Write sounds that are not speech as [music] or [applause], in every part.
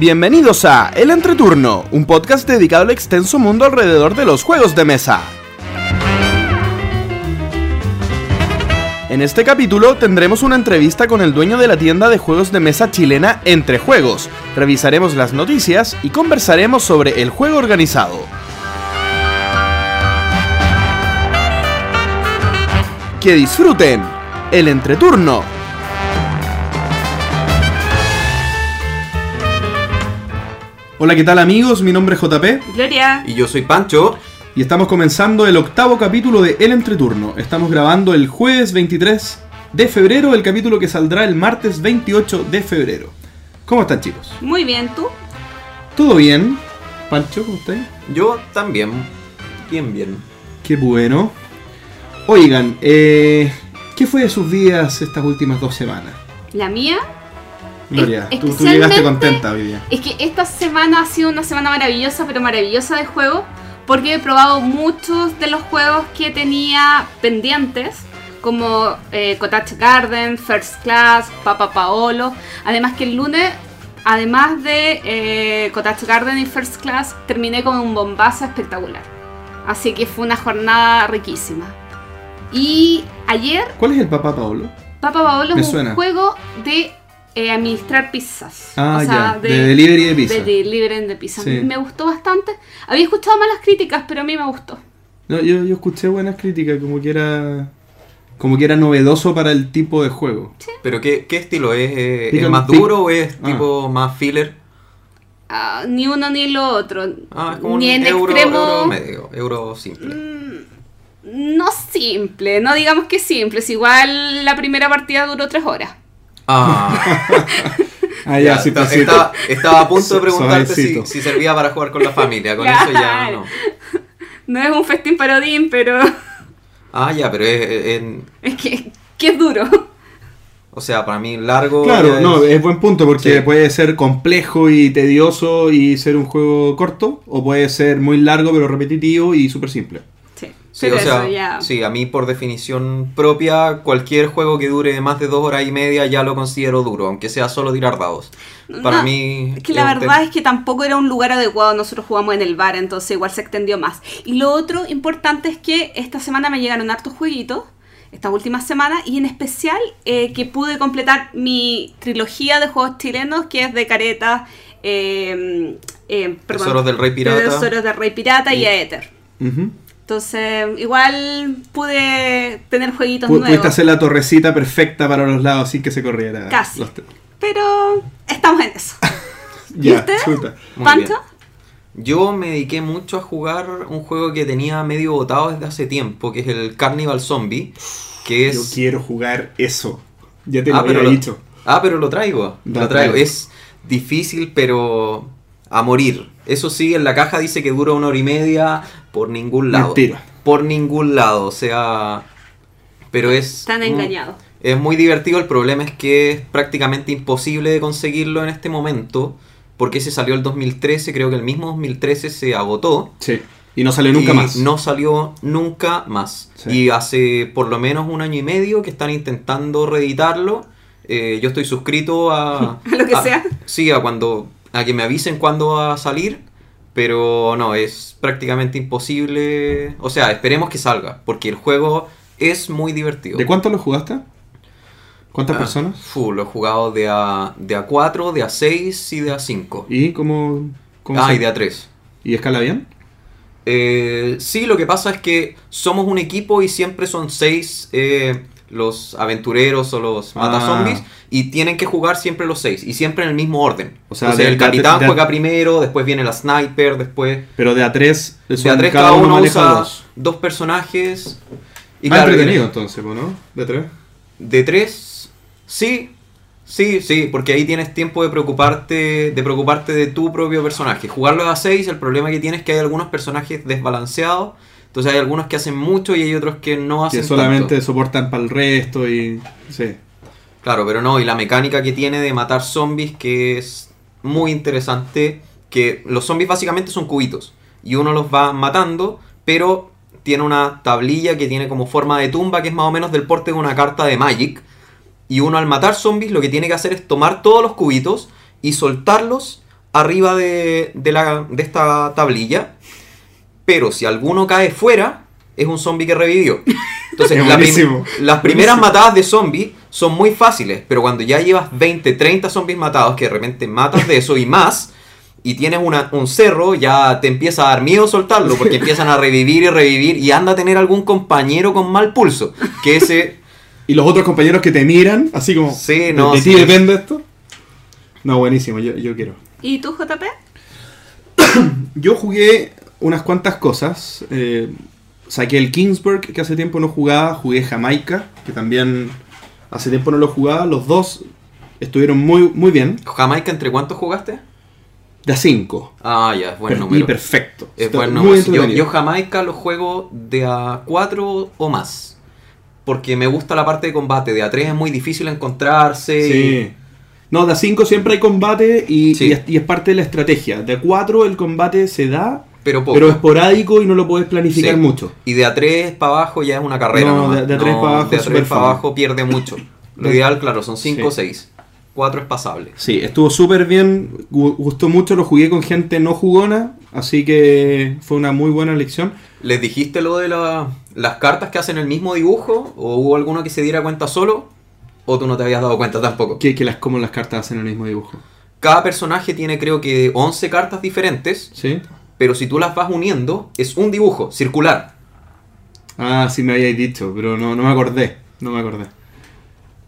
Bienvenidos a El Entreturno, un podcast dedicado al extenso mundo alrededor de los juegos de mesa. En este capítulo tendremos una entrevista con el dueño de la tienda de juegos de mesa chilena Entre Juegos. Revisaremos las noticias y conversaremos sobre el juego organizado. Que disfruten el entreturno. Hola, ¿qué tal amigos? Mi nombre es JP Gloria. Y yo soy Pancho. y estamos comenzando el octavo capítulo de El Entreturno. Estamos grabando el jueves 23 de febrero, el capítulo que saldrá el martes 28 de febrero. ¿Cómo están chicos? Muy bien, ¿tú? ¿Todo bien? Pancho, ¿cómo estás? Yo también. Bien, bien. Qué bueno. Oigan, eh, ¿qué fue de sus vidas estas últimas dos semanas? La mía. Gloria, Es- tú, tú especialmente- llegaste contenta hoy día. Es que esta semana ha sido una semana maravillosa, pero maravillosa de juego, porque he probado muchos de los juegos que tenía pendientes, como eh, Cottage Garden, First Class, Papa Paolo. Además que el lunes, además de eh, Cottage Garden y First Class, terminé con un bombazo espectacular. Así que fue una jornada riquísima. Y ayer ¿Cuál es el papá Paolo? Papa Paolo Me es un suena. juego de eh, administrar pizzas. Ah, O sea, ya, de delivery de pizza. De delivery de pizza. Sí. Me gustó bastante. Había escuchado malas críticas, pero a mí me gustó. No, yo, yo escuché buenas críticas, como que era. Como que era novedoso para el tipo de juego. ¿Pero qué, qué estilo es? Eh, ¿Es más duro o es Ah. tipo más filler? Ah, ni uno ni lo otro. Ah, es como ni un en euro, extremo. euro medio, euro simple. mm, no simple, no digamos que simple. Es igual la primera partida duró tres horas. Ah, [laughs] Ah, ya, ya, sí, esta- pues sí. estaba, estaba a punto de preguntarte si, si servía para jugar con la familia. Con eso ya no. No es un festín parodín, pero [laughs] Ah, ya, pero es, es- en- es que, que es duro. o sea, para mí largo. Claro, ya no, es- es buen punto porque Sí. puede ser complejo y tedioso y ser un juego corto, o puede ser muy largo pero repetitivo y súper simple. Sí, pero o sea, eso ya. sí, a mí por definición propia, cualquier juego que dure más de dos horas y media ya lo considero duro, aunque sea solo tirar dados. Para No, mí... Es que la verdad es que tampoco era un lugar adecuado, nosotros jugamos en el bar, entonces igual se extendió más. Y lo otro importante es que esta semana me llegaron hartos jueguitos, estas últimas semanas, y en especial eh, que pude completar mi trilogía de juegos chilenos, que es de caretas, eh, eh, perdón, Tesoros del Rey Pirata. de Tesoros del Rey Pirata y, Y- Aether. Ujú. Entonces, igual pude tener jueguitos Pudiste nuevos. hacer la torrecita perfecta para los lados sin que se corriera. Casi. Pero estamos en eso. [laughs] Ya, usted? chuta. Muy ¿Pancho? bien. Yo me dediqué mucho a jugar un juego que tenía medio botado desde hace tiempo, que es el Carnival Zombie, que Yo es... quiero jugar eso. Ya te lo Ah, pero había lo- dicho. Ah, pero lo traigo. Lo Lo traigo. trae. Es difícil, pero a morir. Eso sí, en la caja dice que dura una hora y media por ningún lado. Mentira. Por ningún lado. O sea. Pero es. Están engañados. Es muy divertido. El problema es que es prácticamente imposible de conseguirlo en este momento. Porque se salió el 2013. Creo que el mismo 2013 se agotó. Sí. Y no sale nunca y más. No salió nunca más. Sí. Y hace por lo menos un año y medio que están intentando reeditarlo. Eh, yo estoy suscrito a... [laughs] A lo que a- sea. Sí, a cuando... A que me avisen cuándo va a salir. Pero no, es prácticamente imposible. O sea, esperemos que salga. Porque el juego es muy divertido. ¿De cuánto lo jugaste? ¿Cuántas Ah, personas? fu, lo he jugado de a, de a 4, de a 6 y de a 5. ¿Y cómo, cómo Ah, se- y de a 3. ¿Y escala bien? Eh, sí, lo que pasa es que somos un equipo y siempre son seis eh, los aventureros o los Ah. matazombies y tienen que jugar siempre los seis y siempre en el mismo orden. O sea, Entonces, de- el capitán de- juega primero, después viene la sniper, después Pero de a tres, de a tres cada, uno usa dos. dos, personajes. Y Más claro, entretenido entonces, ¿no? De tres. de tres, sí, sí, sí, porque ahí tienes tiempo de preocuparte, de preocuparte de tu propio personaje. Jugarlo a seis, el problema que tienes es que hay algunos personajes desbalanceados. Entonces hay algunos que hacen mucho y hay otros que no hacen Que solamente tanto. soportan para el resto y... Sí. Claro, pero no, y la mecánica que tiene de matar zombies que es muy interesante, que los zombies básicamente son cubitos y uno los va matando, pero tiene una tablilla que tiene como forma de tumba que es más o menos del porte de una carta de Magic y uno al matar zombies lo que tiene que hacer es tomar todos los cubitos y soltarlos arriba de, de la, de esta tablilla, pero si alguno cae fuera, es un zombie que revivió. Entonces, [laughs] la prim- las primeras Buenísimo. matadas de zombies son muy fáciles, pero cuando ya llevas 20, 30 zombies matados, que de repente matas de eso y más, y tienes una- un cerro, ya te empieza a dar miedo soltarlo, porque [laughs] empiezan a revivir y revivir, y anda a tener algún compañero con mal pulso, que ese... [laughs] Y los otros compañeros que te miran, así como. Sí, ¿de- no, ¿De ti sí. depende esto? No, buenísimo, yo, yo quiero. ¿Y tú, JP? [coughs] Yo jugué unas cuantas cosas. eh, saqué el Kingsburg, que hace tiempo no jugaba. Jugué Jamaica, que también hace tiempo no lo jugaba. Los dos estuvieron muy, muy bien. Jamaica, ¿entre cuántos jugaste? De a 5. Ah, ya, es buen y número. perfecto. Es buen muy número. Yo, yo Jamaica lo juego de a 4 o más. Porque me gusta la parte de combate. De a 3 es muy difícil encontrarse. y- Sí. No, de a 5 siempre hay combate y, Sí. y es, y es parte de la estrategia. De a 4 el combate se da, Pero poco. pero esporádico y no lo puedes planificar Sí. mucho. Y de a 3 para abajo ya es una carrera. No, nomás. de- de a tres No, para abajo de a 3 para abajo pierde mucho. [laughs] Lo De- ideal, claro, son 5 o Sí. 6. 4 es pasable. Sí, estuvo súper bien, gu- gustó mucho, lo jugué con gente no jugona, así que fue una muy buena elección. ¿Les dijiste lo de la- las cartas que hacen el mismo dibujo? ¿O hubo alguno que se diera cuenta solo? ¿O tú no te habías dado cuenta tampoco? Que, que las, como las cartas hacen el mismo dibujo. Cada personaje tiene creo que 11 cartas diferentes, ¿Sí? Pero si tú las vas uniendo, es un dibujo circular. Ah, sí me habíais dicho, pero no, no me acordé, no me acordé.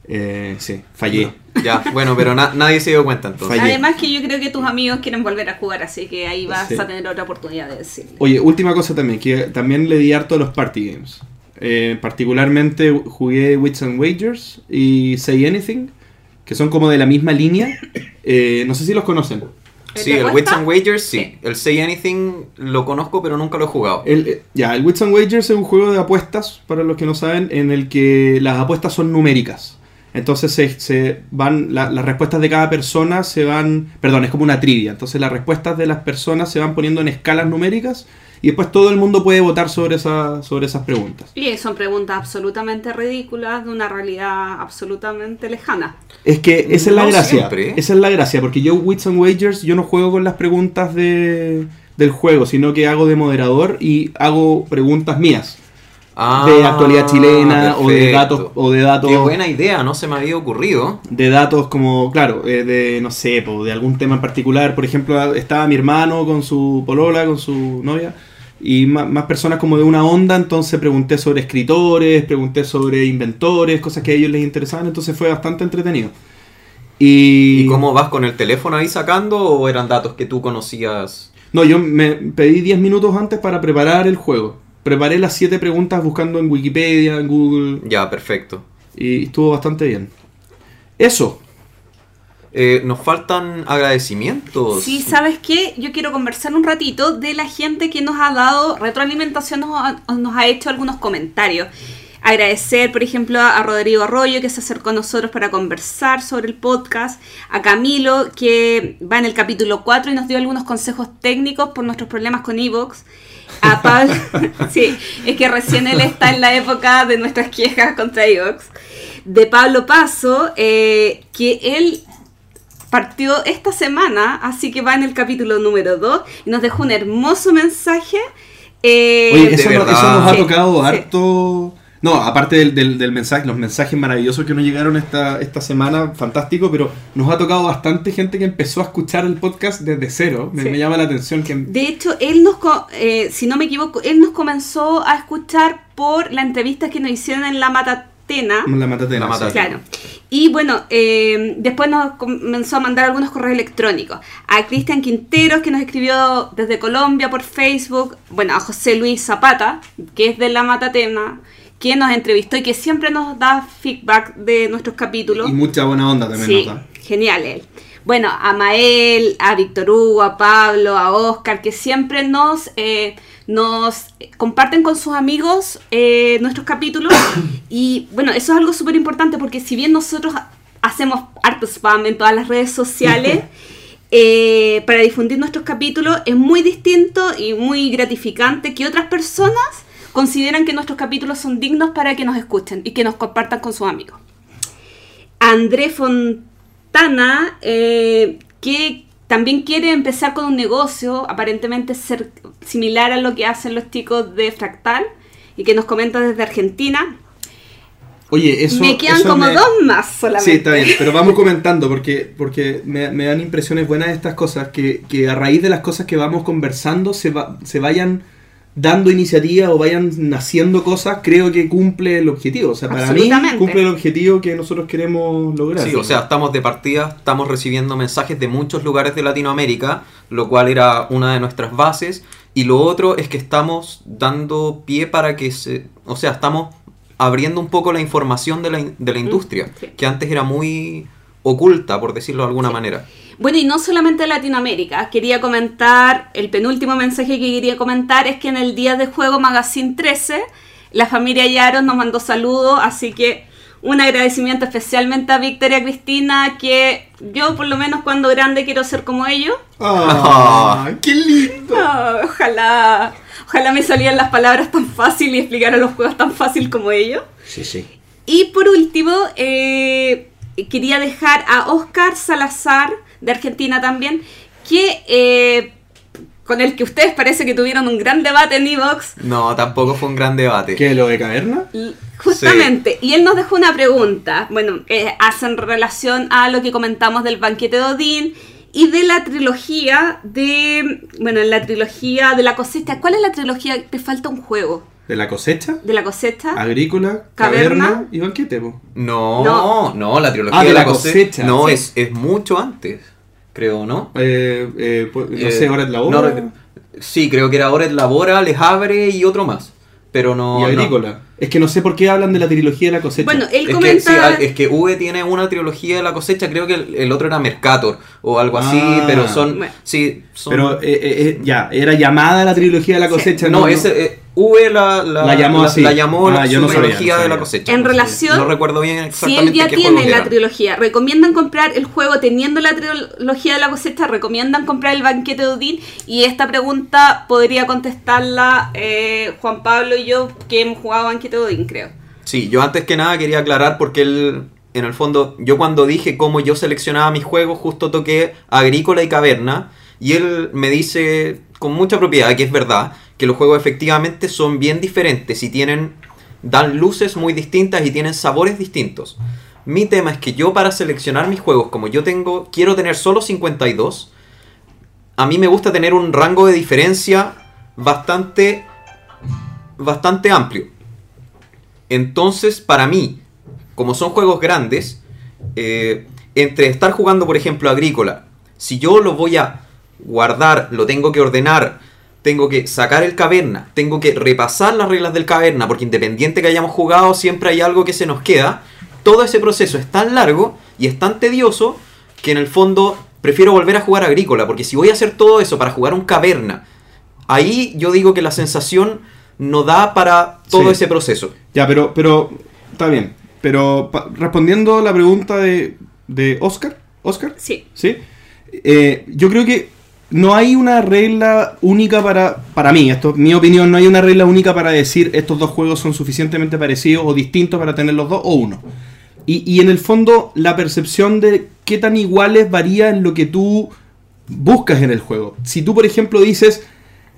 Eh, sí, fallé. Ya, bueno, pero na- nadie se dio cuenta entonces. Fallé. Además que yo creo que tus amigos quieren volver a jugar, así que ahí vas Sí. a tener otra oportunidad de decirle. Oye, última cosa también, que también le di harto a los party games. Eh, particularmente jugué Wits and Wagers y Say Anything, que son como de la misma línea. Eh, no sé si los conocen. Sí, ¿Te el? Wits and Wagers sí. Sí. El Say Anything lo conozco, pero nunca lo he jugado. El, eh, ya, el Wits and Wagers es un juego de apuestas, para los que no saben, en el que las apuestas son numéricas. Entonces se, se van, la- las respuestas de cada persona se van, perdón, es como una trivia. Entonces las respuestas de las personas se van poniendo en escalas numéricas y después todo el mundo puede votar sobre, esa, sobre esas preguntas. Y son preguntas absolutamente ridículas de una realidad absolutamente lejana. Es que esa es la No gracia. siempre. Esa es la gracia, porque yo Wits and Wagers yo no juego con las preguntas de, del juego, sino que hago de moderador y hago preguntas mías. Ah, de actualidad chilena o de perfecto. datos o de datos Qué buena idea, no se me había ocurrido. de datos como claro eh, de no sé de algún tema en particular por ejemplo estaba mi hermano con su polola con su novia y más, personas como de una onda entonces pregunté sobre escritores pregunté sobre inventores cosas que a ellos les interesaban entonces fue bastante entretenido. Y, ¿Y cómo vas con el teléfono ahí sacando o eran datos que tú conocías? no yo me pedí 10 minutos antes para preparar el juego. Preparé las 7 preguntas buscando en Wikipedia en Google. Ya, perfecto. y estuvo bastante bien. Eso Eh, nos faltan agradecimientos. Sí, ¿sabes qué? Yo quiero conversar un ratito de la gente que nos ha dado retroalimentación, nos ha, nos ha hecho algunos comentarios. Agradecer, por ejemplo, a Rodrigo Arroyo que se acercó a nosotros para conversar sobre el podcast, a Camilo que va en el capítulo 4 y nos dio algunos consejos técnicos por nuestros problemas con Evox. A [laughs] Pablo, [laughs] sí, es que recién él está en la época de nuestras quejas contra Evox. De Pablo Paso, eh, que él partió esta semana, así que va en el capítulo número 2 y nos dejó un hermoso mensaje. eh, Oye, eso, no- eso nos ha tocado sí. harto. No, aparte del, del- del mensaje, los mensajes maravillosos que nos llegaron esta, esta semana, fantástico, pero nos ha tocado bastante gente que empezó a escuchar el podcast desde cero. Me, Sí. me llama la atención que... de hecho, él nos, co- eh, si no me equivoco, él nos comenzó a escuchar por la entrevista que nos hicieron en La Matatena. La matatena. La matatena. Claro. Y bueno, eh, después nos comenzó a mandar algunos correos electrónicos. A Cristian Quinteros, que nos escribió desde Colombia por Facebook. Bueno, a José Luis Zapata, que es de La Matatena, que nos entrevistó y que siempre nos da feedback de nuestros capítulos. Y mucha buena onda también Sí, nos da. genial él. Bueno, a Mael, a Víctor Hugo, a Pablo, a Oscar, que siempre nos, eh, nos comparten con sus amigos eh, nuestros capítulos. [coughs] y bueno, eso es algo súper importante porque si bien nosotros hacemos harto spam en todas las redes sociales, [laughs] eh, para difundir nuestros capítulos es muy distinto y muy gratificante que otras personas consideran que nuestros capítulos son dignos para que nos escuchen y que nos compartan con sus amigos. André Fontana, eh, que también quiere empezar con un negocio, aparentemente ser similar a lo que hacen los chicos de Fractal y que nos comenta desde Argentina. Oye, eso. me quedan eso como me- dos más solamente. Sí, está bien, pero vamos comentando porque, porque me, me dan impresiones buenas de estas cosas, que, que a raíz de las cosas que vamos conversando se, va- se vayan dando iniciativa o vayan naciendo cosas, creo que cumple el objetivo. O sea, para mí cumple el objetivo que nosotros queremos lograr. Sí, o sea, estamos de partida, estamos recibiendo mensajes de muchos lugares de Latinoamérica, lo cual era una de nuestras bases. Y lo otro es que estamos dando pie para que se... O sea, estamos abriendo un poco la información de la, in- de la industria, sí. que antes era muy oculta, por decirlo de alguna Sí. manera. Bueno, y no solamente Latinoamérica, quería comentar, el penúltimo mensaje que quería comentar es que en el Día de Juego Magazine 13, la familia Yaros nos mandó saludos, así que un agradecimiento especialmente a Víctor y a Cristina, que yo por lo menos cuando grande quiero ser como ellos. ¡Ah! [laughs] ¡Qué lindo! Ah, ojalá, ojalá me salieran las palabras tan fácil y explicaran los juegos tan fácil como ellos. Sí, sí. Y por último, eh, quería dejar a Oscar Salazar, de Argentina también, que eh, con el que ustedes parece que tuvieron un gran debate en Evox. No, tampoco fue un gran debate. ¿Qué, lo de caverna? Justamente, y él nos dejó una pregunta, bueno, eh, hace en relación a lo que comentamos del banquete de Odín y de la trilogía de, bueno, la trilogía de la cosecha. ¿Cuál es la trilogía? Te falta un juego. ¿De la cosecha? De la cosecha. Agrícola, Caverna. caverna, y banquete, po. No, No. no, la trilogía Ah, de de, la la cosecha. cosecha. No, Sí. es, es mucho antes, creo, ¿no? Eh, eh, pues, no Eh, sé, hora es la no hora. sí, creo que era Horas Labora, Les Abre y otro más. Pero no. y no. agrícola. Es que no sé por qué hablan de la trilogía de la cosecha. Bueno, él Es que, sí, es que V tiene una trilogía de la cosecha, creo que el, el otro era Mercator o algo así, Ah. pero son. Bueno. Sí, son. Pero eh, eh, eh, ya, era llamada la trilogía de la Sí. cosecha. no, ese, eh, V la, la, La llamó así. la llamó Ah, yo su no sabía, de la cosecha. En No relación- No recuerdo bien Si exactamente él ya qué tiene la trilogía, ¿recomiendan comprar el juego teniendo la trilogía de la cosecha? ¿Recomiendan comprar el banquete de Odín? Y esta pregunta podría contestarla eh, Juan Pablo y yo, que hemos jugado banquete de Odín, creo. Sí, yo antes que nada quería aclarar porque él, en el fondo, yo cuando dije cómo yo seleccionaba mis juegos, justo toqué Agrícola y Caverna, y él me dice con mucha propiedad, que es verdad, que los juegos efectivamente son bien diferentes y tienen, dan luces muy distintas y tienen sabores distintos. Mi tema es que yo para seleccionar mis juegos, como yo tengo, quiero tener solo 52, a mí me gusta tener un rango de diferencia bastante, bastante amplio. Entonces, para mí, como son juegos grandes, eh, entre estar jugando, por ejemplo, agrícola, si yo lo voy a guardar, lo tengo que ordenar, tengo que sacar el caverna, tengo que repasar las reglas del caverna, porque independiente que hayamos jugado, siempre hay algo que se nos queda. Todo ese proceso es tan largo y es tan tedioso que en el fondo prefiero volver a jugar agrícola, porque si voy a hacer todo eso para jugar un caverna, ahí yo digo que la sensación no da para todo Sí. ese proceso. Ya, pero, pero está bien. Pero pa- respondiendo a la pregunta de, de Oscar, Oscar, Sí. ¿sí? Eh, yo creo que no hay una regla única para, para mí, esto es mi opinión, no hay una regla única para decir estos dos juegos son suficientemente parecidos o distintos para tener los dos o uno. Y, y en el fondo la percepción de qué tan iguales varía en lo que tú buscas en el juego. Si tú, por ejemplo, dices,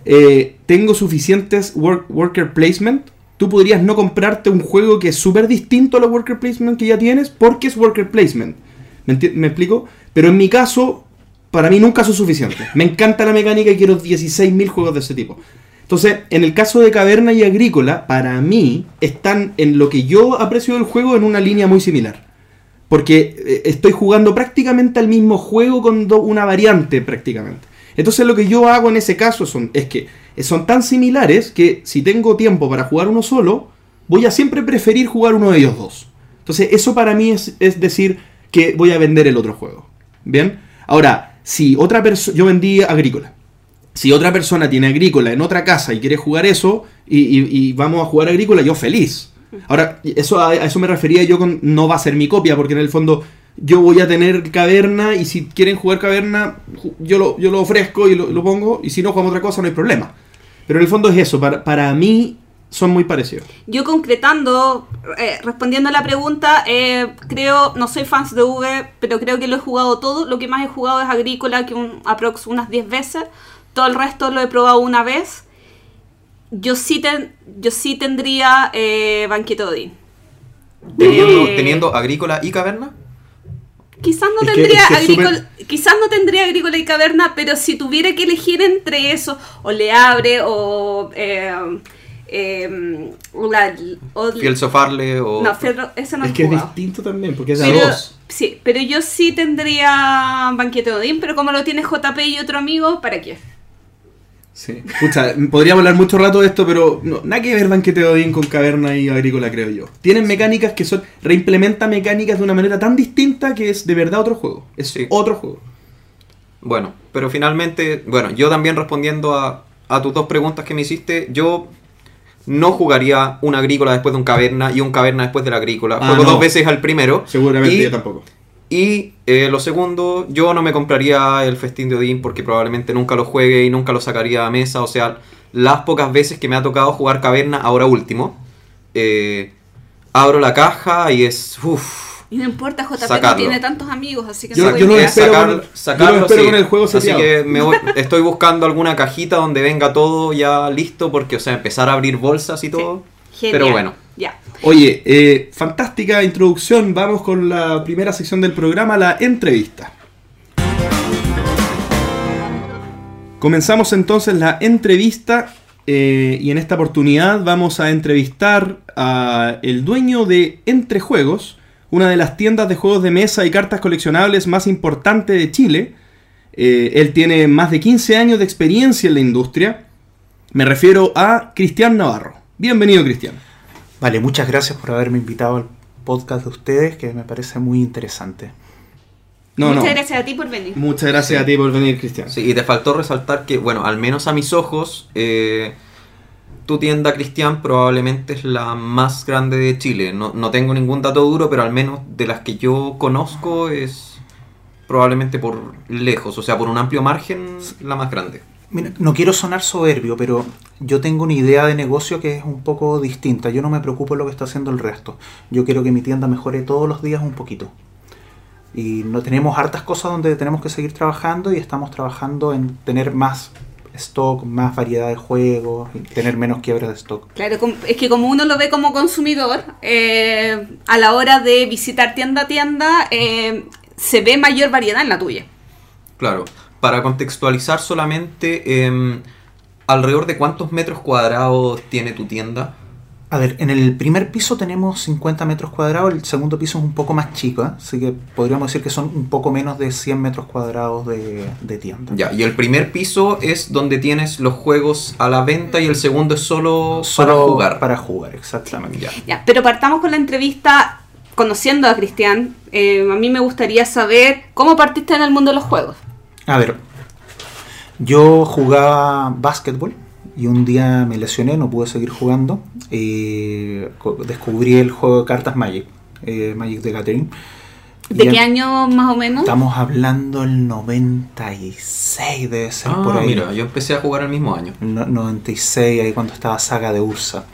eh, tengo suficientes work- worker placement, tú podrías no comprarte un juego que es súper distinto a los worker placement que ya tienes porque es worker placement. ¿Me, me explico? Pero en mi caso, para mí nunca son suficientes. Me encanta la mecánica y quiero 16.000 juegos de ese tipo. Entonces, en el caso de Caverna y Agrícola, para mí están en lo que yo aprecio del juego en una línea muy similar. Porque eh, estoy jugando prácticamente al mismo juego con una variante prácticamente. Entonces lo que yo hago en ese caso son, es que son tan similares que si tengo tiempo para jugar uno solo, voy a siempre preferir jugar uno de ellos dos. Entonces eso para mí es, es decir que voy a vender el otro juego. ¿Bien? Ahora, si otra persona... Yo vendí agrícola. Si otra persona tiene agrícola en otra casa y quiere jugar eso y, vamos a jugar agrícola, yo feliz. Ahora, eso a, eso me refería yo con no va a ser mi copia, porque en el fondo yo voy a tener caverna y si quieren jugar caverna, yo lo, yo lo ofrezco y lo, lo pongo, y si no jugamos otra cosa no hay problema. Pero en el fondo es eso, para, para mí son muy parecidos. Yo concretando, eh, respondiendo a la pregunta, eh, creo, no soy fans de V, pero creo que lo he jugado todo. Lo que más he jugado es Agrícola, que un, aprox unas 10 veces. Todo el resto lo he probado una vez. Yo sí, ten- yo sí tendría eh, Banquete Odín. Teniendo, Eh, teniendo agrícola y caverna. Quizás no Es que- tendría es que es agrícola, quizás no tendría agrícola y caverna, pero si tuviera que elegir entre eso, o le abre, o eh, eh, la- o- Fiel Sofarle o. no, Fiel- ese no es que es distinto también, porque es de a Pero, dos. sí, pero yo sí tendría Banquete de Odín, pero como lo tiene JP y otro amigo, ¿para qué? Sí. Pucha, podríamos hablar mucho rato de esto, pero no, nada que ver Banquete de Odín con Caverna y Agrícola, creo yo. Tienen mecánicas que son. reimplementa mecánicas de una manera tan distinta que es de verdad otro juego. Es Sí. otro juego. Bueno, pero finalmente, bueno, yo también respondiendo a, a tus dos preguntas que me hiciste, yo no jugaría un agrícola después de un caverna y un caverna después del agrícola. Ah, Juego no. dos veces al primero. Seguramente Y- yo tampoco. Y eh, lo segundo, yo no me compraría el festín de Odín porque probablemente nunca lo juegue y nunca lo sacaría a mesa. O sea, las pocas veces que me ha tocado jugar caverna, ahora último, eh, abro la caja y es... Uf, Y no importa, JP no Sacarlo. tiene tantos amigos, así que Yo- no yo quedar. espero sacar- con- yo sacarlo, no espero sí. con el juego Así que me voy- [laughs] estoy buscando alguna cajita donde venga todo ya listo porque, o sea, empezar a abrir bolsas y todo. Pero bueno. Ya. Oye, eh, fantástica introducción. Vamos con la primera sección del programa, la entrevista. Comenzamos entonces la entrevista eh, y en esta oportunidad vamos a entrevistar a el dueño de Entre Juegos, una de las tiendas de juegos de mesa y cartas coleccionables más importante de Chile. Eh, él tiene más de 15 años de experiencia en la industria. Me refiero a Cristian Navarro. Bienvenido, Cristian. Vale, muchas gracias por haberme invitado al podcast de ustedes, que me parece muy interesante. No, Muchas no. gracias a ti por venir. Muchas gracias a ti por venir, Cristian. Sí, y te faltó resaltar que, bueno, al menos a mis ojos, eh, tu tienda, Cristian, probablemente es la más grande de Chile. No, no tengo ningún dato duro, pero al menos de las que yo conozco es probablemente por lejos, o sea, por un amplio margen, la más grande. Mira, no quiero sonar soberbio, pero yo tengo una idea de negocio que es un poco distinta. Yo no me preocupo de lo que está haciendo el resto. Yo quiero que mi tienda mejore todos los días un poquito. Y no tenemos hartas cosas donde tenemos que seguir trabajando y estamos trabajando en tener más stock, más variedad de juegos, y tener menos quiebres de stock. Claro, es que como uno lo ve como consumidor, eh, a la hora de visitar tienda a tienda, eh, se ve mayor variedad en la tuya. Claro, para contextualizar solamente, em, ¿alrededor de cuántos metros cuadrados tiene tu tienda? A ver, en el primer piso tenemos 50 metros cuadrados, el segundo piso es un poco más chico, ¿eh? así que podríamos decir que son un poco menos de 100 metros cuadrados de, de tienda. Ya, y el primer piso es donde tienes los juegos a la venta y el segundo es solo, Solo para jugar. Para jugar, exactamente. Ya. Ya, pero partamos con la entrevista conociendo a Cristian. Eh, a mí me gustaría saber cómo partiste en el mundo de los juegos. A ver, yo jugaba básquetbol y un día me lesioné, no pude seguir jugando. y co- descubrí el juego de cartas Magic, eh, Magic the Gathering. ¿De Y qué año más o menos? Estamos hablando el 96, debe ser Ah, por ahí. mira, yo empecé a jugar el mismo año. No- 96, ahí cuando estaba Saga de Ursa.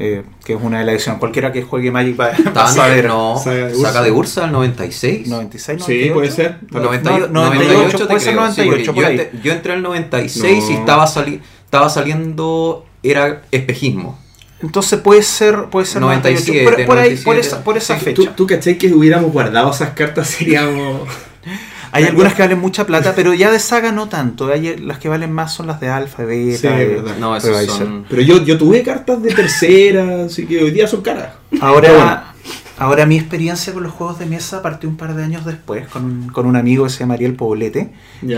Eh, que es una de las ediciones. Cualquiera que juegue Magic va, [laughs] va a saber. no, Saga de saga Ursa. de Ursa al 96. 96, Sí, 98. puede ser. Al 90 No, 98, 98 te puede ser creo, sí, 98 porque por yo, ahí. entré, yo entré en el 96 y No. estaba, sali- estaba saliendo, era espejismo. Entonces puede ser, puede ser 97, 98. Por, por ahí, por 97. esa, por esa Sí, fecha. ¿Tú, tú cachai que hubiéramos guardado esas cartas? [laughs] Seríamos. Hay algunas que valen mucha plata, pero ya de saga no tanto. Hay, las que valen más son las de alfa, beta. Sí, de-. No, ahí son... Pero yo, yo tuve cartas de tercera, así que hoy día son caras. Ahora. Ahora mi experiencia con los juegos de mesa partió un par de años después con un, con un amigo que se llama Ariel Poblete,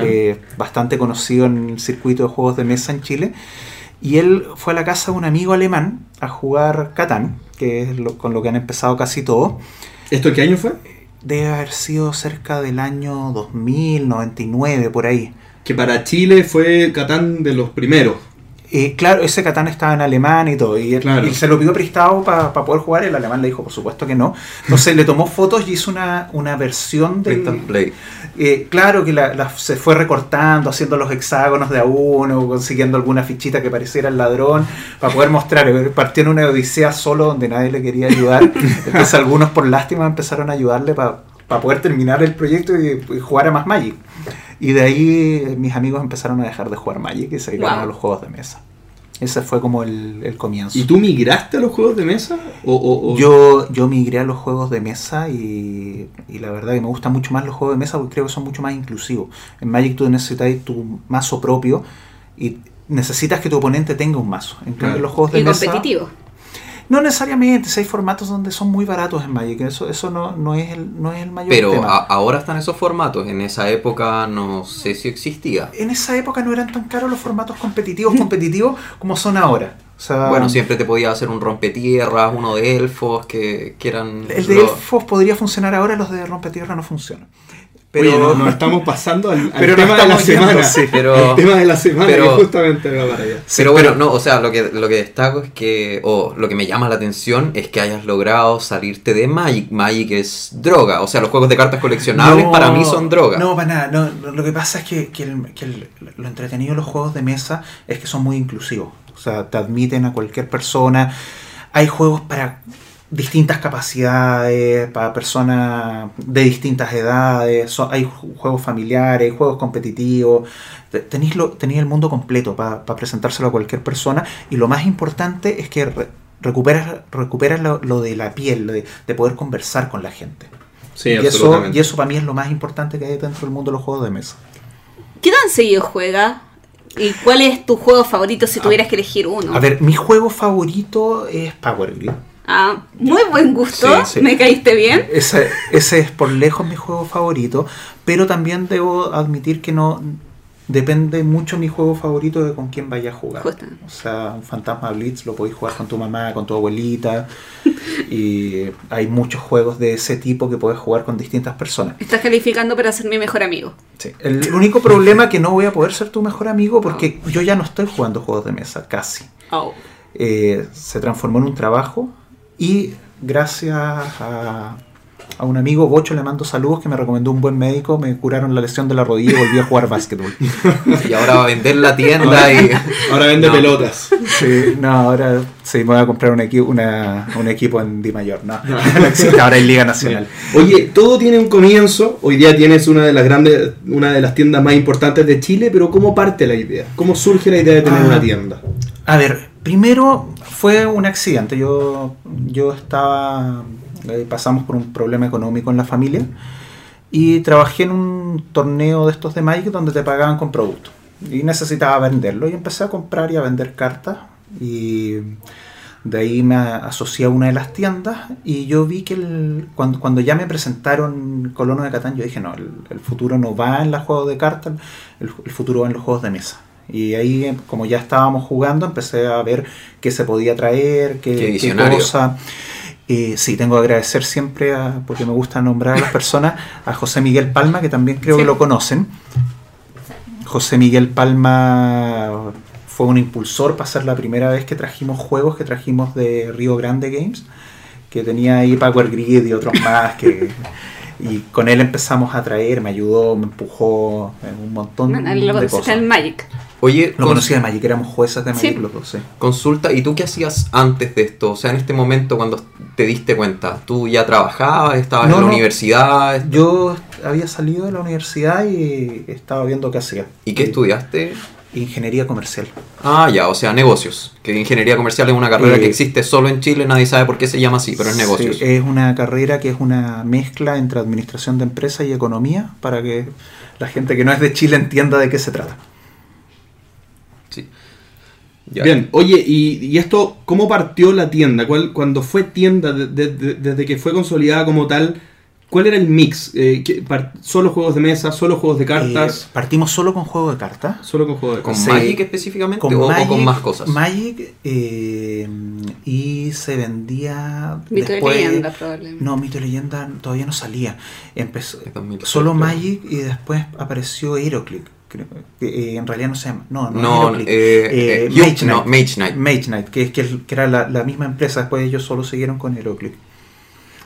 que es bastante conocido en el circuito de juegos de mesa en Chile. Y él fue a la casa de un amigo alemán a jugar Catán, que es lo- con lo que han empezado casi todos. ¿Esto qué año fue? Debe haber sido cerca del año 2000, 99, por ahí. Que para Chile fue Catán de los primeros. Eh, claro, ese Catán estaba en alemán y todo, y, él- Claro. y se lo pidió prestado para poder jugar, el alemán le dijo, por supuesto que no. Entonces le tomó fotos y hizo una, una versión del... And play. Eh, claro que la, la- se fue recortando, haciendo los hexágonos de a uno, consiguiendo alguna fichita que pareciera el ladrón, para poder mostrar. Partió en una odisea solo donde nadie le quería ayudar. Entonces algunos por lástima empezaron a ayudarle para poder terminar el proyecto y, y jugar a más Magic. Y de ahí eh, mis amigos empezaron a dejar de jugar Magic y se dedicaron Wow. a los juegos de mesa. Ese fue como el, el comienzo. ¿Y tú migraste a los juegos de mesa? ¿O, o- o- Yo, yo migré a los juegos de mesa y, y la verdad que me gustan mucho más los juegos de mesa porque creo que son mucho más inclusivos. En Magic tú necesitas tu mazo propio y necesitas que tu oponente tenga un mazo. En cambio, Claro. los juegos de Y mesa... competitivo. No necesariamente, si hay formatos donde son muy baratos en Magic, eso, eso no, no, es el, no es el mayor Pero tema. a- ahora están esos formatos. En esa época no sé si existía. En esa época no eran tan caros los formatos competitivos, competitivos como son ahora. O sea, Bueno, siempre te podía hacer un rompetierras, uno de elfos, que, que eran... el de elfos podría funcionar ahora, los de rompetierra no funcionan. Oye, no- nos [laughs] estamos pasando al, Pero tema de la yendo, semana. sí. Pero- el tema de la semana pero- que justamente va para allá. Pero bueno, no, o sea, lo que, lo que destaco es que, o lo que me llama la atención es que hayas logrado salirte de Magic. Magic es droga, o sea, los juegos de cartas coleccionables No, para mí son droga. No, para nada. No, no, lo que pasa es que, que el- que el- lo entretenido de los juegos de mesa es que son muy inclusivos. O sea, te admiten a cualquier persona. Hay juegos para distintas capacidades, para personas de distintas edades. so- hay ju- juegos familiares, hay juegos competitivos. Te- Tenéis, lo, tenéis el mundo completo para presentárselo a cualquier persona. Y lo más importante es que re- recuperas, recuperas lo, lo de la piel, lo de, de poder conversar con la gente. Sí, y, eso, absolutamente. y eso para mí es lo más importante que hay dentro del mundo de los juegos de mesa. ¿Qué tan seguido juega? ¿Y cuál es tu juego favorito si tuvieras que elegir uno? A ver, mi juego favorito es Power Grid. Ah, muy buen gusto. Sí, sí. Me caíste bien. Ese, ese es por lejos mi juego favorito, pero también debo admitir que no depende mucho mi juego favorito de con quién vaya a jugar. O sea, un Fantasma Blitz lo podéis jugar con tu mamá, con tu abuelita, [laughs] y hay muchos juegos de ese tipo que puedes jugar con distintas personas. Estás calificando para ser mi mejor amigo. Sí. El único problema es que no voy a poder ser tu mejor amigo porque yo ya no estoy jugando juegos de mesa, casi. Oh. eh, se transformó en un trabajo y gracias a, a un amigo, Bocho, le mando saludos, que me recomendó un buen médico, me curaron la lesión de la rodilla y volví a jugar básquetbol. [laughs] Y ahora va a vender la tienda y... Ahora vende No. pelotas. Sí, no, ahora sí, me voy a comprar un, equi- una- un equipo en Di Mayor, no, no [laughs] existe, ahora hay Liga Nacional. Oye, todo tiene un comienzo. Hoy día tienes una de las grandes, una de las tiendas más importantes de Chile, pero ¿cómo parte la idea? ¿Cómo surge la idea de tener Ah. una tienda? A ver, primero fue un accidente. Yo, yo estaba. eh, pasamos por un problema económico en la familia y trabajé en un torneo de estos de Magic donde te pagaban con productos. Y necesitaba venderlo y empecé a comprar y a vender cartas. Y de ahí me asocié a una de las tiendas y yo vi que el- cuando, cuando ya me presentaron Colono de Catán, yo dije, no, el, futuro no va en los juegos de cartas, el futuro va en los juegos de mesa. Y ahí, eh, como ya estábamos jugando, empecé a ver qué se podía traer, qué, Qué qué visionario. cosa. Eh, sí, tengo que agradecer siempre, a- porque me gusta nombrar a las personas, a José Miguel Palma, que también creo Sí. que lo conocen. José Miguel Palma fue un impulsor para ser la primera vez que trajimos juegos que trajimos de Río Grande Games, que tenía ahí Power Grid y otros más que y con él empezamos a traer, me ayudó, me empujó en un montón lo de cosas. en Magic. Oye, Lo conocía de Magic, éramos jueces de Magic Sí. los dos, sí. consulta, ¿y tú qué hacías antes de esto? O sea, en este momento cuando te diste cuenta, ¿tú ya trabajabas, estabas No, en la no. universidad? Yo había salido de la universidad y estaba viendo qué hacía. ¿Y qué estudiaste? Ingeniería comercial. Ah, ya, o sea, negocios. Que ingeniería comercial es una carrera Eh, que existe solo en Chile, nadie sabe por qué se llama así, pero es negocios. Sí, es una carrera que es una mezcla entre administración de empresas y economía para que la gente que no es de Chile entienda de qué se trata. Sí. Ya. Bien, oye, y, y esto, ¿cómo partió la tienda? ¿Cuál, cuando fue tienda, de- de- de- desde que fue consolidada como tal, ¿cuál era el mix? Eh, ¿qué- par- ¿Solo juegos de mesa, solo juegos de cartas? Eh, partimos solo con juego de cartas. Solo con juegos de ¿Con cartas. Sí. Magic específicamente o, o con más cosas? Magic eh, y se vendía Mito y después- leyenda, probablemente. No, Mito y Leyenda todavía no salía. Empezó Es 2013, solo. Magic y después apareció Heroclick. creo eh, en realidad no se llama. No, no, No, eh, Eh, eh, Mage no, Knight. Mage Knight. Mage Knight, que, es que, que era la, la misma empresa, después ellos solo siguieron con HeroClix.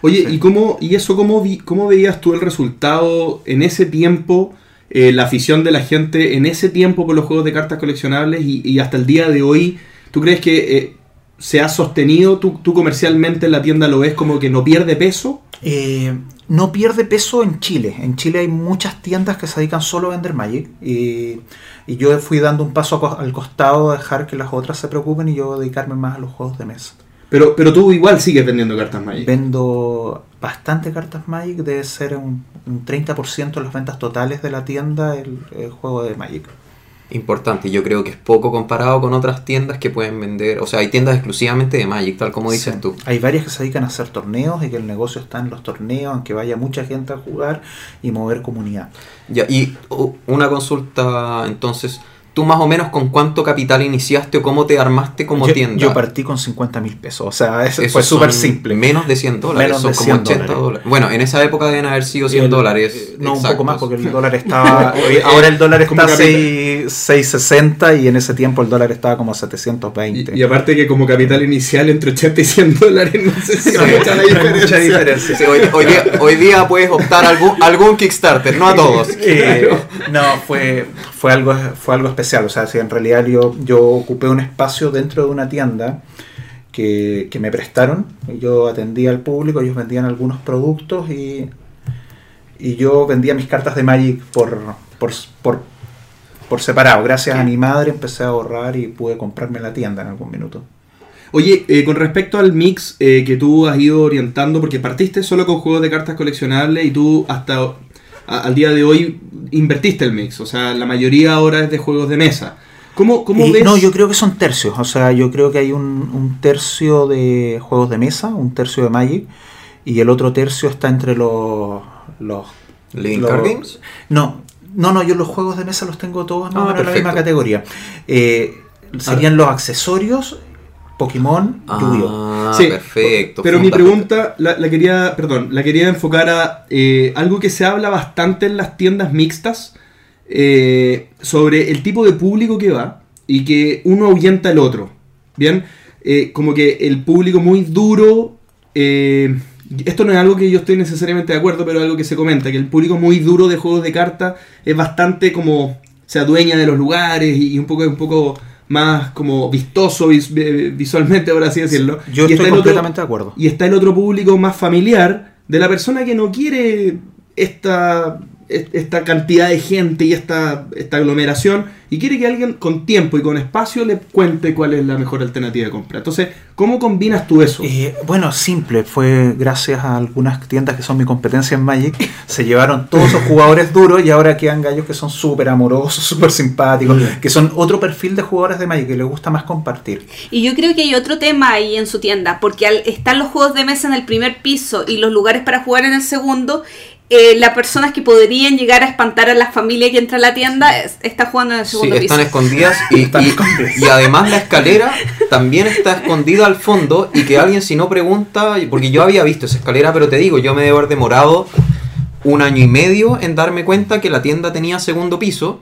Oye, Sí. ¿y cómo y eso cómo, vi- cómo veías tú el resultado en ese tiempo, eh, la afición de la gente en ese tiempo por los juegos de cartas coleccionables y, y hasta el día de hoy? ¿Tú crees que eh, se ha sostenido? ¿Tú, tú comercialmente en la tienda lo ves como que no pierde peso? Eh, no pierde peso en Chile. En Chile hay muchas tiendas que se dedican solo a vender Magic. Y, y yo fui dando un paso al costado, a dejar que las otras se preocupen y yo dedicarme más a los juegos de mesa. Pero, pero tú igual sigues vendiendo cartas Magic. Vendo bastante cartas Magic, debe ser un, un 30% de las ventas totales de la tienda el, el juego de Magic. Importante, yo creo que es poco comparado con otras tiendas que pueden vender, o sea, hay tiendas exclusivamente de Magic, tal como dices Sí. tú. Hay varias que se dedican a hacer torneos y que el negocio está en los torneos, en que vaya mucha gente a jugar y mover comunidad. Ya, y uh, una consulta, entonces, ¿tú más o menos con cuánto capital iniciaste o cómo te armaste como yo, tienda? yo partí con 50 mil pesos, o sea, eso fue súper simple. Menos de 100 dólares, Menos son de como 100 80 dólares. dólares. Bueno, en esa época deben haber sido 100 El- dólares. eh, No, un exactos. poco más porque el dólar [laughs] estaba. ahora el dólar Como está a capital. 6 6.60 y en ese tiempo el dólar estaba como a 720. Y, y aparte que como capital inicial entre 80 y 100 dólares, no sé si Sí, hay mucha la diferencia. mucha diferencia. Sí, hoy, hoy día, hoy día puedes optar a algún, algún Kickstarter, no a todos. Eh, no, fue, fue, algo, fue algo especial. O sea, si en realidad yo, yo ocupé un espacio dentro de una tienda que, que me prestaron. Yo atendía al público, ellos vendían algunos productos y, y yo vendía mis cartas de Magic por, por, por, por separado. Gracias a mi madre empecé a ahorrar y pude comprarme la tienda en algún minuto. Oye, eh, con respecto al mix eh, que tú has ido orientando, porque partiste solo con juegos de cartas coleccionables y tú hasta a- al día de hoy invertiste el mix, o sea, la mayoría ahora es de juegos de mesa. ¿Cómo, cómo Y ves? No, yo creo que son tercios. O sea, yo creo que hay un, un tercio de juegos de mesa, un tercio de Magic, y el otro tercio está entre los. los ¿Living los- Card Games? No, no, no, yo los juegos de mesa los tengo todos Ah, en la misma categoría. Eh, serían los accesorios, Pokémon, Yu-Gi-Oh! Ah, Sí, perfecto. Pero mi pregunta la, la quería, perdón, la quería enfocar a eh, algo que se habla bastante en las tiendas mixtas eh, sobre el tipo de público que va y que uno ahuyenta al otro. Bien, Eh, como que el público muy duro. eh, esto no es algo que yo estoy necesariamente de acuerdo, pero es algo que se comenta, que el público muy duro de juegos de cartas es bastante como se adueña de los lugares y, y un poco un poco más como vistoso vis- visualmente, por así decirlo. Yo Y estoy otro- completamente de acuerdo. y está el otro público más familiar de la persona que no quiere esta, es- esta cantidad de gente y esta, esta aglomeración y quiere que alguien con tiempo y con espacio le cuente cuál es la mejor alternativa de compra. Entonces, ¿cómo combinas tú eso? Eh, bueno, simple, fue gracias a algunas tiendas que son mi competencia en Magic, se llevaron todos esos jugadores duros y ahora quedan gallos que son súper amorosos, súper simpáticos, que son otro perfil de jugadores de Magic que les gusta más compartir. Y yo creo que hay otro tema ahí en su tienda, porque al estar los juegos de mesa en el primer piso y los lugares para jugar en el segundo, eh, las personas que podrían llegar a espantar a la familia que entra a la tienda es- está jugando en el Sí, segundo están piso. escondidas [laughs] y, Están y- escondidas. y además la escalera también está escondida al fondo y que alguien si no pregunta, porque yo había visto esa escalera, pero te digo, yo me debo haber demorado un año y medio en darme cuenta que la tienda tenía segundo piso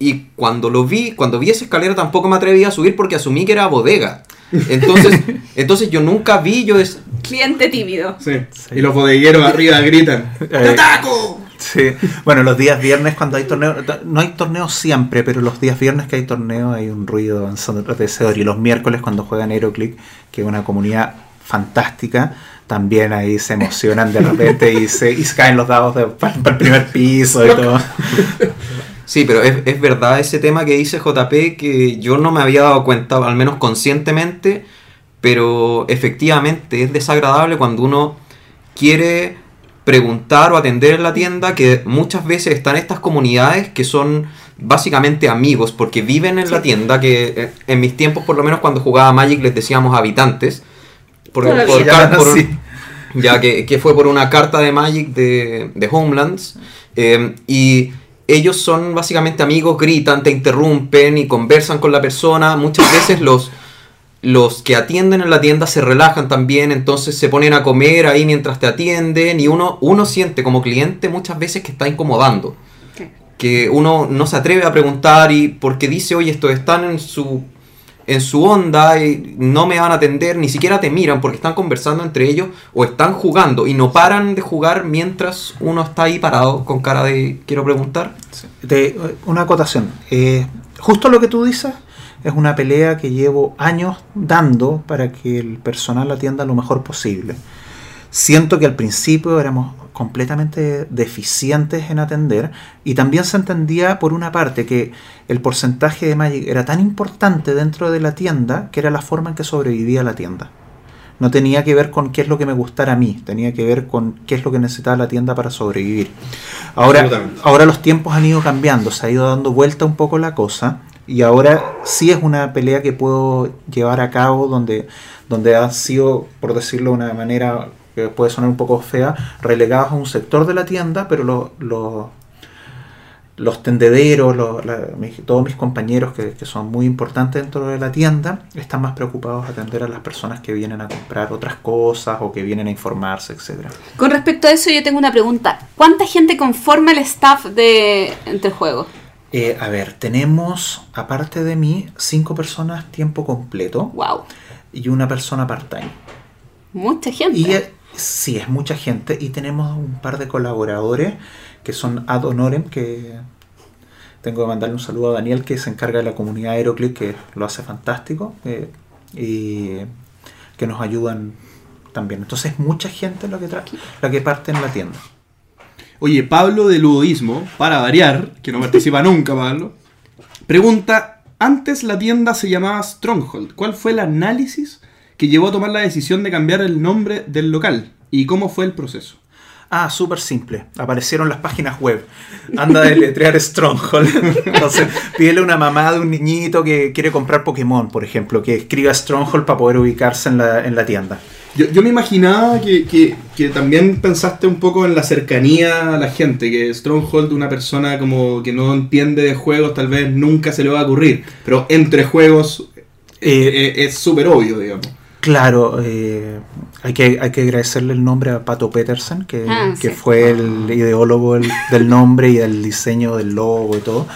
y cuando lo vi, cuando vi esa escalera tampoco me atreví a subir porque asumí que era bodega. Entonces, entonces yo nunca vi, yo es, Cliente tímido. Sí. Y los bodegueros arriba gritan: ¡Te Eh, ataco! Sí. Bueno, los días viernes cuando hay torneos, no hay torneos siempre, pero los días viernes que hay torneos hay un ruido ensordecedor. Y los miércoles cuando juegan Aeroclick, que es una comunidad fantástica, también ahí se emocionan de repente y se, y se caen los dados de- para, para el primer piso y todo. Sí, pero es, es verdad ese tema que dice JP que yo no me había dado cuenta, al menos conscientemente, pero efectivamente es desagradable cuando uno quiere preguntar o atender en la tienda que muchas veces están estas comunidades que son básicamente amigos porque viven en la tienda que eh, en mis tiempos por lo menos cuando jugaba Magic les decíamos habitantes por, Todavía. por ya que, que fue por una carta de Magic de, de Homelands. eh, y ellos son básicamente amigos, gritan, te interrumpen y conversan con la persona. Muchas veces los, los que atienden en la tienda se relajan también, entonces se ponen a comer ahí mientras te atienden y uno, uno siente como cliente muchas veces que está incomodando. Que uno no se atreve a preguntar y porque dice, oye, estos están en su en su onda y no me van a atender, ni siquiera te miran porque están conversando entre ellos o están jugando y no paran de jugar mientras uno está ahí parado con cara de quiero preguntar. De- una acotación. Eh, justo lo que tú dices es una pelea que llevo años dando para que el personal atienda lo mejor posible. Siento que al principio éramos completamente deficientes en atender y también se entendía por una parte que el porcentaje de Magic era tan importante dentro de la tienda que era la forma en que sobrevivía la tienda. No tenía que ver con qué es lo que me gustara a mí, tenía que ver con qué es lo que necesitaba la tienda para sobrevivir. Ahora, ahora los tiempos han ido cambiando, se ha ido dando vuelta un poco la cosa y ahora sí es una pelea que puedo llevar a cabo donde, donde han sido, por decirlo de una manera que puede sonar un poco fea, relegados a un sector de la tienda, pero los, los, los tendederos, los- la- mis- todos mis compañeros que, que son muy importantes dentro de la tienda, están más preocupados de atender a las personas que vienen a comprar otras cosas o que vienen a informarse, etcétera. Con respecto a eso, yo tengo una pregunta. ¿Cuánta gente conforma el staff de entre juegos? Eh, a ver, tenemos, aparte de mí, cinco personas tiempo completo Wow, y una persona part-time. mucha gente. Y eh, sí, es mucha gente. Y tenemos un par de colaboradores que son ad honorem, que tengo que mandarle un saludo a Daniel, que se encarga de la comunidad Aeroclip, que lo hace fantástico. eh, y que nos ayudan también. Entonces, mucha gente la que, la que parte en la tienda. Oye, Pablo de Ludoísmo, para variar, que no participa [laughs] nunca, Pablo, pregunta: Antes la tienda se llamaba Stronghold. ¿Cuál fue el análisis que llevó a tomar la decisión de cambiar el nombre del local? ¿Y cómo fue el proceso? Ah, súper simple. Aparecieron las páginas web. Anda a deletrear Stronghold. [laughs] Entonces, pídele a una mamá de un niñito que quiere comprar Pokémon, por ejemplo, que escriba Stronghold para poder ubicarse en la, en la tienda. Yo, yo me imaginaba que, que- que también pensaste un poco en la cercanía a la gente, que Stronghold, una persona como que no entiende de juegos, tal vez nunca se le va a ocurrir, pero entre juegos eh, eh, es súper obvio, digamos. Claro, eh, hay, que, hay que agradecerle el nombre a Pato Petersen, que, Ah, que sí. fue el ideólogo del, del nombre y del diseño del logo y todo.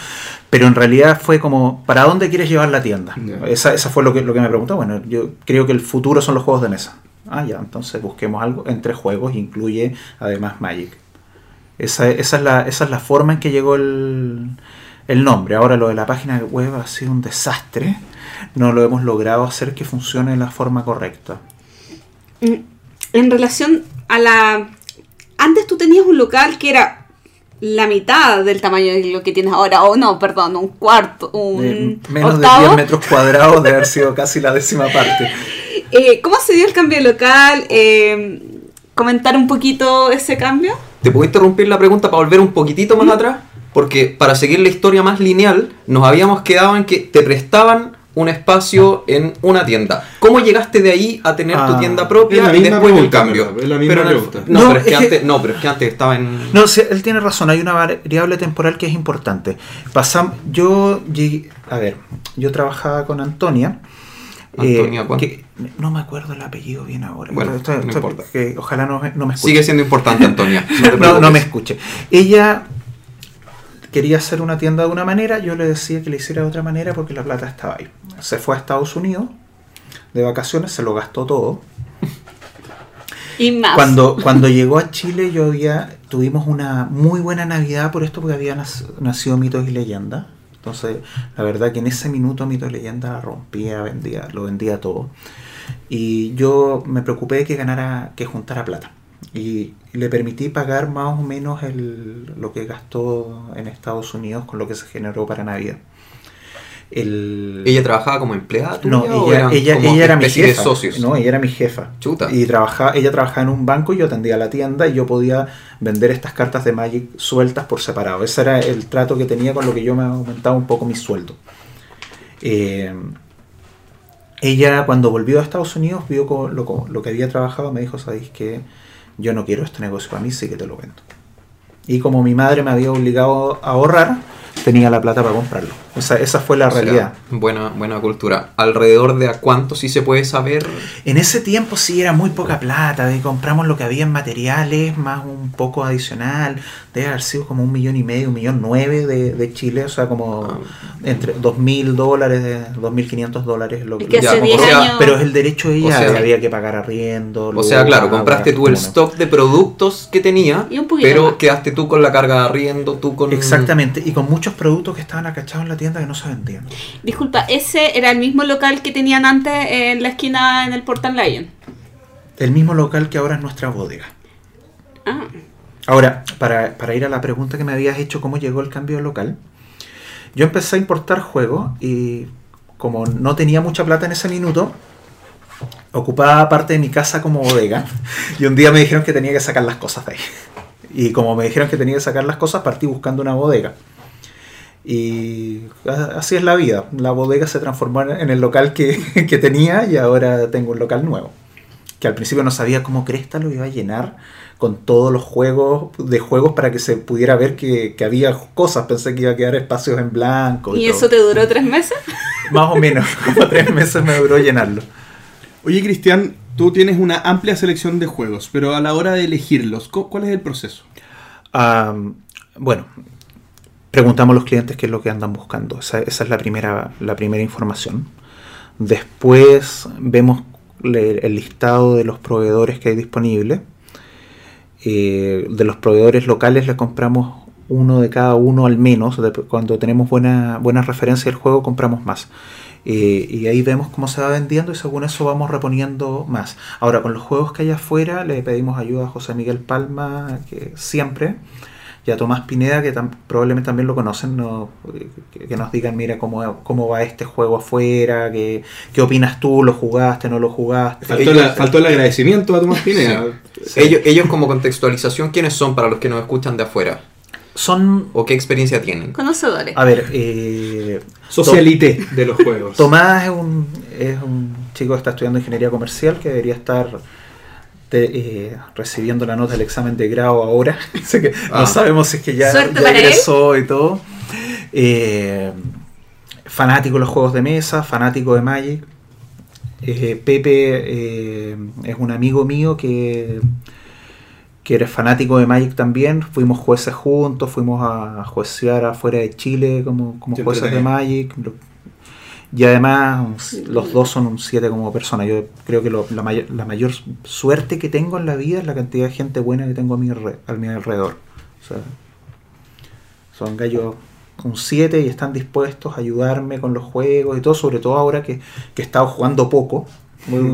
Pero en realidad fue como, ¿para dónde quieres llevar la tienda? Esa, esa fue lo que, lo que me preguntó. Bueno, yo creo que el futuro son los juegos de mesa. Ah, ya, entonces busquemos algo entre juegos, incluye además Magic. Esa, esa, es, la, esa es la forma en que llegó el, el nombre. Ahora lo de la página web ha sido un desastre. No lo hemos logrado hacer que funcione de la forma correcta. Mm, En relación a la... Antes tú tenías un local que era la mitad del tamaño de lo que tienes ahora, o no, perdón, un cuarto, un Eh, menos octavo. de 10 metros cuadrados de haber sido casi la décima parte. [laughs] Eh, ¿Cómo se dio el cambio de local? Eh, ¿Comentar un poquito ese cambio? ¿Te puedo interrumpir la pregunta para volver un poquitito más atrás? Porque para seguir la historia más lineal, nos habíamos quedado en que te prestaban un espacio en una tienda. ¿Cómo llegaste de ahí a tener tu Ah, tienda propia y después el pregunta, cambio? la misma Pero el- pregunta. no, No, pero es que es que- antes, no, pero es que antes estaba en... No, sí, él tiene razón, hay una variable temporal que es importante. Pasam yo llegué- a ver, yo trabajaba con Antonia. eh, Antonia, ¿cuál? que- no me acuerdo el apellido bien ahora. Bueno, Esto- no esto- importa. que ojalá no, me- no me escuche. Sigue siendo importante, Antonia. No, [laughs] me escuche. Ella quería hacer una tienda de una manera, yo le decía que le hiciera de otra manera porque la plata estaba ahí. Se fue a Estados Unidos de vacaciones, se lo gastó todo. Y más. Cuando, cuando llegó a Chile yo había, tuvimos una muy buena Navidad por esto porque había nac- nacido Mitos y Leyendas. Entonces, la verdad que en ese minuto Mitos y Leyendas la rompía, vendía, lo vendía todo. Y yo me preocupé de que ganara, que juntara plata. Y le permití pagar más o menos el, lo que gastó en Estados Unidos con lo que se generó para Navidad. El, ¿Ella trabajaba como empleada tuya no, ella, era mi jefa. de socios? No, ella era mi jefa. Chuta. Y trabajaba, ella trabajaba en un banco y yo atendía la tienda y yo podía vender estas cartas de Magic sueltas por separado. Ese era el trato que tenía con lo que yo me aumentaba un poco mi sueldo. Eh, ella cuando volvió a Estados Unidos vio lo, lo que había trabajado, me dijo, sabéis que yo no quiero este negocio para mí, sí que te lo vendo. Y como mi madre me había obligado a ahorrar, tenía la plata para comprarlo. O sea, esa fue la O sea, realidad. buena, buena cultura. ¿Alrededor de a cuánto sí se puede saber? En ese tiempo sí era muy poca plata, de compramos lo que había en materiales, más un poco adicional, debe haber sido como un millón y medio, un millón nueve de, de Chile, o sea, como Ah. entre dos mil dólares, dos mil quinientos dólares. Lo, que Ya, hace como 10 sea, años. pero es el derecho de ella, O sea- había que pagar arriendo. O sea, claro, compraste tú el bueno. stock de productos que tenía, Y un pero más. quedaste tú con la carga de arriendo, tú con... Exactamente, y con muchos productos que estaban acachados en la tienda que no se vendían. Disculpa, ese era el mismo local que tenían antes en la esquina en el Portal Lion. El mismo local que ahora es nuestra bodega. Ah, Ahora, para, para ir a la pregunta que me habías hecho, ¿cómo llegó el cambio de local? Yo empecé a importar juegos y como no tenía mucha plata en ese minuto, ocupaba parte de mi casa como bodega y un día me dijeron que tenía que sacar las cosas de ahí. Y como me dijeron que tenía que sacar las cosas, partí buscando una bodega. Y así es la vida. La bodega se transformó en el local que, [laughs] que tenía y ahora tengo un local nuevo. Que al principio no sabía cómo Cresta lo iba a llenar con todos los juegos de juegos para que se pudiera ver que, que había cosas. Pensé que iba a quedar espacios en blanco. ¿y eso te duró tres meses? [laughs] Más o menos, [laughs] como tres meses me duró llenarlo. Oye, Cristian, tú tienes una amplia selección de juegos, pero a la hora de elegirlos, ¿cu- ¿cuál es el proceso? Am, bueno, preguntamos a los clientes qué es lo que andan buscando. Esa, es la primera, la primera información. Después vemos el listado de los proveedores que hay disponibles. Eh, de los proveedores locales le compramos uno de cada uno al menos. Cuando tenemos buena, buena referencia del juego, compramos más. Eh, y ahí vemos cómo se va vendiendo y según eso vamos reponiendo más. Ahora, con los juegos que hay afuera, le pedimos ayuda a José Miguel Palma, que siempre, y a Tomás Pineda, que tam- probablemente también lo conocen, no, que, que nos digan, mira, cómo, cómo va este juego afuera, qué, qué opinas tú, lo jugaste, no lo jugaste. Faltó, Ellos- la- faltó el agradecimiento a Tomás Pineda. [laughs] Ellos, ellos como contextualización, ¿quiénes son para los que nos escuchan de afuera? Son, ¿O qué experiencia tienen? Conocedores. a ver, eh, Socialité de los juegos. Tomás es un, es un chico que está estudiando ingeniería comercial que debería estar te- eh, recibiendo la nota del examen de grado ahora. [laughs] Así que Ah. no sabemos si es que ya, ya él. egresó y todo. Eh, fanático de los juegos de mesa, fanático de Magic. Eh, Pepe eh, es un amigo mío que, que eres fanático de Magic también. Fuimos jueces juntos, fuimos a juecear afuera de Chile como, como jueces de. Magic. Y además los dos son un 7 como persona. Yo creo que lo- la, mayor, la mayor suerte que tengo en la vida es la cantidad de gente buena que tengo a mi, a mi alrededor. O sea, son gallos un 7 y están dispuestos a ayudarme con los juegos y todo, sobre todo ahora que, que he estado jugando poco.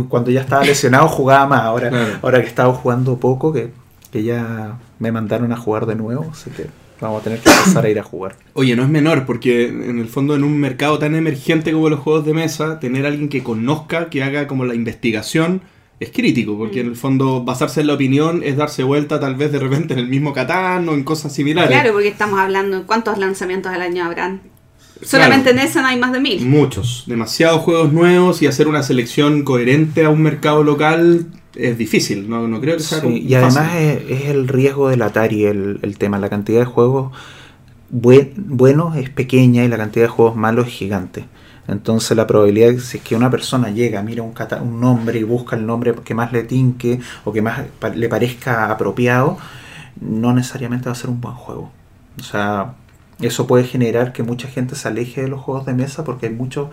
Cuando ya estaba lesionado jugaba más, ahora, Claro. ahora que he estado jugando poco, que, que ya me mandaron a jugar de nuevo, así que vamos a tener que empezar a ir a jugar. [clears throat] Oye, no es menor, porque en el fondo en un mercado tan emergente como los juegos de mesa, tener a alguien que conozca, que haga como la investigación, es crítico, porque en el fondo basarse en la opinión es darse vuelta tal vez de repente en el mismo Catán o en cosas similares. Claro, porque estamos hablando, ¿cuántos lanzamientos al año habrán? Solamente en ese no hay más de mil. Muchos, demasiados juegos nuevos y hacer una selección coherente a un mercado local es difícil, no, no creo que sea Sí, como y además fácil. es, es el riesgo del Atari el, el tema. La cantidad de juegos buen- buenos es pequeña y la cantidad de juegos malos es gigante. Entonces la probabilidad de que si es que una persona llega, mira un, cata- un nombre y busca el nombre que más le tinque o que más pa- le parezca apropiado, no necesariamente va a ser un buen juego. O sea, eso puede generar que mucha gente se aleje de los juegos de mesa porque hay muchos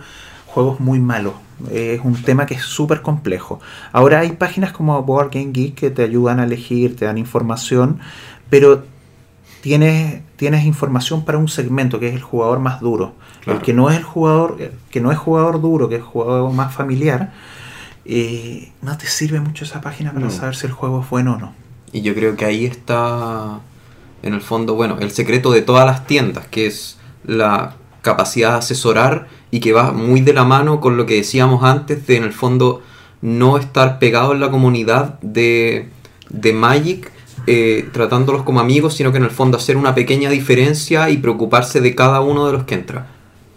juegos muy malos. Es un tema que es súper complejo. Ahora hay páginas como Board Game Geek que te ayudan a elegir, te dan información, pero tienes, tienes información para un segmento que es el jugador más duro. Claro. El que no es el jugador, que no es jugador duro, que es jugador más familiar, eh, no te sirve mucho esa página para No. saber si el juego es bueno o no. Y yo creo que ahí está, en el fondo, bueno, el secreto de todas las tiendas, que es la capacidad de asesorar y que va muy de la mano con lo que decíamos antes de, en el fondo, no estar pegado en la comunidad de, de Magic, eh, tratándolos como amigos, sino que en el fondo hacer una pequeña diferencia y preocuparse de cada uno de los que entra.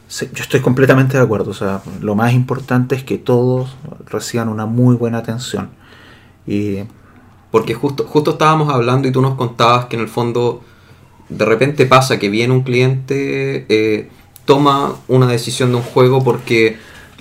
Sí, yo estoy completamente de acuerdo. O sea, lo más importante es que todos reciban una muy buena atención. Y Porque justo, justo estábamos hablando y tú nos contabas que en el fondo de repente pasa que viene un cliente, eh, toma una decisión de un juego porque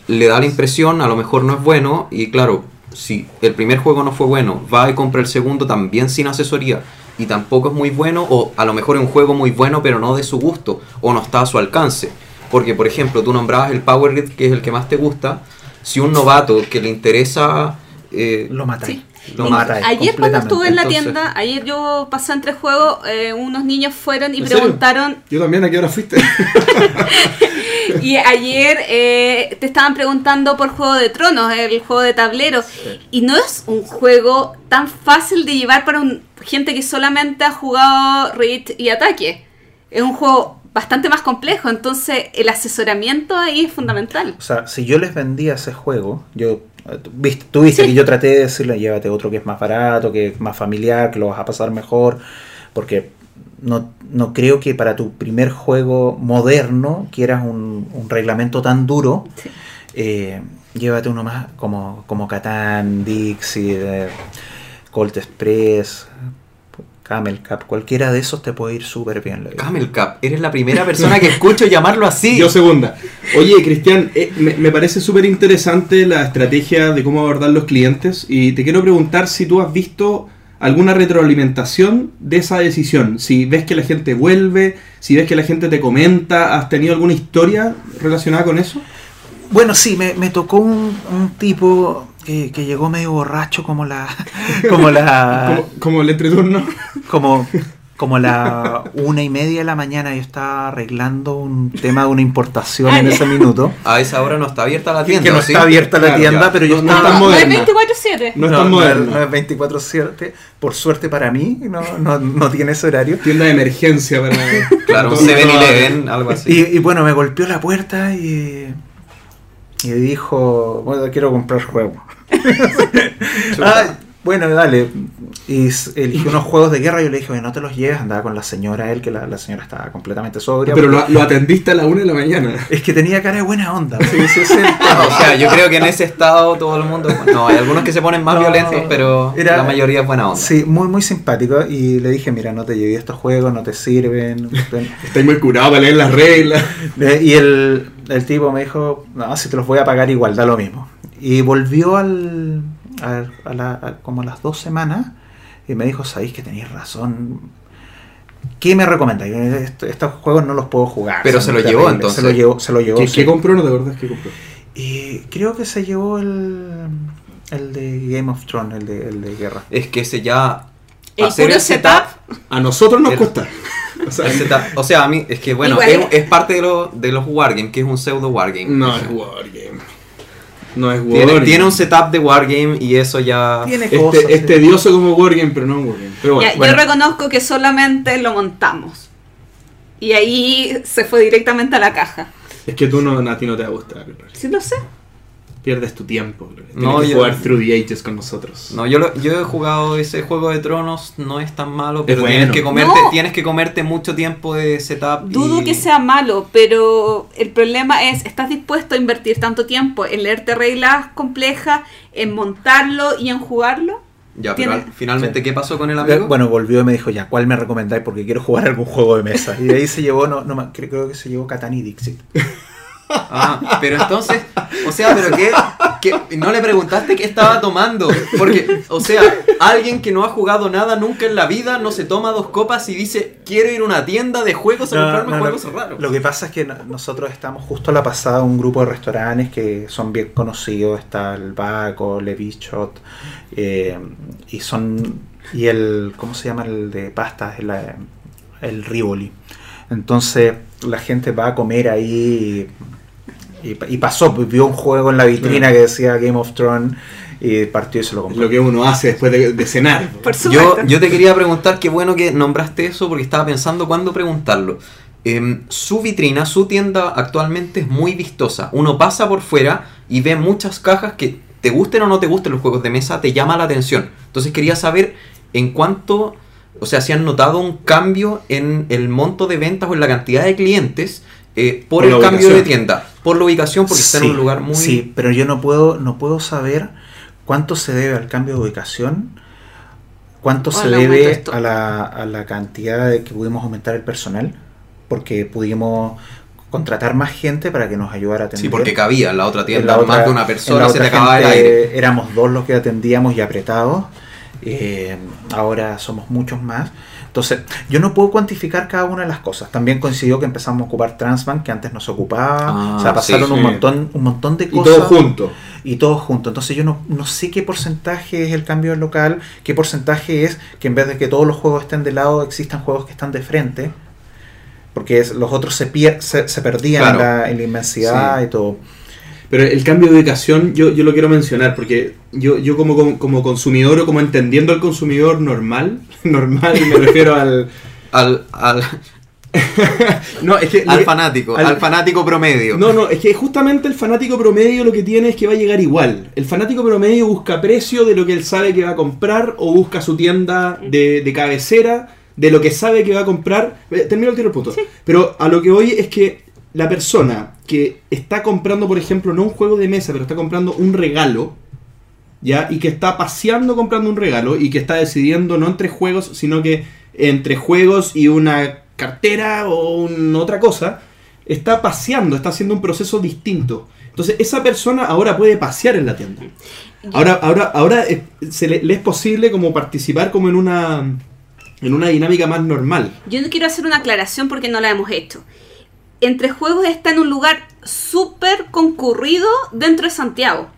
le da la impresión, a lo mejor no es bueno, y claro, si el primer juego no fue bueno, va y compra el segundo también sin asesoría y tampoco es muy bueno, o a lo mejor es un juego muy bueno pero no de su gusto, o no está a su alcance. Porque, por ejemplo, tú nombrabas el Power Grid, que es el que más te gusta, si un novato que le interesa... eh, Lo. Sí. Lo matáis ayer cuando estuve en la Entonces- tienda, ayer yo pasé entre juegos, eh, unos niños fueron y preguntaron, Yo también, ¿a qué hora fuiste? [laughs] y ayer eh, te estaban preguntando por Juego de Tronos, el juego de tablero, y no es un juego tan fácil de llevar para un, gente que solamente ha jugado Read y Ataque. Es un juego bastante más complejo, entonces el asesoramiento ahí es fundamental. O sea, si yo les vendía ese juego, yo viste, tú viste Sí. que yo traté de decirle, llévate otro que es más barato, que es más familiar, que lo vas a pasar mejor, porque no, no creo que para tu primer juego moderno quieras un, un reglamento tan duro. Sí. Eh, llévate uno más como, como Catán, Dixie, eh, Colt Express, Camel Cup, cualquiera de esos te puede ir súper bien. Camel Cup, eres la primera persona que escucho llamarlo así. Yo segunda. Oye, Cristian, eh, me, me parece súper interesante la estrategia de cómo abordar los clientes y te quiero preguntar si tú has visto alguna retroalimentación de esa decisión. Si ves que la gente vuelve, si ves que la gente te comenta, ¿has tenido alguna historia relacionada con eso? Bueno, sí, me, me tocó un, un tipo que, que llegó medio borracho como la... [laughs] Como la... Como, como el entreturno. como, como la una y media de la mañana yo estaba arreglando un tema de una importación en ese minuto. A esa hora no está abierta la Que tienda. no ¿sí? está abierta la Claro, tienda, ya. pero yo No- no estaba... No es moderna. 24-7. No es tan no, moderno. no es 24-7. Por suerte para mí, no, no, no tiene ese horario. Tienda de emergencia para... Claro, [laughs] un para todo- 7-Eleven, algo así. Y, y bueno, me golpeó la puerta y, y dijo, bueno, quiero comprar juegos. [laughs] ah, bueno, dale. Y eligió unos juegos de guerra y yo le dije, "Oye, no te los lleves, andaba con la señora, él, que la, la señora estaba completamente sobria. Pero porque- lo, lo atendiste a la una de la mañana. Es que tenía cara de buena onda. sí, sí, es el tema. O sea, yo creo que en ese estado todo el mundo. No, hay algunos que se ponen más No, violentos, pero era- la mayoría es buena onda. Sí, muy, muy simpático. Y le dije, mira, no te llevé estos juegos, no te sirven. ven". [laughs] Estoy muy curado para leer las reglas. [laughs] Y el, el tipo me dijo, no, si te los voy a pagar igual, da lo mismo. Y volvió al, a, a la- a- como a las dos semanas y me dijo, sabéis que tenéis razón. ¿Qué me recomendáis? Est- Estos juegos no los puedo jugar. Pero se lo llevó, terribles". entonces. Se lo llevó, se lo llevó. ¿Qué, sí. qué compró? ¿No te acordás qué compró? Y creo que se llevó el, el de Game of Thrones, el de, el de guerra. Es que ese ya. El hacer puro setup, A nosotros nos El- cuesta. [laughs] O sea, el setup- o sea, a mí, es que bueno, es, es parte de, lo- de los wargames, que es un pseudo wargame. no es Wargame. No es Tiene, Wargame. tiene un setup de wargame y eso ya. Tiene cosas. Este, es sí. tedioso como Wargame, pero no es Wargame. Pero bueno, Ya, bueno. Yo reconozco que solamente lo montamos. Y ahí se fue directamente a la caja. es que tú no, a ti no te va a gustar. Sí lo sé. Pierdes tu tiempo. Tienes No, que yo- jugar Through the Ages con nosotros. No, yo, lo- yo he jugado ese juego de tronos, no es tan malo, pero bueno. tienes, que comerte, No. tienes que comerte mucho tiempo de setup. Dudo y- que sea malo, pero el problema es, ¿estás dispuesto a invertir tanto tiempo en leerte reglas complejas, en montarlo y en jugarlo? Ya, pero al- finalmente, ¿qué pasó con el Eh, amigo? Bueno, volvió y me dijo, ya, ¿cuál me recomendáis? Porque quiero jugar algún juego de mesa. Y de ahí se llevó, no, no creo, creo que se llevó Catán y Dixit. Ah, pero entonces, o sea, pero qué, qué- no le preguntaste qué estaba tomando, porque, o sea, alguien que no ha jugado nada nunca en la vida no se toma dos copas y dice quiero ir a una tienda de juegos a No, comprarme no, no. juegos raros. Lo que pasa es que no- nosotros estamos justo a la pasada un grupo de restaurantes que son bien conocidos. Está el Baco, Le Bichot, eh, y son. Y el. ¿Cómo se llama el de pastas? El, eh, el Rivoli. Entonces la gente va a comer ahí y, y- pasó, pues, vio un juego en la vitrina que decía Game of Thrones y partió y se lo Es compró. lo que uno hace después de, de cenar. Por Yo, yo te quería preguntar, qué bueno que nombraste eso porque estaba pensando cuándo preguntarlo. Em, su vitrina, su tienda actualmente es muy vistosa. Uno pasa por fuera y ve muchas cajas que te gusten o no te gusten los juegos de mesa, te llama la atención. Entonces quería saber en cuánto, o sea, si han notado un cambio en el monto de ventas o en la cantidad de clientes eh, por, Por el cambio de tienda. Por la ubicación, porque está en un lugar muy... Sí, pero yo no puedo, no puedo saber cuánto se debe al cambio de ubicación, cuánto se debe a la, a la cantidad de que pudimos aumentar el personal, porque pudimos contratar más gente para que nos ayudara a atender. Sí, porque cabía en la otra En tienda la otra- más de una persona, se otra le acababa el gente aire. Éramos dos los que atendíamos y apretados. Eh, ahora somos muchos más. Entonces, yo no puedo cuantificar cada una de las cosas. También coincidió que empezamos a ocupar Transbank, que antes no se ocupaba. Ah, o sea, pasaron sí, un montón, un montón de Y cosas. todo junto. Y todo junto. Entonces yo no, no sé qué porcentaje es el cambio local, qué porcentaje es que en vez de que todos los juegos estén de lado, existan juegos que están de frente. Porque es- los otros se, pier- se, se perdían en, la, en la inmensidad Sí. y todo. Pero el cambio de ubicación yo, yo lo quiero mencionar porque yo, yo como, como, como consumidor o como entendiendo al consumidor normal, normal y me refiero al... [laughs] Al, al, [laughs] No, es que... al que- fanático, al- al, fanático promedio. No, no, es que justamente el fanático promedio lo que tiene es que va a llegar igual. El fanático promedio busca precio de lo que él sabe que va a comprar o busca su tienda de, de cabecera de lo que sabe que va a comprar. Eh, Termino el tiro el punto. Pero a lo que voy es que la persona que está comprando, por ejemplo, no un juego de mesa, pero está comprando un regalo, ¿ya? Y que está paseando comprando un regalo y que está decidiendo no entre juegos, sino que entre juegos y una cartera o un- otra cosa, está paseando, está haciendo un proceso distinto. Entonces, esa persona ahora puede pasear en la tienda. Ahora, ahora, ahora eh, se le, le es posible como participar como en una en una dinámica más normal. Yo no quiero hacer una aclaración porque no la hemos hecho. Entre Juegos está en un lugar súper concurrido dentro de Santiago.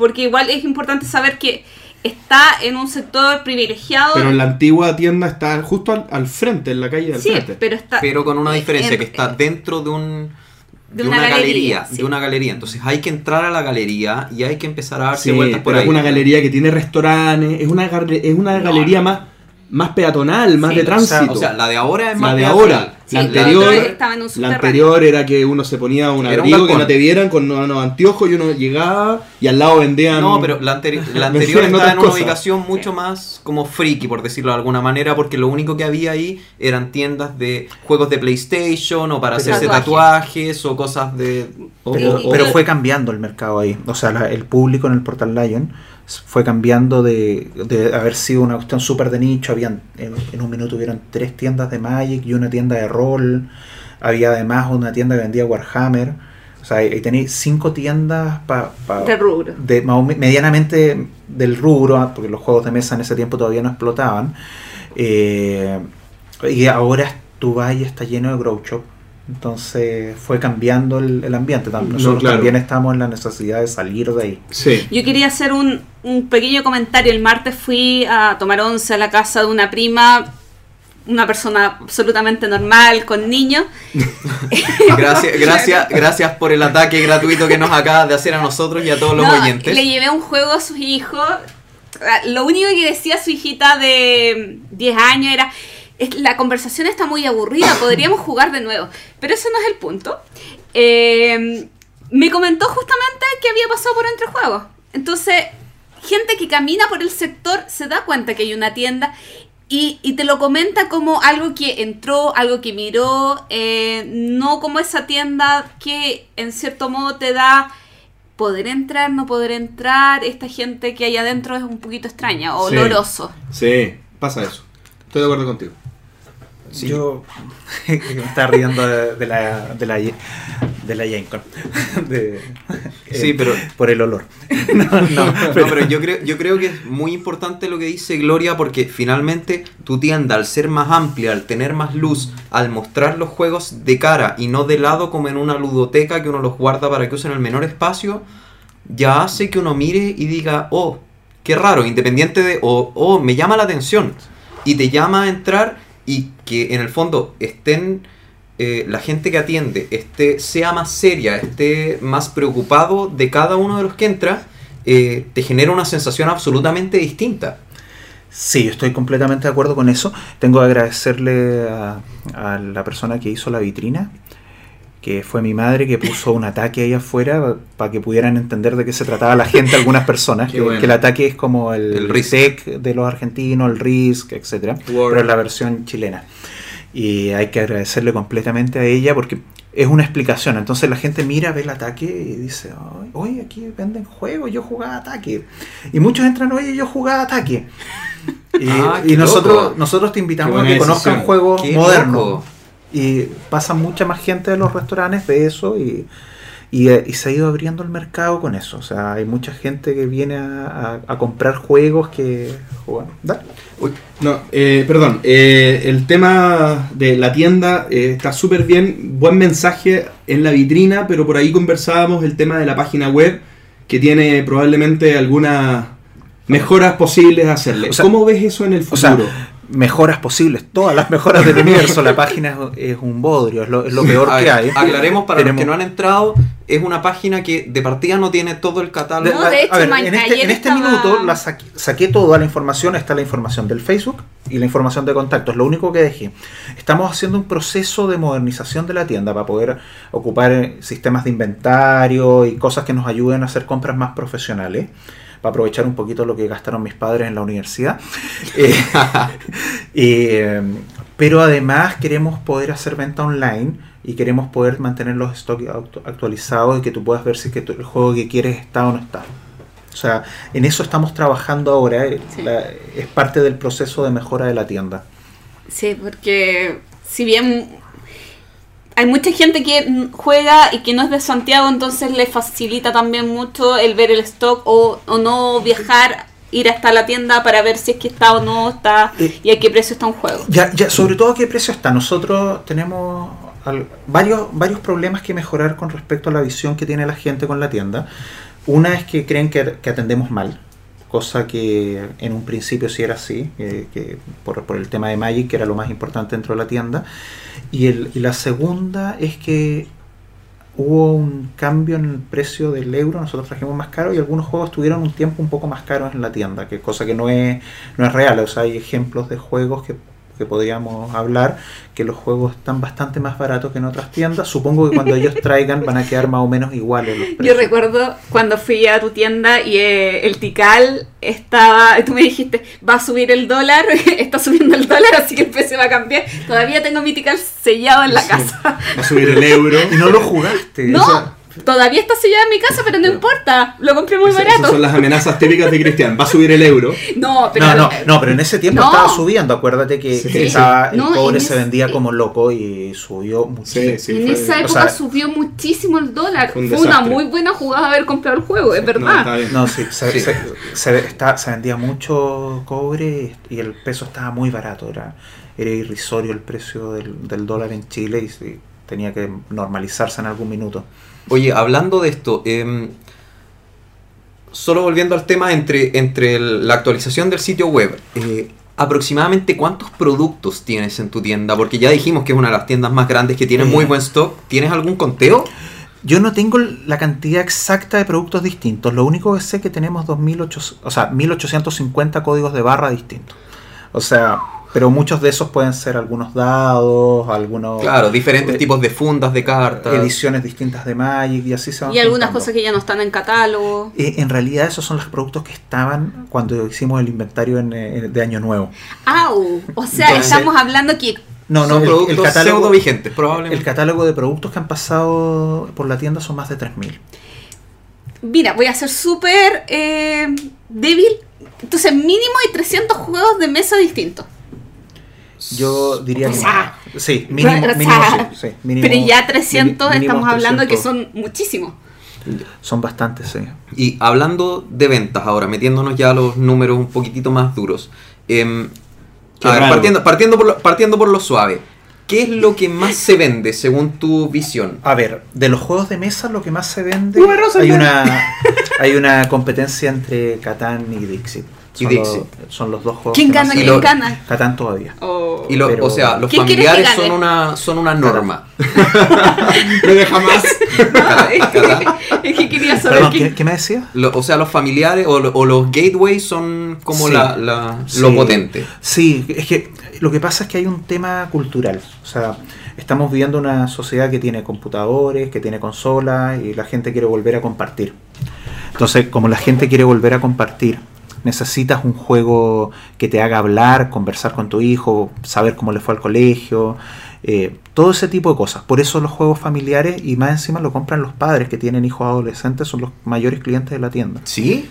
Porque igual es importante saber que está en un sector privilegiado. Pero en la antigua tienda está justo al, al frente, en la calle del sí, frente. pero está. Pero con una diferencia, en- que está dentro de un... de De, una una, galería, galería, sí. de una galería. Entonces hay que entrar a la galería y hay que empezar a darse Sí, vueltas por pero ahí. es una galería que tiene restaurantes, es una, es una No. galería más, más peatonal, más Sí, de o sea, tránsito. O sea, la de ahora es la más de peatonal. ahora. Sí, la la anterior, otra estaba en un la anterior era que uno se ponía un Era un abrigo que no te vieran con unos anteojos y uno llegaba y al lado vendían. No, pero la, anteri- la [laughs] anterior estaba en una cosas. ubicación mucho más como friki, por decirlo de alguna manera, porque lo único que había ahí eran tiendas de juegos de PlayStation o para Pero- hacerse tatuajes o cosas de... o- Pero, o- pero fue cambiando el mercado ahí. O sea, la- el público en el Portal Lion fue cambiando de, de haber sido una cuestión súper de nicho. Habían, en, en un minuto hubieron tres tiendas de Magic y una tienda de rol. Había además una tienda que vendía Warhammer. O sea, ahí tenéis cinco tiendas pa- pa- De rubro. de medianamente del rubro, ah, porque los juegos de mesa en ese tiempo todavía no explotaban. Eh, y ahora y está lleno de grow shop. Entonces fue cambiando el, el ambiente. No, Nosotros claro. también estamos en la necesidad de salir de ahí. Sí. Yo quería hacer un, un pequeño comentario. El martes fui a tomar once a la casa de una prima, una persona absolutamente normal, con niños. [laughs] Gracias, gracias, gracias por el ataque gratuito que nos acabas de hacer a nosotros y a todos los No, oyentes. Le llevé un juego a sus hijos. Lo único que decía su hijita de 10 años era, "Es- la conversación está muy aburrida, podríamos jugar de nuevo. Pero ese no es el punto. Eh, me comentó justamente que había pasado por entre juegos. Entonces, gente que camina por el sector se da cuenta que hay una tienda y, y te lo comenta como algo que entró, algo que miró, eh, no como esa tienda que en cierto modo te da poder entrar, no poder entrar, esta gente que hay adentro es un poquito extraña, Sí. oloroso. Sí, pasa eso. Estoy de acuerdo contigo. Sí. Yo me [laughs] estaba riendo de, de la de la de la. [laughs] De- Sí, eh, pero- por el olor. [laughs] No, no, No, pero yo creo, yo creo que es muy importante lo que dice Gloria porque finalmente tu tienda, al ser más amplia, al tener más luz, al mostrar los juegos de cara y no de lado como en una ludoteca que uno los guarda para que usen el menor espacio, ya hace que uno mire y diga, oh, qué raro, independiente de, oh, oh, me llama la atención. Y te llama a entrar y que en el fondo estén eh, la gente que atiende esté, sea más seria, esté más preocupado de cada uno de los que entra, eh, te genera una sensación absolutamente distinta. Sí, estoy completamente de acuerdo con eso. Tengo que agradecerle a, a la persona que hizo la vitrina, que fue mi madre, que puso un ataque ahí afuera para que pudieran entender de qué se trataba la gente, algunas personas, que, bueno. que el ataque es como el, El de los argentinos, el RISC, etcétera, Word. pero es la versión chilena. Y hay que agradecerle completamente a ella porque es una explicación. Entonces la gente mira, ve el ataque y dice, "Ay, oye, aquí venden juegos, yo jugaba ataque. Y muchos entran, oye, yo jugaba ataque. [laughs] Y, Ah, y nosotros, loco. nosotros te invitamos a que conozcan juegos modernos. loco. Y pasa mucha más gente de los restaurantes de eso y, y, eh, y se ha ido abriendo el mercado con eso. O sea, hay mucha gente que viene a, a- a comprar juegos que... Bueno, dale. Uy, No, eh, perdón. eh, el tema de la tienda eh, está súper bien. Buen mensaje en la vitrina, pero por ahí conversábamos el tema de la página web que tiene probablemente algunas mejoras posibles a hacerle. O sea, ¿Cómo ves eso en el O sea, futuro? Mejoras posibles, todas las mejoras del universo. La página es, es un bodrio, es lo, es lo peor que hay. Aclaremos para Tenemos- los que no han entrado, es una página que de partida no tiene todo el catálogo. No, de hecho, a ver, en este, ayer en este estaba- minuto la saqué, saqué toda la información, está la información del Facebook y la información de contactos, lo único que dejé. Estamos haciendo un proceso de modernización de la tienda para poder ocupar eh, sistemas de inventario y cosas que nos ayuden a hacer compras más profesionales, para aprovechar un poquito lo que gastaron mis padres en la universidad. [laughs] Eh, eh, pero además queremos poder hacer venta online y queremos poder mantener los stocks actualizados y que tú puedas ver si es que tu- el juego que quieres está o no está. O sea, en eso estamos trabajando ahora. eh, Sí. la- es parte del proceso de mejora de la tienda. Sí, porque si bien hay mucha gente que juega y que no es de Santiago, entonces le facilita también mucho el ver el stock o, o no viajar, ir hasta la tienda para ver si es que está o no está Eh, y a qué precio está un juego. Ya, ya, sobre todo a qué precio está. Nosotros tenemos al- varios, varios problemas que mejorar con respecto a la visión que tiene la gente con la tienda. Una es que creen que, que atendemos mal, cosa que en un principio sí era así, eh, que por, por el tema de Magic, que era lo más importante dentro de la tienda. Y, el, y la segunda es que hubo un cambio en el precio del euro, nosotros trajimos más caro y algunos juegos tuvieron un tiempo un poco más caros en la tienda, que cosa que no es, no es real. O sea, hay ejemplos de juegos que, que podríamos hablar, que los juegos están bastante más baratos que en otras tiendas. Supongo que cuando ellos traigan van a quedar más o menos iguales los Yo precios. recuerdo cuando fui a tu tienda y eh, el Tical estaba, tú me dijiste, va a subir el dólar, [laughs] está subiendo el dólar, así que el precio va a cambiar. Todavía tengo mi Tical sellado en la casa. Va a subir el euro. Y no lo jugaste. No, o sea, todavía está sellado en mi casa, pero no importa, lo compré muy barato. Esas son las amenazas típicas de Cristian. Va a subir el euro. [laughs] No, pero no, no, no, pero en ese tiempo No. estaba subiendo. Acuérdate que Sí. estaba- el No, se ese- vendía como loco y subió muchísimo. Sí, sí. en fue- esa o época sea, subió muchísimo el dólar. fue Fue, un una muy buena jugada haber comprado el juego, es No, verdad. está bien. No, sí, se, Sí. se- se- está- se vendía mucho cobre y el peso estaba muy barato. Era, era irrisorio el precio del, del dólar en Chile y tenía que normalizarse en algún minuto. Oye, hablando de esto, em, solo volviendo al tema entre, entre el- la actualización del sitio web, eh, aproximadamente cuántos productos tienes en tu tienda, porque ya dijimos que es una de las tiendas más grandes que tiene muy buen stock. ¿Tienes algún conteo? Yo no tengo la cantidad exacta de productos distintos. Lo único que sé es que tenemos 2800, o sea, 1850 códigos de barra distintos. O sea, pero muchos de esos pueden ser algunos dados, algunos Claro, diferentes eh, tipos de fundas de cartas. ediciones distintas de Magic y así se van Y algunas juntando. cosas que ya no están en catálogo. Eh, en realidad esos son los productos que estaban cuando hicimos el inventario en, eh, de Año Nuevo. ¡Au! O sea, Entonces- estamos hablando que No, no, Son el, el productos catálogo, pseudo vigentes, el probablemente. catálogo de productos que han pasado por la tienda son más de 3.000. Mira, voy a ser súper eh, débil. Entonces, mínimo hay 300 juegos de mesa distintos. Yo diría O que sea, sí, [laughs] mínimo, o sea, mínimo, sí, sí, mínimo- pero ya 300 mínimo estamos hablando de que 300. son muchísimos. son bastantes, sí. Y hablando de ventas ahora, metiéndonos ya a los números un poquitito más duros. em, a ver, partiendo, partiendo, por lo, partiendo por lo suave. ¿Qué es lo que más se vende según tu visión? A ver, de los juegos de mesa lo que más se vende hay una hay una competencia entre Catán y Dixit. Y Son, Dixit. Los, son los dos juegos. ¿Quién gana? ¿Quién lo- gana? Catán todavía. O- Y lo- Pero- o sea, los ¿Quién quieres que familiares son una, son una norma. [laughs] [laughs] No deja más. [laughs] Es que- quería saber Perdón, quién- ¿qué, qué me decía? Lo- o sea, los familiares o, lo- o los gateways son como Sí. la, la- Sí. lo potente. Sí, es que lo que pasa es que hay un tema cultural. O sea, estamos viviendo una sociedad que tiene computadores, que tiene consolas y la gente quiere volver a compartir. Entonces, como la gente quiere volver a compartir, necesitas un juego que te haga hablar, conversar con tu hijo, saber cómo le fue al colegio, eh, todo ese tipo de cosas. Por eso los juegos familiares y más encima lo compran los padres que tienen hijos adolescentes, son los mayores clientes de la tienda. ¿Sí?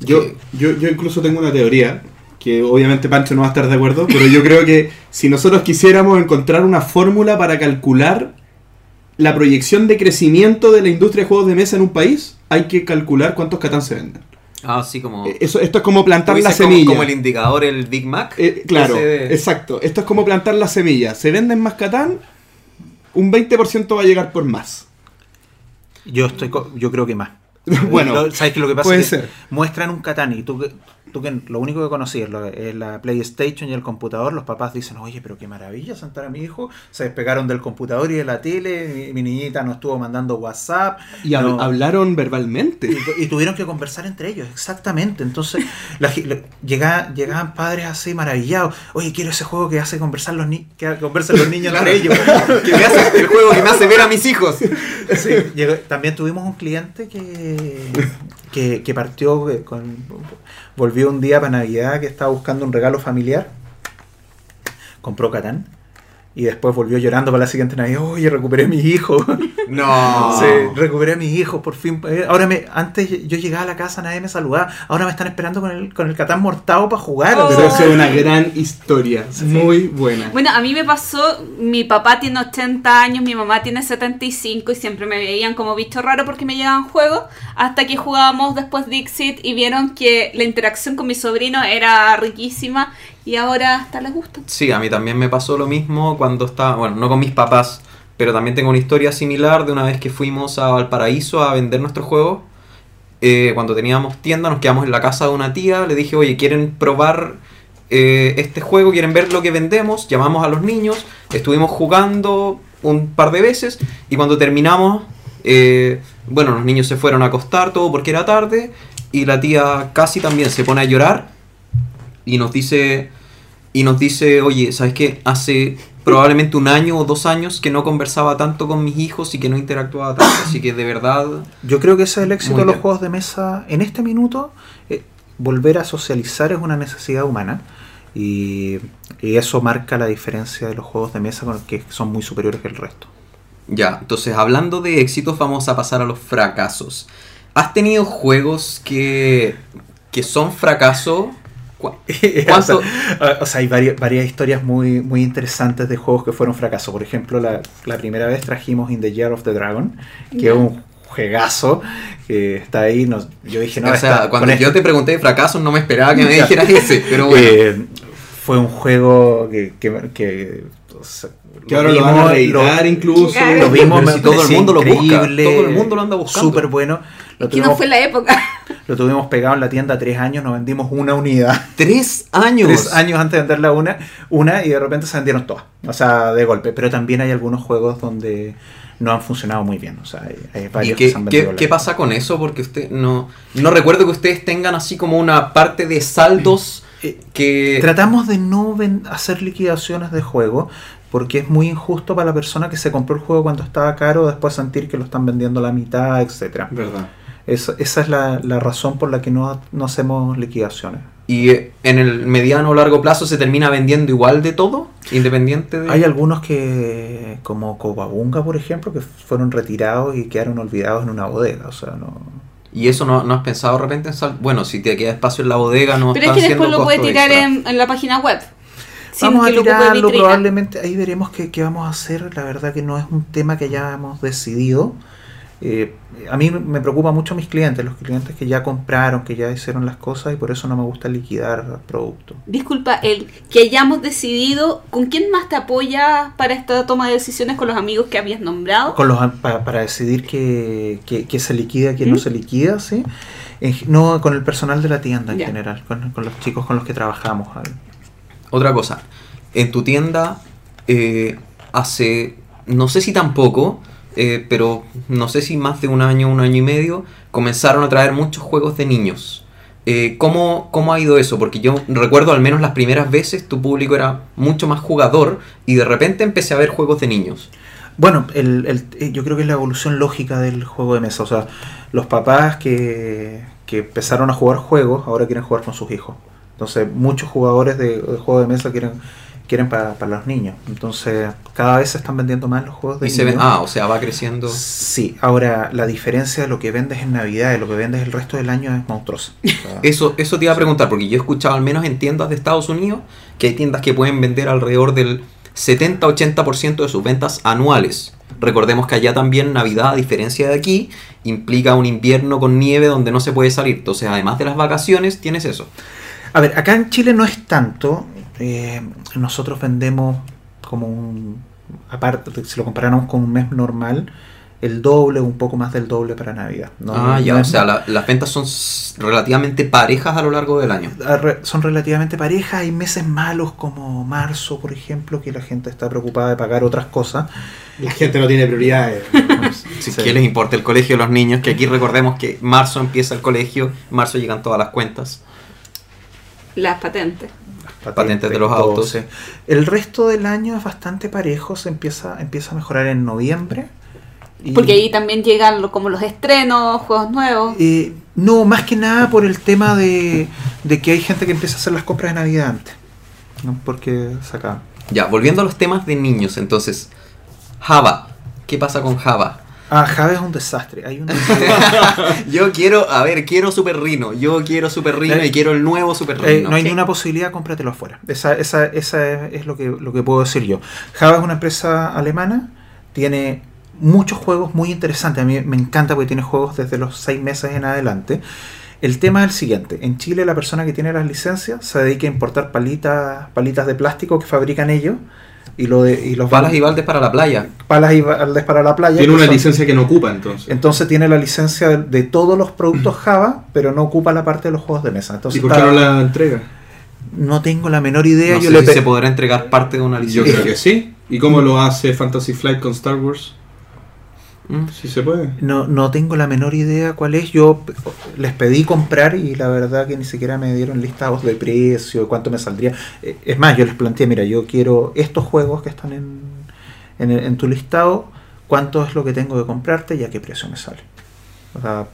Yo, yo, yo incluso tengo una teoría que obviamente Pancho no va a estar de acuerdo, pero yo creo que si nosotros quisiéramos encontrar una fórmula para calcular la proyección de crecimiento de la industria de juegos de mesa en un país, hay que calcular cuántos Catán se venden. Ah, sí, como... Eh, Eso, esto es como plantar la como- semilla. Como, el indicador, el Big Mac. Eh, claro, de- exacto. Esto es como plantar la semilla. Se venden más Catán, un 20% va a llegar por más. Yo estoy yo creo que más. [laughs] Bueno, ¿sabes qué? Lo que pasa puede es que ser. muestran un Catán y tú, tú que lo único que conocías lo- es la PlayStation y el computador, los papás dicen, oye, pero qué maravilla sentar a mi hijo, se despegaron del computador y de la tele, mi, mi niñita no estuvo mandando WhatsApp. Y hab- no- hablaron verbalmente. y, tu- y tuvieron que conversar entre ellos, exactamente. Entonces, la la- llega- llegaban padres así maravillados. Oye, quiero ese juego que hace conversar los ni que conversan los niños entre ellos. [laughs] que me hace, el juego que me hace ver a mis hijos. Sí, llegó- también tuvimos un cliente que, que, que partió eh, con. Volvió un día para Navidad que estaba buscando un regalo familiar. Compró Catán. Y después volvió llorando para la siguiente Navidad. Oye, recuperé a mi hijo. [laughs] No. Sí, recuperé a mi hijo, por fin. Eh, Ahora me, antes yo llegaba a la casa, nadie me saludaba. Ahora me están esperando con el, con el Catán mortado para jugar. Oh. Pero eso es una gran historia. Muy buena. Bueno, a mí me pasó, mi papá tiene 80 años, mi mamá tiene 75 y siempre me veían como bicho raro porque me llegaban juegos, hasta que jugábamos después Dixit y vieron que la interacción con mi sobrino era riquísima y ahora hasta les gusta. Sí, a mí también me pasó lo mismo cuando estaba, bueno, no con mis papás, pero también tengo una historia similar de una vez que fuimos a Valparaíso a vender nuestros juegos. Eh, cuando teníamos tienda, nos quedamos en la casa de una tía, le dije, oye, ¿quieren probar eh, este juego? ¿Quieren ver lo que vendemos? Llamamos a los niños, estuvimos jugando un par de veces y cuando terminamos, eh, bueno, los niños se fueron a acostar, todo porque era tarde, y la tía casi también se pone a llorar y nos dice y nos dice, oye, ¿sabes qué? Hace probablemente un año o dos años que no conversaba tanto con mis hijos y que no interactuaba tanto, así que de verdad... Yo creo que ese es el éxito de los bien. juegos de mesa en este minuto. eh, volver a socializar es una necesidad humana. Y, y eso marca la diferencia de los juegos de mesa con los que son muy superiores que el resto. Ya, entonces hablando de éxitos vamos a pasar a los fracasos. ¿Has tenido juegos que, que son fracaso? [laughs] O, sea, ¿Cuánto? o sea, hay varias, varias historias muy, muy interesantes de juegos que fueron fracasos. Por ejemplo, la, la primera vez trajimos In the Year of the Dragon, que es un juegazo que está ahí. Nos, yo dije, no, o sea, está- cuando yo este- te pregunté de fracasos no me esperaba que me [laughs] dijeras ese, pero bueno. Eh, fue un juego que, que, que, o sea, Que ahora lo van a vimos, reeditar incluso. Claro. Lo vimos, me todo el mundo lo busca, todo el mundo lo anda buscando. Súper bueno. Lo Que no tuvimos, fue la época. [laughs] lo tuvimos pegado en la tienda tres años, nos vendimos una unidad. [laughs] Tres años. Tres años antes de venderla una, una y de repente se vendieron todas. O sea, de golpe. Pero también hay algunos juegos donde no han funcionado muy bien. O sea, hay, hay ¿Y varios que qué, se han qué- vendido. qué pasa con eso? Porque usted no, no recuerdo que ustedes tengan así como una parte de saldos Eh, que... Tratamos de no hacer liquidaciones de juego porque es muy injusto para la persona que se compró el juego cuando estaba caro después sentir que lo están vendiendo a la mitad, etcétera. Verdad. Esa, esa es la, la razón por la que no, no hacemos liquidaciones. Y eh, en el mediano o largo plazo se termina vendiendo igual de todo, independiente de... Hay algunos que, como Cobabunga, por ejemplo, que fueron retirados y quedaron olvidados en una bodega. O sea, no. Y eso no, no has pensado de repente en sal... Bueno, si te queda espacio en la bodega no Pero es que después lo puede costos tirar en, en la página web. Vamos a tirarlo, probablemente. Ahí veremos qué, qué vamos a hacer. La verdad que no es un tema que ya hemos decidido. Eh, a mí me preocupa mucho mis clientes, los clientes que ya compraron, que ya hicieron las cosas y por eso no me gusta liquidar productos. Disculpa, el que hayamos decidido, ¿con quién más te apoya para esta toma de decisiones con los amigos que habías nombrado? Con los, pa- para decidir que, que- que se liquida, que ¿Mm? no se liquida, ¿sí? En no, con el personal de la tienda en Ya. general, con, con los chicos con los que trabajamos. Otra cosa, en tu tienda eh, hace, no sé si tampoco, eh, pero no sé si más de un año, un año y medio, comenzaron a traer muchos juegos de niños. Eh, ¿cómo, ¿Cómo ha ido eso? Porque yo recuerdo al menos las primeras veces tu público era mucho más jugador y de repente empecé a ver juegos de niños. Bueno, el, el- eh, yo creo que es la evolución lógica del juego de mesa. O sea, los papás que, que empezaron a jugar juegos ahora quieren jugar con sus hijos. Entonces, muchos jugadores de, de juego de mesa quieren, quieren para, para los niños. Entonces, cada vez se están vendiendo más los juegos de Y se ah, o sea, va creciendo. Sí, ahora la diferencia de lo que vendes en Navidad y lo que vendes el resto del año es monstruosa. O [laughs] sea, Eso, eso te iba a preguntar, porque yo he escuchado al menos en tiendas de Estados Unidos que hay tiendas que pueden vender alrededor del 70-80% de sus ventas anuales. Recordemos que allá también Navidad, a diferencia de aquí, implica un invierno con nieve donde no se puede salir. Entonces, además de las vacaciones, tienes eso. A ver, acá en Chile no es tanto. Eh, nosotros vendemos como un. Aparte, si lo comparamos con un mes normal, el doble o un poco más del doble para Navidad. No- ah, no ya, o sea, la- las ventas son relativamente parejas a lo largo del año. a re- son relativamente parejas. Hay meses malos como marzo, por ejemplo, que la gente está preocupada de pagar otras cosas. La gente no tiene prioridades. [laughs] Si Sí. ¿Qué les importa el colegio de los niños? Que aquí recordemos que marzo empieza el colegio, marzo llegan todas las cuentas. Las patentes. Patentes de los todo, autos. sí. El resto del año es bastante parejo. Se empieza, empieza a mejorar en noviembre. y- Porque ahí también llegan lo- como los estrenos, juegos nuevos. Eh, no, más que nada por el tema de, de que hay gente que empieza a hacer las compras de Navidad antes. ¿no? Porque saca. Ya, volviendo a los temas de niños, entonces, Java. ¿Qué pasa con Java? Ah, Java es un desastre. Hay una, [laughs] Yo quiero, a ver, quiero Super Rhino. Yo quiero Super Rhino Eh, y quiero el nuevo Super eh, Rhino. no hay Sí. ni una posibilidad, cómpratelo afuera. Esa, esa, esa es, es lo, que, lo que puedo decir yo. Java es una empresa alemana, tiene muchos juegos muy interesantes. A mí me encanta porque tiene juegos desde los seis meses en adelante. El tema es el siguiente. En Chile la persona que tiene las licencias se dedica a importar palitas, palitas de plástico que fabrican ellos y, lo de, y los Balas y baldes para la playa. palas y baldes para la playa. Tiene una son- licencia que no ocupa entonces. Entonces tiene la licencia de, de todos los productos [clears throat] Java, pero no ocupa la parte de los juegos de mesa. Entonces ¿Y por qué no la entrega? no tengo la menor idea. No yo sé le si se podrá entregar parte de una Yo licencia. creo que sí. ¿Y cómo lo hace Fantasy Flight con Star Wars? Mm. Sí se puede. no, no tengo la menor idea cuál es. Yo les pedí comprar y la verdad que ni siquiera me dieron listados de precio, cuánto me saldría. Eh, Es más, yo les planteé, mira, yo quiero estos juegos que están en, en, en tu listado, cuánto es lo que tengo que comprarte y a qué precio me sale. O sea,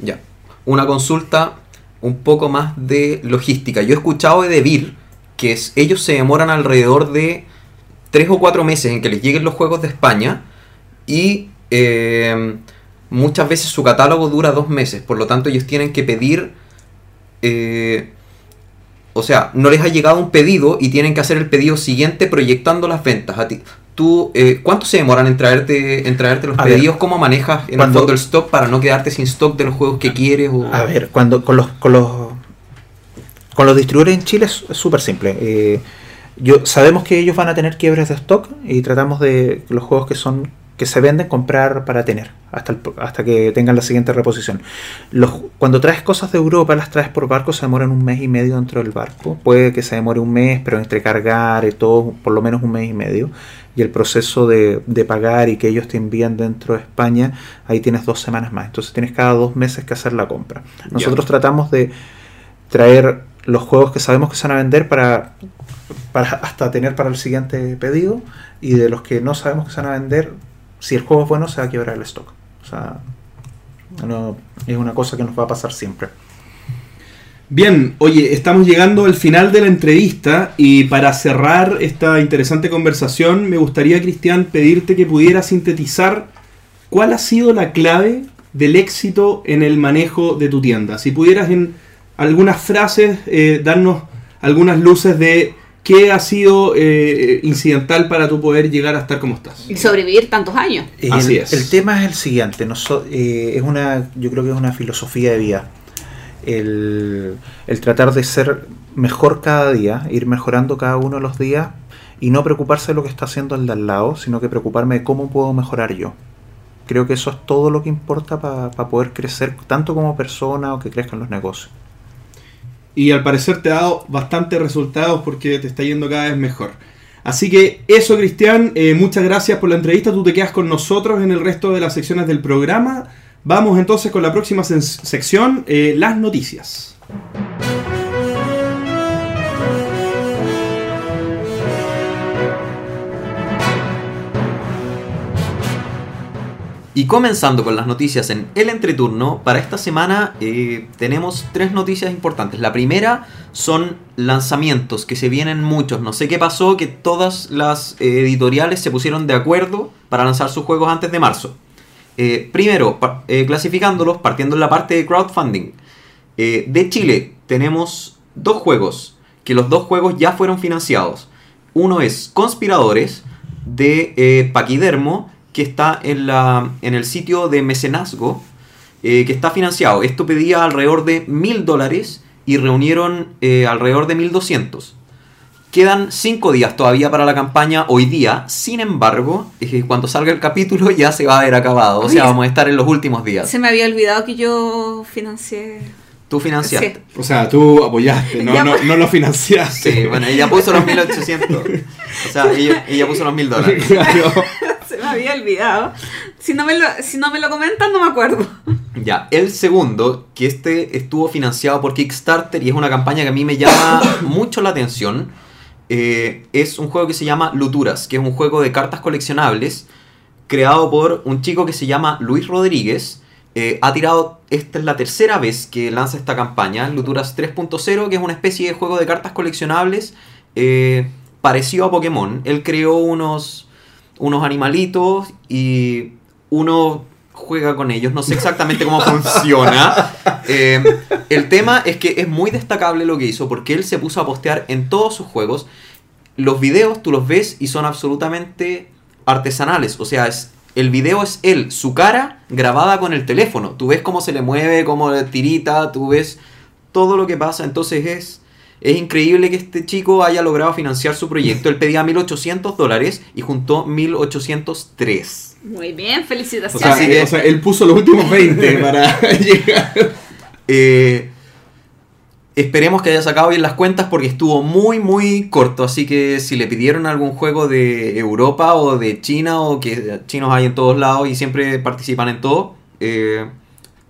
Ya. Una consulta un poco más de logística. Yo he escuchado de Devir que es- ellos se demoran alrededor de 3 o 4 meses en que les lleguen los juegos de España y eh, muchas veces su catálogo dura 2 meses. Por lo tanto, ellos tienen que pedir... eh, o sea, no les ha llegado un pedido y tienen que hacer el pedido siguiente proyectando las ventas. A ti, tú, eh, ¿Cuánto se demoran en traerte, en traerte los A ver, pedidos? ¿Cómo manejas en el cuando- fondo el stock para no quedarte sin stock de los juegos que quieres? O... A ver, cuando con los con los con los distribuidores en Chile es es súper simple. Eh, yo sabemos que ellos van a tener quiebres de stock y tratamos de los juegos que son que se venden comprar para tener hasta el- hasta que tengan la siguiente reposición. Los, cuando traes cosas de Europa, las traes por barco, se demoran un mes y medio dentro del barco. Puede que se demore un mes, pero entre cargar y todo, por lo menos un mes y medio. Y el proceso de, de pagar y que ellos te envían dentro de España, ahí tienes dos semanas más. Entonces tienes cada dos meses que hacer la compra. Nosotros tratamos de traer los juegos que sabemos que se van a vender para, para hasta tener para el siguiente pedido y de los que no sabemos que se van a vender, si el juego es bueno se va a quebrar el stock. O sea, no, es una cosa que nos va a pasar siempre. Bien, oye, estamos llegando al final de la entrevista y para cerrar esta interesante conversación me gustaría, Cristian, pedirte que pudieras sintetizar cuál ha sido la clave del éxito en el manejo de tu tienda. Si pudieras en algunas frases eh, darnos algunas luces de qué ha sido eh, incidental para tu poder llegar a estar como estás. Y sobrevivir tantos años. El, Así es. el tema es el siguiente, eh, es una, yo creo que es una filosofía de vida. El, el tratar de ser mejor cada día, ir mejorando cada uno de los días y no preocuparse de lo que está haciendo el de al lado, sino que preocuparme de cómo puedo mejorar yo. Creo que eso es todo lo que importa para poder crecer tanto como persona o que crezcan los negocios. Y al parecer te ha dado bastantes resultados porque te está yendo cada vez mejor. Así que eso, Cristian, eh, muchas gracias por la entrevista. Tú te quedas con nosotros en el resto de las secciones del programa. Vamos entonces con la próxima sección, eh, las noticias. Y comenzando con las noticias en el entreturno, para esta semana eh, tenemos tres noticias importantes. La primera son lanzamientos, que se vienen muchos. No sé qué pasó, que todas las eh, editoriales se pusieron de acuerdo para lanzar sus juegos antes de marzo. Eh, primero, clasificándolos, partiendo en la parte de crowdfunding. De Chile tenemos dos juegos, que los dos juegos ya fueron financiados. Uno es Conspiradores, de Paquidermo, que está en, la, en el sitio de mecenazgo, eh, que está financiado. Esto pedía alrededor de mil dólares y reunieron eh, alrededor de 1200. Quedan 5 días todavía para la campaña hoy día. Sin embargo, eh, cuando salga el capítulo ya se va a haber acabado. O sea, vamos a estar en los últimos días. Se me había olvidado que yo financié. Tú financiaste. Sí. O sea, tú apoyaste, no, no, no lo financiaste. Sí, bueno, ella puso los 1800. O sea, ella, ella puso los 1000 dólares. [laughs] Claro. Me había olvidado. Si no me lo, si no me lo comentan, no me acuerdo. Ya, el segundo, que este estuvo financiado por Kickstarter y es una campaña que a mí me llama [coughs] mucho la atención, eh, es un juego que se llama Luturas, que es un juego de cartas coleccionables creado por un chico que se llama Luis Rodríguez. Eh, ha tirado, esta es la tercera vez que lanza esta campaña, Luturas 3.0, que es una especie de juego de cartas coleccionables eh, parecido a Pokémon. Él creó unos, unos animalitos y uno juega con ellos. No sé exactamente cómo [laughs] funciona. Eh, el tema es que es muy destacable lo que hizo porque él se puso a postear en todos sus juegos. Los videos tú los ves y son absolutamente artesanales. O sea, es, el video es él, su cara grabada con el teléfono. Tú ves cómo se le mueve, cómo le tirita, tú ves todo lo que pasa. Entonces es, es increíble que este chico haya logrado financiar su proyecto. Él pedía 1.800 dólares y juntó 1.803. Muy bien, O felicitaciones. sea, que- o sea, él puso los últimos 20 [laughs] para [laughs] llegar. Eh, esperemos que haya sacado bien las cuentas porque estuvo muy muy corto. Así que si le pidieron algún juego de Europa o de China o que chinos hay en todos lados y siempre participan en todo, eh,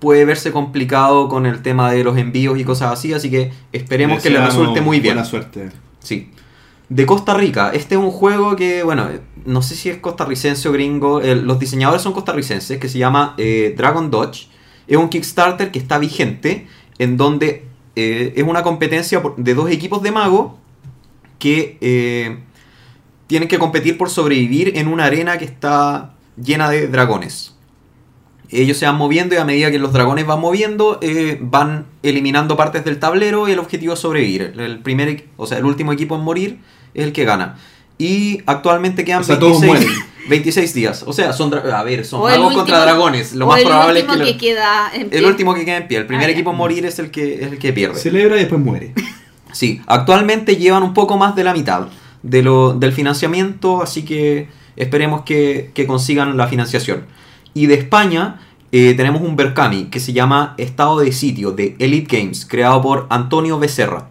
puede verse complicado con el tema de los envíos y cosas así. Así que esperemos que le resulte muy bien. Buena suerte. Sí. De Costa Rica. Este es un juego que, bueno, no sé si es costarricense o gringo. los diseñadores son costarricenses, que se llama eh, Dragon Dodge. Es un Kickstarter que está vigente, en donde eh, es una competencia de dos equipos de mago que eh, tienen que competir por sobrevivir en una arena que está llena de dragones. Ellos se van moviendo y a medida que los dragones van moviendo, eh, van eliminando partes del tablero y el objetivo es sobrevivir. El primer, o sea, el último equipo en morir es el que gana. Y actualmente quedan O sea, todos 26, mueren. [laughs] 26 días. O sea, son a ver, son magos contra dragones. Lo más el probable es último que, que, lo- queda en pie. el último que queda en pie. El primer Ah, equipo en morir es el que es el que pierde. Celebra y después muere. [laughs] Sí, actualmente llevan un poco más de la mitad de lo, del financiamiento, así que esperemos que, que consigan la financiación. Y de España eh, tenemos un Berkami que se llama Estado de Sitio de Elite Games, creado por Antonio Becerra,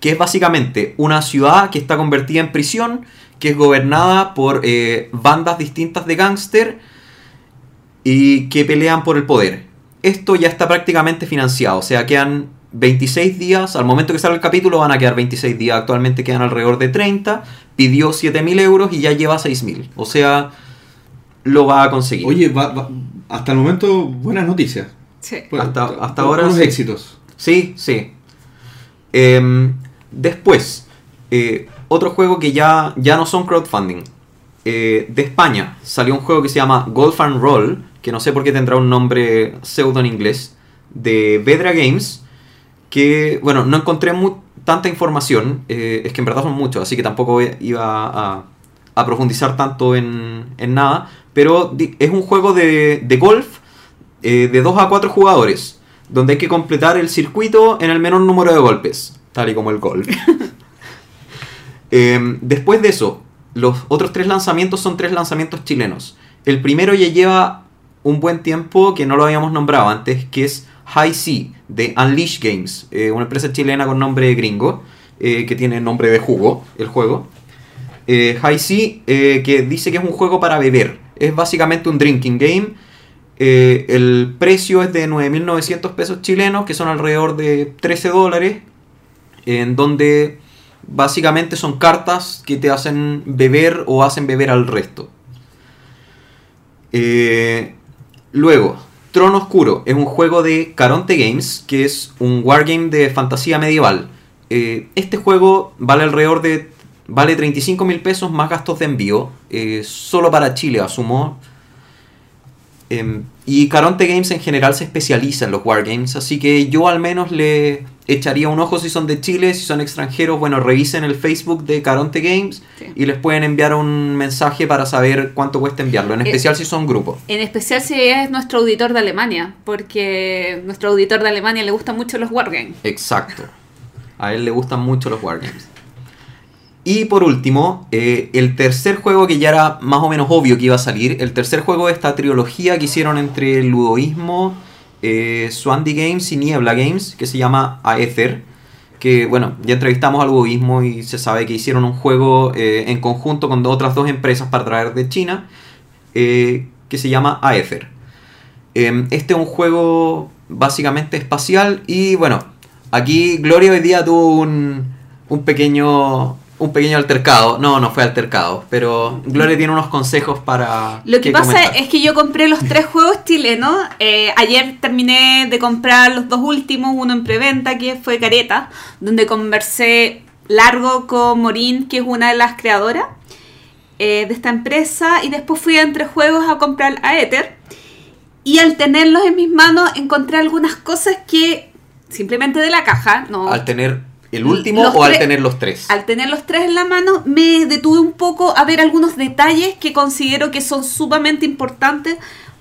que es básicamente una ciudad que está convertida en prisión, que es gobernada por eh, bandas distintas de gángster y que pelean por el poder. Esto ya está prácticamente financiado, o sea, quedan 26 días, al momento que sale el capítulo van a quedar 26 días, actualmente quedan alrededor de 30, pidió 7.000 euros y ya lleva 6.000, o sea, lo va a conseguir. Oye, va- va- hasta el momento, buenas noticias. Sí. Pues, Hasta- hasta ahora unos sí. éxitos. Sí, sí. Em, después, eh, otro juego que ya, ya no son crowdfunding. Eh, de España salió un juego que se llama Golf and Roll, que no sé por qué tendrá un nombre pseudo en inglés, de Vedra Games, que, bueno, no encontré tanta información, eh, es que en verdad son muchos, así que tampoco iba a, a profundizar tanto en, en nada, pero es un juego de, de golf eh, de 2 a 4 jugadores, donde hay que completar el circuito en el menor número de golpes, tal y como el golf. [laughs] Em, después de eso, los otros tres lanzamientos son tres lanzamientos chilenos. El primero ya lleva un buen tiempo que no lo habíamos nombrado antes, que es High Sea de Unleash Games, eh, una empresa chilena con nombre gringo, eh, que tiene nombre de jugo, el juego. Eh, High Sea, que dice que es un juego para beber. Es básicamente un drinking game. Eh, el precio es de 9.900 pesos chilenos, que son alrededor de 13 dólares, en donde básicamente son cartas que te hacen beber o hacen beber al resto. Eh, Luego, Trono Oscuro es un juego de Caronte Games, que es un wargame de fantasía medieval. Eh, este juego vale alrededor de vale 35 mil pesos más gastos de envío, eh, solo para Chile, asumo. Em, y Caronte Games en general se especializa en los wargames, así que yo al menos le echaría un ojo si son de Chile, si son extranjeros, bueno, revisen el Facebook de Caronte Games Sí. y les pueden enviar un mensaje para saber cuánto cuesta enviarlo, en Eh, especial si son grupos. En especial si es nuestro auditor de Alemania, porque nuestro auditor de Alemania le gustan mucho los wargames. Exacto. A él le gustan mucho los wargames. Y por último, eh, el tercer juego que ya era más o menos obvio que iba a salir, el tercer juego de esta trilogía que hicieron entre Ludoísmo, eh, Swandy Games y Niebla Games, que se llama Aether. Que bueno, ya entrevistamos al Ludoísmo y se sabe que hicieron un juego eh, en conjunto con otras dos empresas para traer de China, eh, que se llama Aether. Em, Este es un juego básicamente espacial y bueno, aquí Gloria hoy día tuvo un, un pequeño un pequeño altercado. No, no fue altercado, pero Gloria tiene unos consejos para Lo que pasa comentar. es que yo compré los tres [laughs] juegos chilenos. Eh, ayer terminé de comprar los dos últimos, uno en preventa, que fue Careta, donde conversé largo con Morín, que es una de las creadoras eh, de esta empresa, y después fui a Entre Juegos a comprar a Ether. Y al tenerlos en mis manos encontré algunas cosas que simplemente de la caja, no, al tener el último Los o al tener los tres. al tener los tres en la mano, me detuve un poco a ver algunos detalles que considero que son sumamente importantes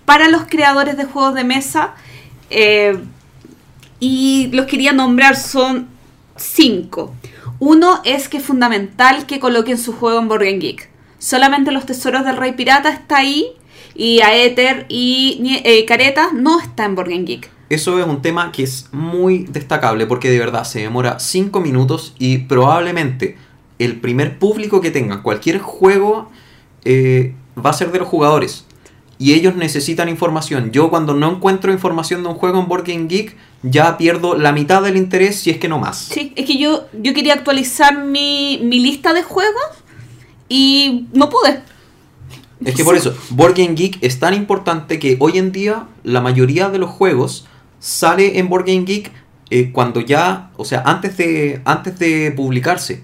para los creadores de juegos de mesa. eh, y los quería nombrar, son cinco. Uno es que es fundamental que coloquen su juego en Game Geek. Solamente los tesoros del Rey Pirata está ahí. Y Aether y eh, Careta no está en Game Geek. Eso es un tema que es muy destacable porque de verdad se demora 5 minutos y probablemente el primer público que tenga cualquier juego eh, va a ser de los jugadores. Y ellos necesitan información. Yo cuando no encuentro información de un juego en Board Game Geek ya pierdo la mitad del interés si es que no más. Sí, es que yo, yo quería actualizar mi, mi lista de juegos y no pude. Es que por eso, Board Game Geek es tan importante que hoy en día la mayoría de los juegos sale en Board Game Geek eh, cuando ya, o sea, antes de, antes de publicarse.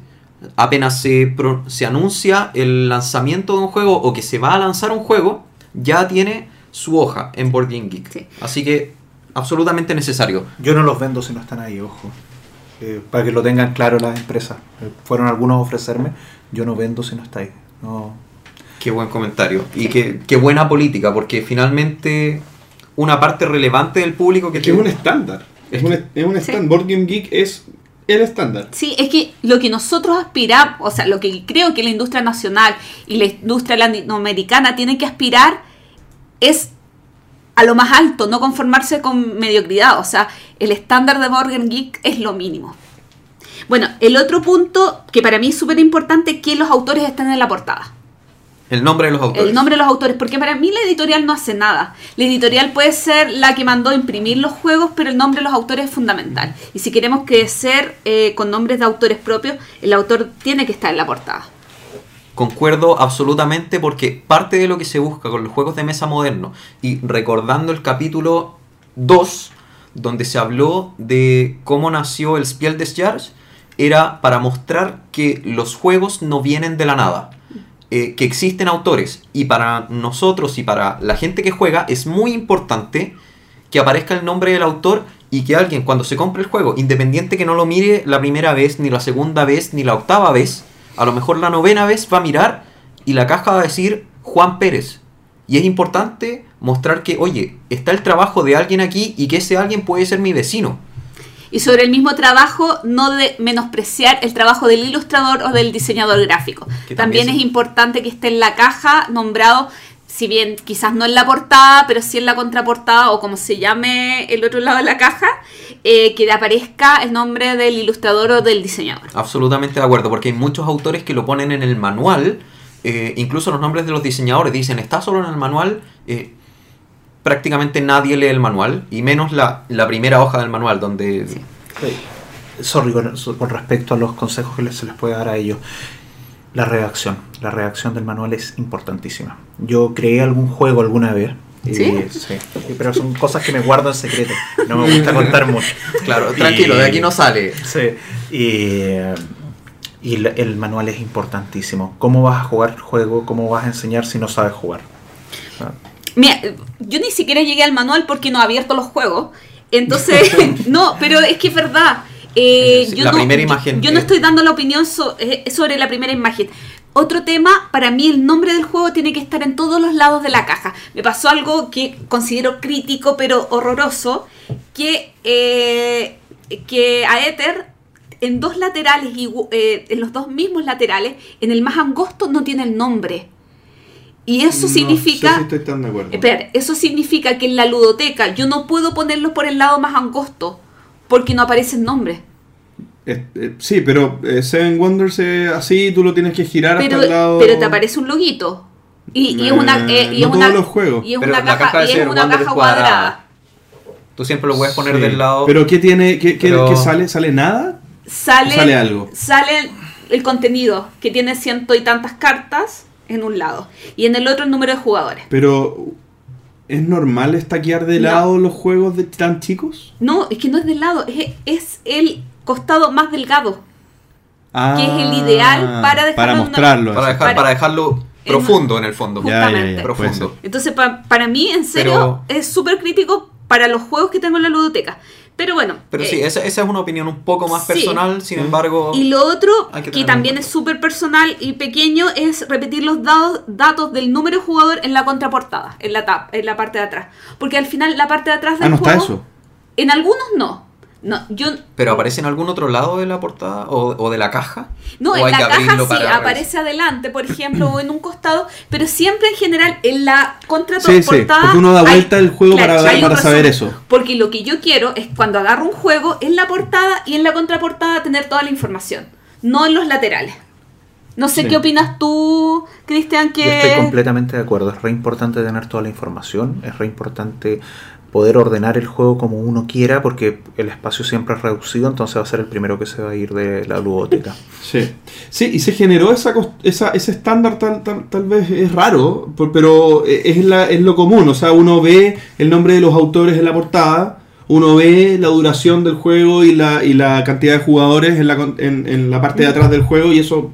Apenas se, pro- se anuncia el lanzamiento de un juego o que se va a lanzar un juego, ya tiene su hoja en Board Game Geek. Sí. Así que, absolutamente necesario. Yo no los vendo si no están ahí, ojo. Eh, para que lo tengan claro las empresas. Eh, fueron algunos a ofrecerme, yo no vendo si no está ahí. No. Qué buen comentario. Y qué, qué buena política, porque finalmente una parte relevante del público que, Es que te- es un estándar. Es un, es un Sí. estándar. Board Game Geek es el estándar. Sí, es que lo que nosotros aspiramos, o sea, lo que creo que la industria nacional y la industria latinoamericana tienen que aspirar es a lo más alto, no conformarse con mediocridad. O sea, el estándar de Morgan Geek es lo mínimo. Bueno, el otro punto que para mí es súper importante es que los autores estén en la portada. El nombre de los autores. El nombre de los autores, porque para mí la editorial no hace nada. La editorial puede ser la que mandó a imprimir los juegos, pero el nombre de los autores es fundamental. Y si queremos crecer eh, con nombres de autores propios, el autor tiene que estar en la portada. Concuerdo absolutamente porque parte de lo que se busca con los juegos de mesa modernos y recordando el capítulo 2 donde se habló de cómo nació el Spiel des Jahres era para mostrar que los juegos no vienen de la nada, eh, que existen autores y para nosotros y para la gente que juega es muy importante que aparezca el nombre del autor y que alguien cuando se compre el juego, independiente que no lo mire la primera vez, ni la segunda vez, ni la octava vez, a lo mejor la novena vez va a mirar y la caja va a decir Juan Pérez. Y es importante mostrar que, oye, está el trabajo de alguien aquí y que ese alguien puede ser mi vecino. Y sobre el mismo trabajo, no de menospreciar el trabajo del ilustrador o del diseñador gráfico. Que También, también es importante que esté en la caja nombrado, si bien quizás no en la portada, pero sí en la contraportada o como se llame el otro lado de la caja, eh, que aparezca el nombre del ilustrador o del diseñador. Absolutamente de acuerdo, porque hay muchos autores que lo ponen en el manual, eh, incluso los nombres de los diseñadores dicen, está solo en el manual, eh, prácticamente nadie lee el manual, y menos la, la primera hoja del manual, donde... Sorry, con, con respecto a los consejos que se les puede dar a ellos. La redacción. La redacción del manual es importantísima. Yo creé algún juego alguna vez Y- ¿Sí? sí. Sí, Pero son cosas que me guardo en secreto. No me gusta contar mucho. Claro, tranquilo, de aquí no sale. Sí. Y, eh, y la- el manual es importantísimo. ¿Cómo vas a jugar el juego? ¿Cómo vas a enseñar si no sabes jugar? Ah, Mira, yo ni siquiera llegué al manual porque no he abierto los juegos. Entonces, [laughs] [laughs] no, pero es que es verdad. Eh, yo la no, primera imagen Yo, no es- estoy dando la opinión so- eh, sobre la primera imagen. Otro tema, para mí el nombre del juego tiene que estar en todos los lados de la caja. Me pasó algo que considero crítico pero horroroso, que, eh, que a Ether en dos laterales, igu- eh, en los dos mismos laterales, en el más angosto no tiene el nombre. Y eso No significa... sé si estoy tan de acuerdo. Espera, eso significa que en la ludoteca yo no puedo ponerlo por el lado más angosto porque no aparece el nombre. Eh, eh, sí, pero eh, Seven Wonders eh, así tú lo tienes que girar Pero, hasta el lado. pero te aparece un loguito. Y, y es una, y no es una, todos los juegos. y es Pero una caja, caja de y es Seven una Wonders caja es cuadrada. cuadrada. Tú siempre lo puedes poner Sí. del lado. ¿Pero qué tiene? ¿Qué, qué- Pero- qué sale? ¿Sale nada? Sale, Sale algo. sale el contenido, que tiene ciento y tantas cartas en un lado. Y en el otro el número de jugadores. Pero ¿es normal estaquear de No. lado los juegos de tan chicos? No, es que no es del lado, es, es el costado más delgado. Que es el ideal para dejarlo Para una- mostrarlo. para, así. dejar, Para- para dejarlo profundo en el fondo. Ya, ya, ya, justamente. puede Profundo. Entonces, pa- para mí, en serio, es súper crítico para los juegos que tengo en la ludoteca. Pero bueno. Pero eh, sí, esa, esa es una opinión un poco más Sí. personal, sin embargo... Y lo otro, que también es súper personal y pequeño, es repetir los dados, datos del número de jugador en la contraportada, en la tap, en la parte de atrás. Porque al final la parte de atrás del Ah, no está juego. eso. En algunos no. No, yo, ¿Pero aparece en algún otro lado de la portada o, o de la caja? no ¿O en hay la que caja sí para aparece adelante, por [clears throat] ejemplo, o en un costado, pero siempre en general en la Sí, sí, contraportada. porque uno da hay- vuelta el juego claro, para, hay para saber eso. Porque lo que yo quiero es cuando agarro un juego, en la portada y en la contraportada tener toda la información, no en los laterales. No sé Sí. qué opinas tú, Cristian, Yo estoy que... completamente de acuerdo. Es re importante tener toda la información. Es re importante poder ordenar el juego como uno quiera porque el espacio siempre es reducido. Entonces va a ser el primero que se va a ir de la ludoteca. [laughs] Sí. Sí, y se generó esa, esa ese estándar tal, tal, tal vez es raro, pero eh, es, la- es lo común. O sea, uno ve el nombre de los autores en la portada, uno ve la duración del juego y la, y la cantidad de jugadores en la, en, en la parte de atrás del juego y eso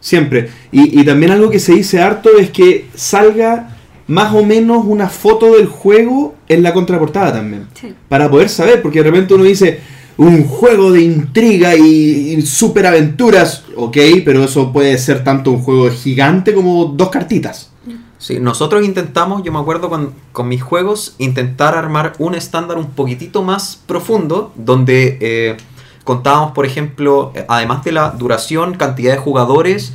siempre. Y, y también algo que se dice harto es que salga más o menos una foto del juego en la contraportada también Sí. para poder saber, porque de repente uno dice un juego de intriga y, y superaventuras, ok, pero eso puede ser tanto un juego gigante como dos cartitas. Sí, nosotros intentamos, yo me acuerdo con, con mis juegos, intentar armar un estándar un poquitito más profundo, donde eh, contábamos, por ejemplo, además de la duración, cantidad de jugadores,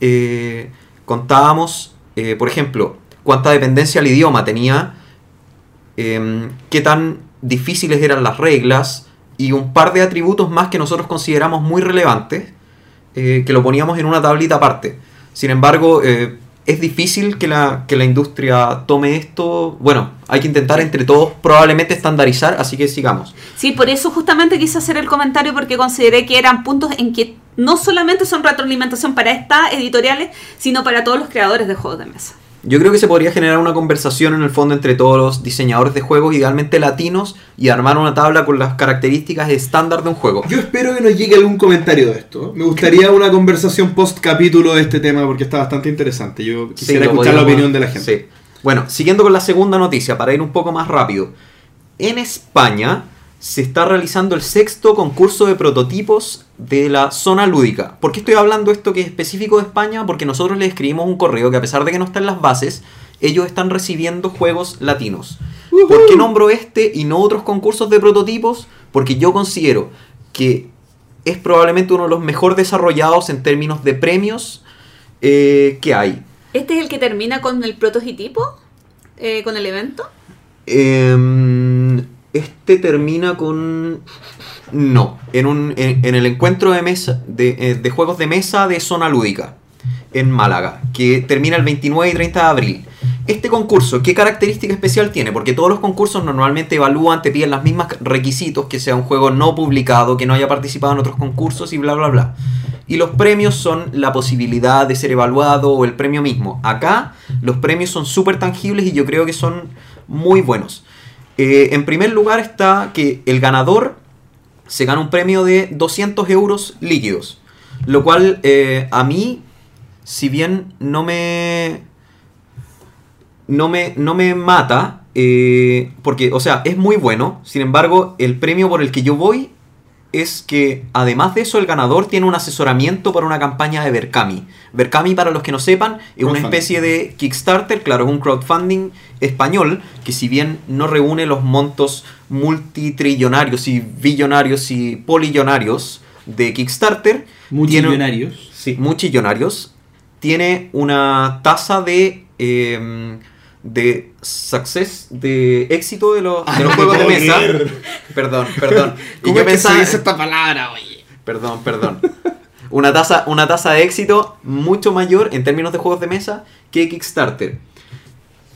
eh, contábamos, eh, por ejemplo, cuánta dependencia al idioma tenía, em, qué tan difíciles eran las reglas y un par de atributos más que nosotros consideramos muy relevantes, eh, que lo poníamos en una tablita aparte. Sin embargo, eh, es difícil que la, que la industria tome esto. Bueno, hay que intentar entre todos probablemente estandarizar, así que sigamos. Sí, por eso justamente quise hacer el comentario porque consideré que eran puntos en que no solamente son retroalimentación para estas editoriales, sino para todos los creadores de juegos de mesa. Yo creo que se podría generar una conversación en el fondo entre todos los diseñadores de juegos, idealmente latinos, y armar una tabla con las características estándar de un juego. Yo espero que nos llegue algún comentario de esto. Me gustaría una conversación post capítulo de este tema porque está bastante interesante. Yo quisiera escuchar la opinión de la gente. Sí. Bueno, siguiendo con la segunda noticia, para ir un poco más rápido. En España se está realizando el sexto concurso de prototipos de la zona lúdica. ¿Por qué estoy hablando esto que es específico de España? Porque nosotros le escribimos un correo que a pesar de que no está en las bases, ellos están recibiendo juegos latinos. ¿Por qué nombro este y no otros concursos de prototipos? Porque yo considero que es probablemente uno de los mejor desarrollados en términos de premios eh, que hay. ¿Este es el que termina con el prototipo? Eh, ¿Con el evento? Em, este termina con. No, en, un, en, el encuentro de, mesa, de, eh, de juegos de mesa de zona lúdica en Málaga, que termina el 29 y 30 de abril. Este concurso, ¿qué característica especial tiene? Porque todos los concursos normalmente evalúan, te piden los mismos requisitos, que sea un juego no publicado, que no haya participado en otros concursos y bla, bla, bla. Y los premios son la posibilidad de ser evaluado o el premio mismo. Acá los premios son súper tangibles y yo creo que son muy buenos. Eh, en primer lugar está que el ganador se gana un premio de 200 euros líquidos. Lo cual eh, a mí, si bien no me... No me, no me mata, eh, porque, o sea, es muy bueno. Sin embargo, el premio por el que yo voy es que, además de eso, el ganador tiene un asesoramiento para una campaña de Berkami. Berkami, para los que no sepan, es una especie de Kickstarter, claro, es un crowdfunding español que si bien no reúne los montos multitrillonarios y billonarios y polillonarios de Kickstarter, tiene- Multimillonarios. Sí, muchillonarios. Tiene una tasa de. eh, de success, de éxito de los, de Ah, los no juegos de mesa. Perdón, perdón. [laughs] Y ¿Cómo yo es que pensaba. se dice esta palabra, oye? Perdón, perdón. Una tasa, una tasa de éxito mucho mayor en términos de juegos de mesa que Kickstarter.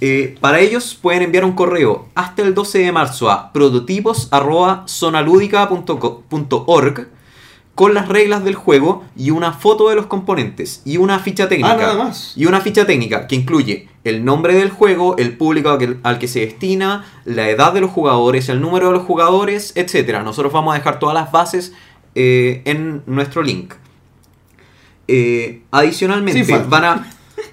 Eh, para ellos pueden enviar un correo hasta el 12 de marzo a prototipos.zonaludica.org con las reglas del juego y una foto de los componentes y una ficha técnica. Ah, nada más. Y una ficha técnica que incluye el nombre del juego, el público al que, al que se destina, la edad de los jugadores, el número de los jugadores, etc. Nosotros vamos a dejar todas las bases eh, en nuestro link. Eh, adicionalmente, van a,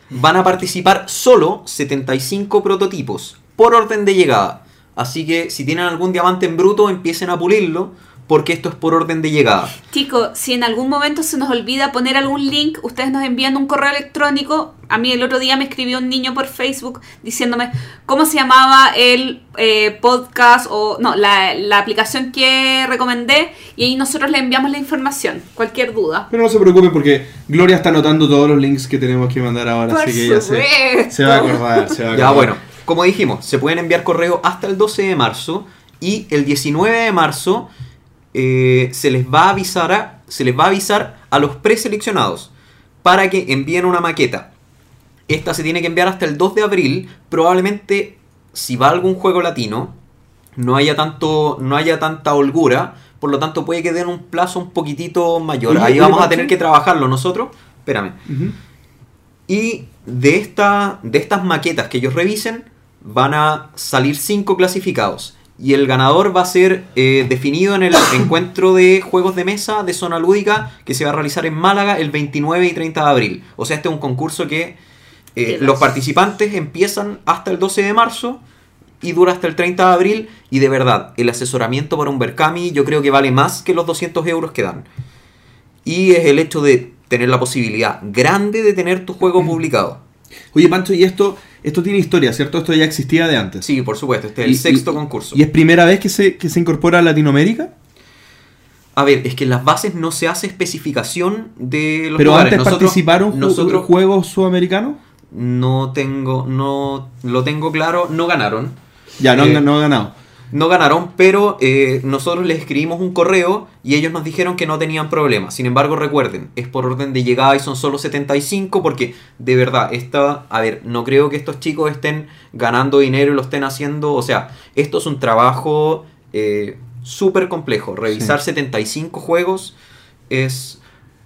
van a participar solo 75 prototipos por orden de llegada. Así que si tienen algún diamante en bruto, empiecen a pulirlo, porque esto es por orden de llegada. Chicos, si en algún momento se nos olvida poner algún link, ustedes nos envían un correo electrónico. A mí el otro día me escribió un niño por Facebook diciéndome cómo se llamaba el eh, podcast o no, la, la aplicación que recomendé y ahí nosotros le enviamos la información. Cualquier duda. Pero no se preocupen porque Gloria está anotando todos los links que tenemos que mandar ahora, Por así que ella se, se va a acordar. Se va a Ya acordar. bueno, como dijimos, se pueden enviar correo hasta el 12 de marzo y el 19 de marzo eh, se les va a avisar a, se les va a avisar a los preseleccionados para que envíen una maqueta. Esta se tiene que enviar hasta el 2 de abril. Probablemente si va algún juego latino no haya tanto no haya tanta holgura, por lo tanto puede que den un plazo un poquitito mayor. Ahí vamos a tener que trabajarlo nosotros. Espérame. Y de, esta, de estas maquetas que ellos revisen, van a salir cinco clasificados. Y el ganador va a ser eh, definido en el [coughs] encuentro de juegos de mesa de zona lúdica que se va a realizar en Málaga el 29 y 30 de abril. O sea, este es un concurso que eh, los participantes empiezan hasta el 12 de marzo y dura hasta el 30 de abril. Y de verdad, el asesoramiento para un Berkami yo creo que vale más que los 200 euros que dan. Y es el hecho de tener la posibilidad grande de tener tu juego [coughs] publicado. Oye, Pancho, y esto, esto tiene historia, ¿cierto? Esto ya existía de antes. Sí, por supuesto, este es el Y- sexto y- concurso. ¿Y es primera vez que se, que se incorpora a Latinoamérica? A ver, es que en las bases no se hace especificación de los ¿Pero lugares. antes participaron ju- nosotros juegos sudamericanos? no tengo, no lo tengo claro, no ganaron. Ya, no, Eh, no han ganado. No ganaron, pero eh, nosotros les escribimos un correo y ellos nos dijeron que no tenían problema. Sin embargo, recuerden, es por orden de llegada y son solo 75 porque de verdad, esta, a ver, no creo que estos chicos estén ganando dinero y lo estén haciendo. O sea, esto es un trabajo eh, súper complejo. Revisar 75 juegos es,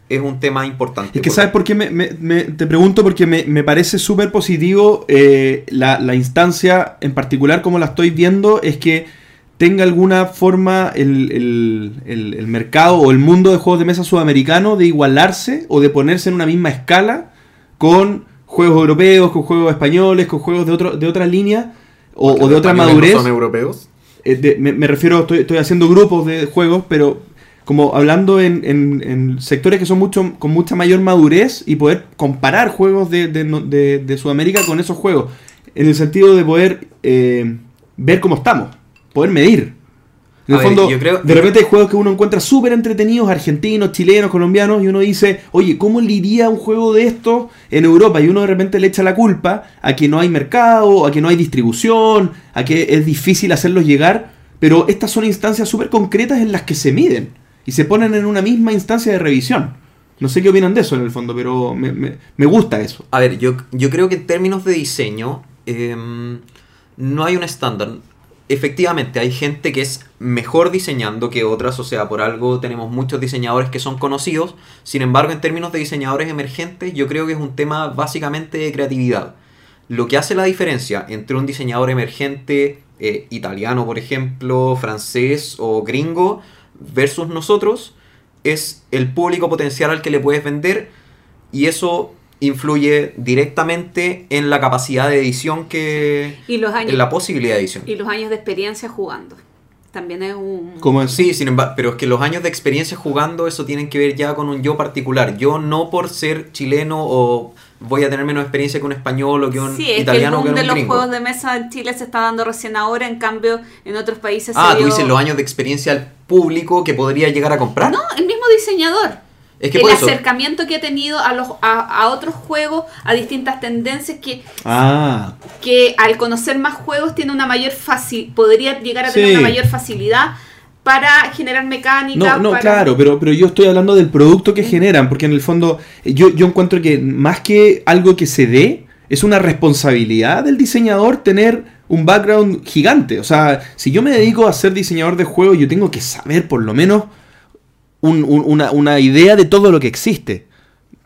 es un tema importante. Es que sabes por qué me, me- me- te pregunto porque me, me parece súper positivo eh, la, la instancia en particular como la estoy viendo es que tenga alguna forma el, el- el- el mercado o el mundo de juegos de mesa sudamericano de igualarse o de ponerse en una misma escala con juegos europeos, con juegos españoles, con juegos de, otro, de otra línea o, o de otra no madurez. son europeos. Eh, de- me refiero, estoy, estoy haciendo grupos de juegos, pero como hablando en, en- en sectores que son mucho con mucha mayor madurez y poder comparar juegos de, de- no- de- de Sudamérica con esos juegos, en el sentido de poder eh, ver cómo estamos, poder medir. En A el ver, fondo, yo creo- de repente hay juegos que uno encuentra súper entretenidos, argentinos, chilenos, colombianos, y uno dice, oye, ¿cómo le iría un juego de estos en Europa? Y uno de repente le echa la culpa a que no hay mercado, a que no hay distribución, a que es difícil hacerlos llegar, pero estas son instancias súper concretas en las que se miden y se ponen en una misma instancia de revisión. No sé qué opinan de eso en el fondo, pero me, me- me gusta eso. A ver, yo, yo creo que en términos de diseño em, no hay un estándar. Efectivamente, hay gente que es mejor diseñando que otras, o sea, por algo tenemos muchos diseñadores que son conocidos. Sin embargo, en términos de diseñadores emergentes, yo creo que es un tema básicamente de creatividad. lo que hace la diferencia entre un diseñador emergente eh, italiano, por ejemplo, francés o gringo, versus nosotros, es el público potencial al que le puedes vender y eso influye directamente en la capacidad de edición que... Y los años, en la posibilidad de edición. y los años de experiencia jugando. También es un... ¿Cómo es? Sí, sin embargo, pero es que los años de experiencia jugando, eso tienen que ver ya con un yo particular. Yo no por ser chileno o voy a tener menos experiencia que un español o que un Sí, es que el boom que de los gringo. juegos de mesa en Chile se está dando recién ahora, en cambio en otros países Ah, se tú dio- dices los años de experiencia al público que podría llegar a comprar. No, el mismo diseñador. Es que el eso- acercamiento que ha tenido a, los, a, a otros juegos, a distintas tendencias que, Ah, que al conocer más juegos tiene una mayor faci podría llegar a tener Sí. una mayor facilidad para generar mecánica. no, no, para- claro, pero, pero yo estoy hablando del producto que generan, porque en el fondo eh, yo, yo encuentro que más que algo que se dé, es una responsabilidad del diseñador tener un background gigante. O sea, si yo me dedico a ser diseñador de juegos, yo tengo que saber por lo menos un- un- una, una idea de todo lo que existe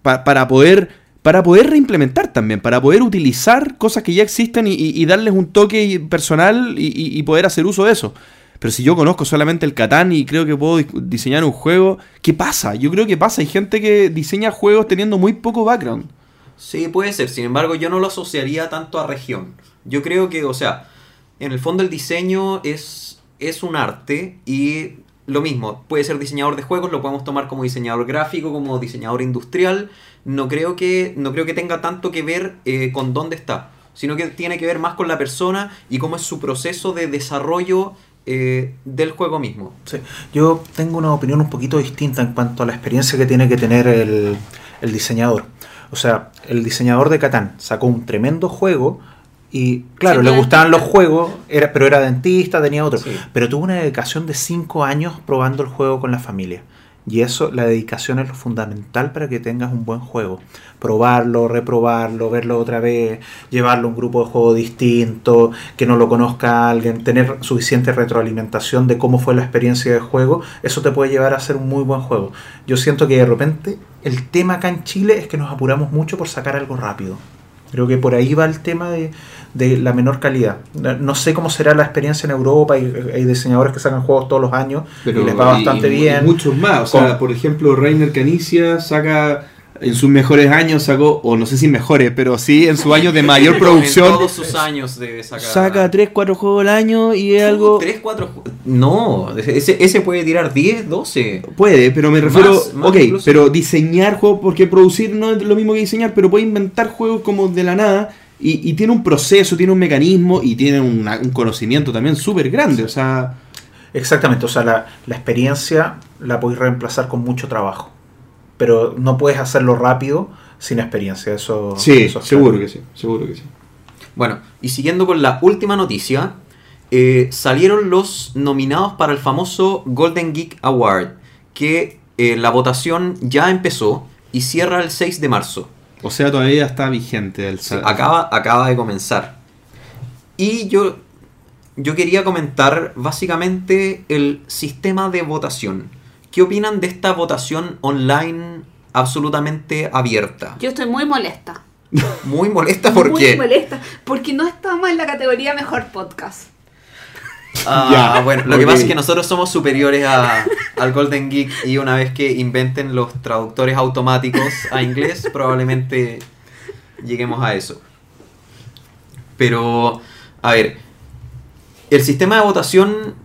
pa- para poder para poder reimplementar también, para poder utilizar cosas que ya existen y, y- y darles un toque personal y- y poder hacer uso de eso. Pero si yo conozco solamente el Catán y creo que puedo dis- diseñar un juego, ¿qué pasa? Yo creo que pasa. Hay gente que diseña juegos teniendo muy poco background. Sí, puede ser. Sin embargo, yo no lo asociaría tanto a región. Yo creo que, o sea, en el fondo el diseño es, es un arte y lo mismo, puede ser diseñador de juegos, lo podemos tomar como diseñador gráfico, como diseñador industrial. No creo que, no creo que tenga tanto que ver eh, con dónde está, sino que tiene que ver más con la persona y cómo es su proceso de desarrollo eh, del juego mismo. Sí. Yo tengo una opinión un poquito distinta en cuanto a la experiencia que tiene que tener el, el diseñador. O sea, el diseñador de Catán sacó un tremendo juego y, claro, le gustaban los juegos, era, pero era dentista, tenía otro. Sí. Pero tuvo una dedicación de 5 años probando el juego con la familia. Y eso, la dedicación es lo fundamental para que tengas un buen juego. Probarlo, reprobarlo, verlo otra vez, llevarlo a un grupo de juego distinto, que no lo conozca alguien, tener suficiente retroalimentación de cómo fue la experiencia de juego, eso te puede llevar a hacer un muy buen juego. Yo siento que de repente el tema acá en Chile es que nos apuramos mucho por sacar algo rápido. Creo que por ahí va el tema de, de la menor calidad. No sé cómo será la experiencia en Europa. Hay, hay diseñadores que sacan juegos todos los años y les va bastante y- y bien. Muchos más. O sea, Con- por ejemplo, Reiner Canicia saca. En sus mejores años sacó, o no sé si mejores, pero sí en sus años de mayor [laughs] En producción, todos sus años debe sacar. saca 3, 4 juegos al año y es algo. 3, 4 No, ese, ese puede tirar 10, 12. Puede, pero me refiero. Más, más ok, incluso. pero diseñar juegos, porque producir no es lo mismo que diseñar, pero puede inventar juegos como de la nada y, y tiene un proceso, tiene un mecanismo y tiene una- un conocimiento también súper grande. O sea, Exactamente, o sea, la, la experiencia la podéis reemplazar con mucho trabajo. Pero no puedes hacerlo rápido sin experiencia. Eso, sí, eso es seguro claro. que sí, seguro que sí. Bueno, y siguiendo con la última noticia, eh, salieron los nominados para el famoso Golden Geek Award, que eh, la votación ya empezó y cierra el 6 de marzo. O sea, todavía está vigente el Sí, acaba, acaba de comenzar. Y yo, yo quería comentar básicamente el sistema de votación. ¿Qué opinan de esta votación online absolutamente abierta? Yo estoy muy molesta. [laughs] Muy molesta muy porque... molesta. Porque no estamos en la categoría mejor podcast. Ah, [laughs] Ya, bueno, lo que pasa es que nosotros somos superiores a- al Golden Geek y una vez que inventen los traductores automáticos a inglés, probablemente lleguemos a eso. Pero, a ver, el sistema de votación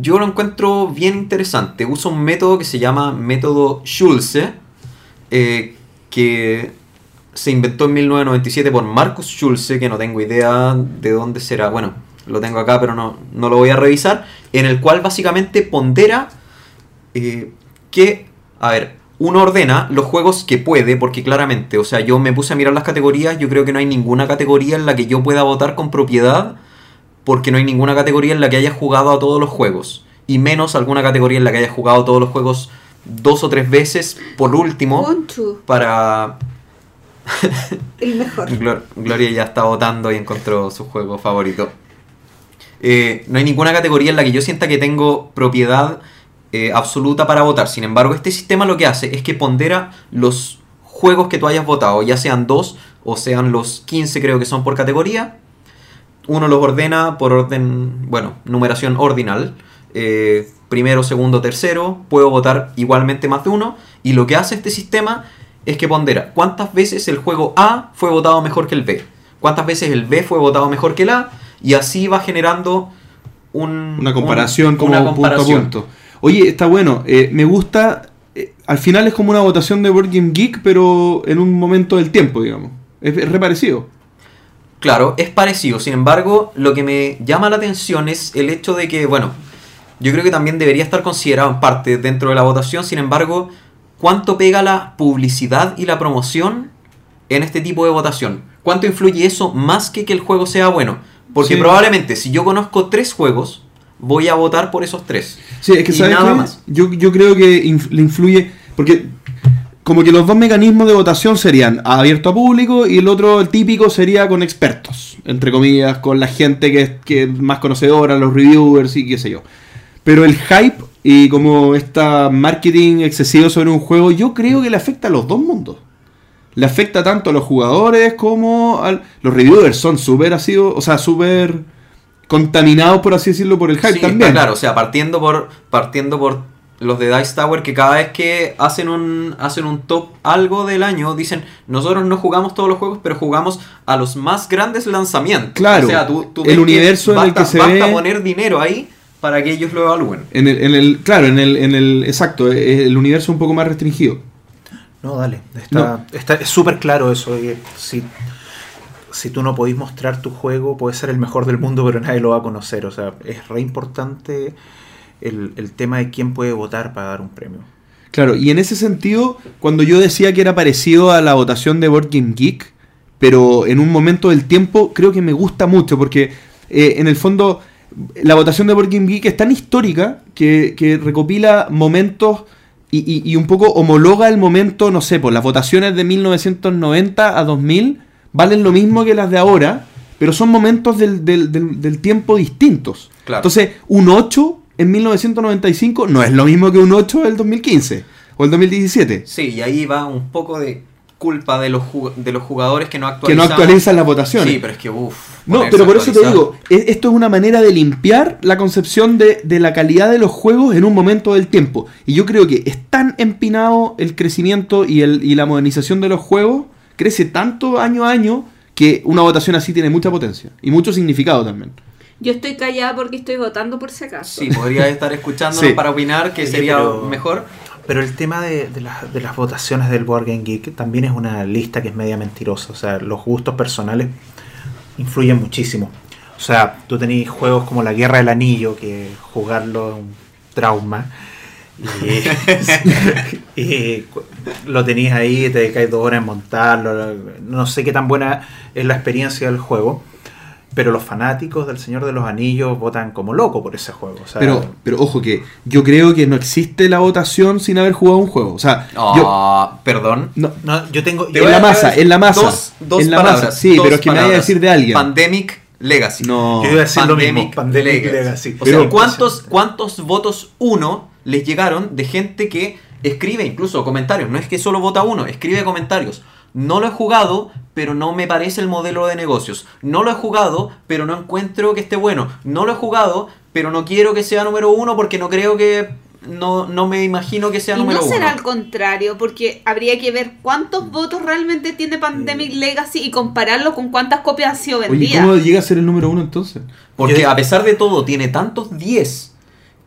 yo lo encuentro bien interesante. Usa un método que se llama método Schulze, eh, que se inventó en 1997 por Marcus Schulze, que no tengo idea de dónde será. Bueno, lo tengo acá, pero no, no lo voy a revisar. En el cual básicamente pondera eh, que, a ver, uno ordena los juegos que puede, porque claramente, o sea, yo me puse a mirar las categorías, yo creo que no hay ninguna categoría en la que yo pueda votar con propiedad, porque no hay ninguna categoría en la que haya jugado a todos los juegos. Y menos alguna categoría en la que haya jugado todos los juegos dos o tres veces, por último, para... el mejor. [laughs] Glor- Gloria ya está votando y encontró su juego favorito. Eh, no hay ninguna categoría en la que yo sienta que tengo propiedad eh, absoluta para votar. Sin embargo, este sistema lo que hace es que pondera los juegos que tú hayas votado, ya sean dos o sean los 15 creo que son por categoría. Uno los ordena por orden, bueno, numeración ordinal. eh, primero, segundo, tercero. Puedo votar igualmente más de uno. Y lo que hace este sistema es que pondera cuántas veces el juego A fue votado mejor que el B. Cuántas veces el B fue votado mejor que el A. Y así va generando un, Una comparación un- como una punto a punto. Oye, está bueno. eh, me gusta. eh, al final es como una votación de Board Game Geek, pero en un momento del tiempo, digamos. Es, es re parecido. Claro, es parecido. Sin embargo, lo que me llama la atención es el hecho de que, bueno, yo creo que también debería estar considerado en parte dentro de la votación. Sin embargo, ¿cuánto pega la publicidad y la promoción en este tipo de votación? ¿Cuánto influye eso más que que el juego sea bueno? Porque Sí. probablemente si yo conozco tres juegos, voy a votar por esos tres. Sí, es que Y ¿sabes nada qué? más. Yo, yo creo que inf- le influye. Porque como que los dos mecanismos de votación serían abierto a público y el otro, el típico, sería con expertos, entre comillas, con la gente que es, que es más conocedora, los reviewers y qué sé yo. Pero el hype y como esta marketing excesivo sobre un juego, yo creo que le afecta a los dos mundos. Le afecta tanto a los jugadores como a los reviewers. Son súper así, o sea, súper contaminados, por así decirlo, por el hype Sí, también. claro, o sea, partiendo por partiendo por los de Dice Tower que cada vez que hacen un hacen un top algo del año dicen, "Nosotros no jugamos todos los juegos, pero jugamos a los más grandes lanzamientos." Claro, o sea, tú, tú el universo en el basta- que se basta ve- poner dinero ahí para que ellos lo evalúen. En el, en el, claro, en el, en el, exacto, el universo un poco más restringido. No, dale. Está, está- es súper claro eso. de que si, si tú no podís mostrar tu juego, puede ser el mejor del mundo, pero nadie lo va a conocer. O sea, es re importante el, el tema de quién puede votar para dar un premio. Claro, y en ese sentido, cuando yo decía que era parecido a la votación de Board Game Geek, pero en un momento del tiempo, creo que me gusta mucho, porque eh, en el fondo la votación de Board Game Geek es tan histórica que, que recopila momentos y, y- y un poco homologa el momento, no sé, pues las votaciones de 1990 a 2000 valen lo mismo que las de ahora, pero son momentos del, del- del- del tiempo distintos. Claro. Entonces, un 8 en 1995 no es lo mismo que un 8 del 2015 o el 2017. Sí, y ahí va un poco de culpa de los jug- de los jugadores que no Que actualizan. no actualizan las votaciones. Sí, pero es que uff. No, pero por eso te digo, e- esto es una manera de limpiar la concepción de, de la calidad de los juegos en un momento del tiempo. Y yo creo que es tan empinado el crecimiento y, el, y la modernización de los juegos, crece tanto año a año, que una votación así tiene mucha potencia y mucho significado también. Yo estoy callada porque estoy votando por si acaso. Sí, podría [laughs] estar escuchándonos Sí. para opinar que Sí, sería pero- mejor. Pero el tema de, las- de las votaciones del Board Game Geek también es una lista que es media mentirosa. O sea, los gustos personales influyen muchísimo. O sea, tú tenés juegos como La Guerra del Anillo, que jugarlo es un trauma. Y, [laughs] lo tenéis ahí, te dedicáis dos horas en montarlo. No sé qué tan buena es la experiencia del juego. Pero los fanáticos del Señor de los Anillos votan como loco por ese juego. O sea, Pero, pero ojo que yo creo que no existe la votación sin haber jugado un juego. O sea, yo... Ah, perdón. No, no, yo tengo. Te En la a- masa, en la masa. Dos, dos En la palabras. masa, sí, dos pero es que me vaya a decir de alguien. Pandemic Legacy. no. Yo iba a decir lo mismo. Pandemic, Pandemic Legacy. Legacy. O Pero- sea, ¿cuántos, ¿cuántos votos uno les llegaron de gente que escribe incluso comentarios? No es que solo vota uno, escribe comentarios. No lo he jugado, pero no me parece el modelo de negocios. No lo he jugado, pero no encuentro que esté bueno. No lo he jugado, pero no quiero que sea número uno porque no creo que... No, no me imagino que sea Y número no será uno. al contrario, porque habría que ver cuántos votos realmente tiene Pandemic Legacy y compararlo con cuántas copias han sido Oye, vendidas. ¿cómo llega a ser el número uno entonces? Porque Yo- a pesar de todo, tiene tantos 10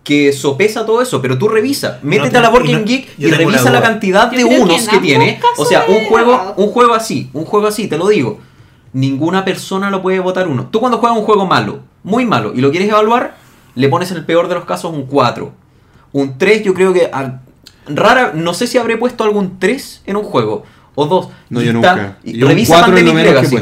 que sopesa todo eso. Pero tú revisa, métete te- a la Board y no- Game Geek y revisa la cantidad de que unos que, ambos tiene. O sea, un juego, un juego así, un juego así, te lo digo. Ninguna persona lo puede votar uno. Tú cuando juegas un juego malo, muy malo, y lo quieres evaluar, le pones en el peor de los casos un 4. Un 3 yo creo que... a- rara, no sé si habré puesto algún 3 en un juego. O 2. No, Y yo está- nunca. y Yo un revisa Pandemic que Legacy.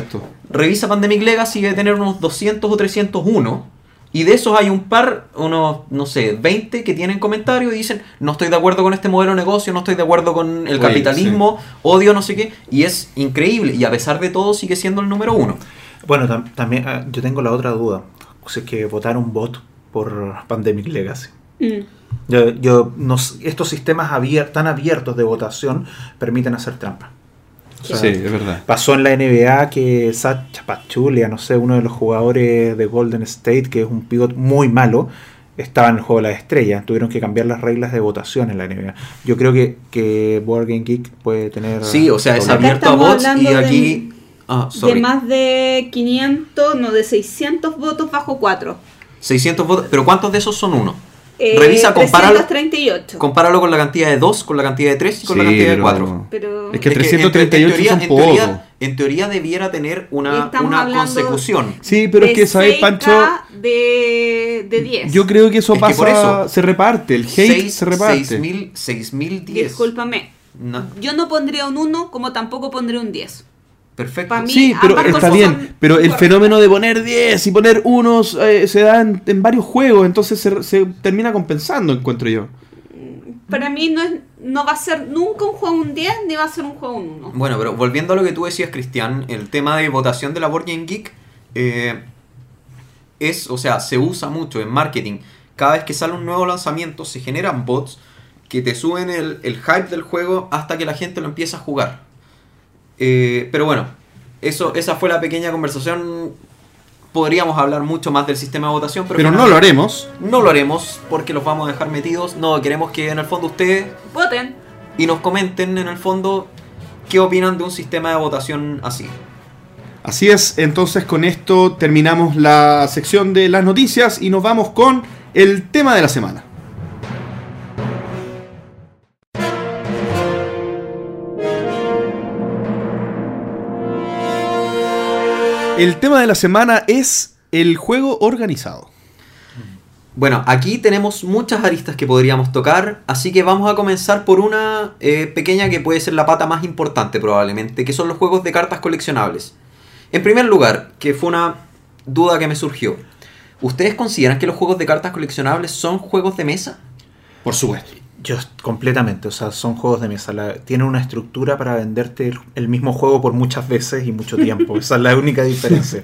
Revisa Pandemic Legacy y debe tener unos 200 o 301. Y de esos hay un par, unos, no sé, 20 que tienen comentarios y dicen, no estoy de acuerdo con este modelo de negocio, no estoy de acuerdo con el Oye, capitalismo, odio no sé qué. Y es increíble. Y a pesar de todo sigue siendo el número uno. Bueno, tam- también ah, yo tengo la otra duda. Es que votar un bot por Pandemic Legacy. Mm. Yo, yo no s- estos sistemas abier- tan abiertos de votación permiten hacer trampa. O sea, Sí, es verdad. Pasó en la NBA que Sacha Pachulia, no sé, uno de los jugadores de Golden State, que es un pivot muy malo, estaba en el juego de las estrellas. Tuvieron que cambiar las reglas de votación en la NBA. Yo creo que, que Board Game Geek puede tener. Sí, o sea, es abierto a bots y hablando de- aquí... Ah, De más de 500, no, de 600 votos bajo 4. 600 votos, pero ¿cuántos de esos son uno? Eh, Revisa, compáralo. 338. Compáralo con la cantidad de 2, con la cantidad de 3 y con la Sí, cantidad de pero- 4. Pero Es que en- en 338 teoría- son en teoría- poco. En teoría debiera tener una, una consecución. Sí, pero es que, ¿sabes, 6K Pancho? De, de 10. Yo creo que eso Es que pasa, por eso- se reparte, el hate Seis- se reparte. 6000 6010. Discúlpame. No, Yo no pondría un 1 como tampoco pondría un 10. Perfecto. Mí- Sí, pero está bien, son pero el fenómeno de poner 10 y poner unos eh, se da en, en varios juegos, entonces se, se termina compensando, encuentro yo. Para mí no, es, no va a ser nunca un juego un 10 ni va a ser un juego un 1. Bueno, pero volviendo a lo que tú decías, Cristian, el tema de votación de la Board Game Geek eh, es, o sea, se usa mucho en marketing. Cada vez que sale un nuevo lanzamiento, se generan bots que te suben el, el hype del juego hasta que la gente lo empieza a jugar. Eh, pero bueno, eso, esa fue la pequeña conversación. Podríamos hablar mucho más del sistema de votación, pero, Pero no lo haremos. No lo haremos porque los vamos a dejar metidos. No, queremos que en el fondo ustedes Voten. y nos comenten en el fondo qué opinan de un sistema de votación así. Así es, entonces con esto terminamos la sección de las noticias y nos vamos con el tema de la semana. El tema de la semana es el juego organizado. Bueno, aquí tenemos muchas aristas que podríamos tocar, así que vamos a comenzar por una eh, pequeña que puede ser la pata más importante probablemente, que son los juegos de cartas coleccionables. En primer lugar, que fue una duda que me surgió, ¿ustedes consideran que los juegos de cartas coleccionables son juegos de mesa? Por supuesto. Yo completamente, o sea, son juegos de mesa. Tienen una estructura para venderte el, mismo juego por muchas veces y mucho tiempo. Esa es la única diferencia.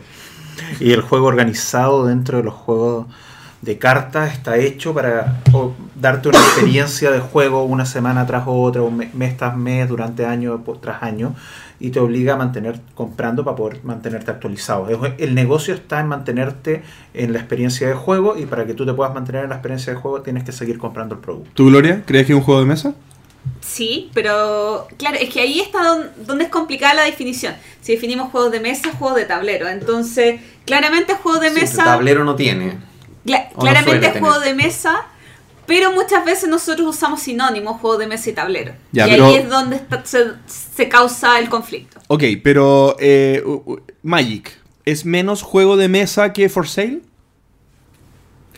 Y el juego organizado dentro de los juegos de cartas está hecho para darte una experiencia de juego una semana tras otra, un me- mes tras mes, durante año tras año, y te obliga a mantener comprando para poder mantenerte actualizado. El negocio está en mantenerte en la experiencia de juego y para que tú te puedas mantener en la experiencia de juego tienes que seguir comprando el producto. ¿Tú, Gloria, crees que es un juego de mesa? Sí, pero claro, es que ahí está don- donde es complicada la definición. Si definimos juegos de mesa, juegos de tablero. Entonces, claramente juego de Sí, mesa. tablero no tiene. Cla- no claramente es juego tener. de mesa, pero muchas veces nosotros usamos sinónimos, juego de mesa y tablero. Ya, y pero- ahí es donde está- se, se causa el conflicto. Ok, pero eh, Magic, ¿es menos juego de mesa que For Sale?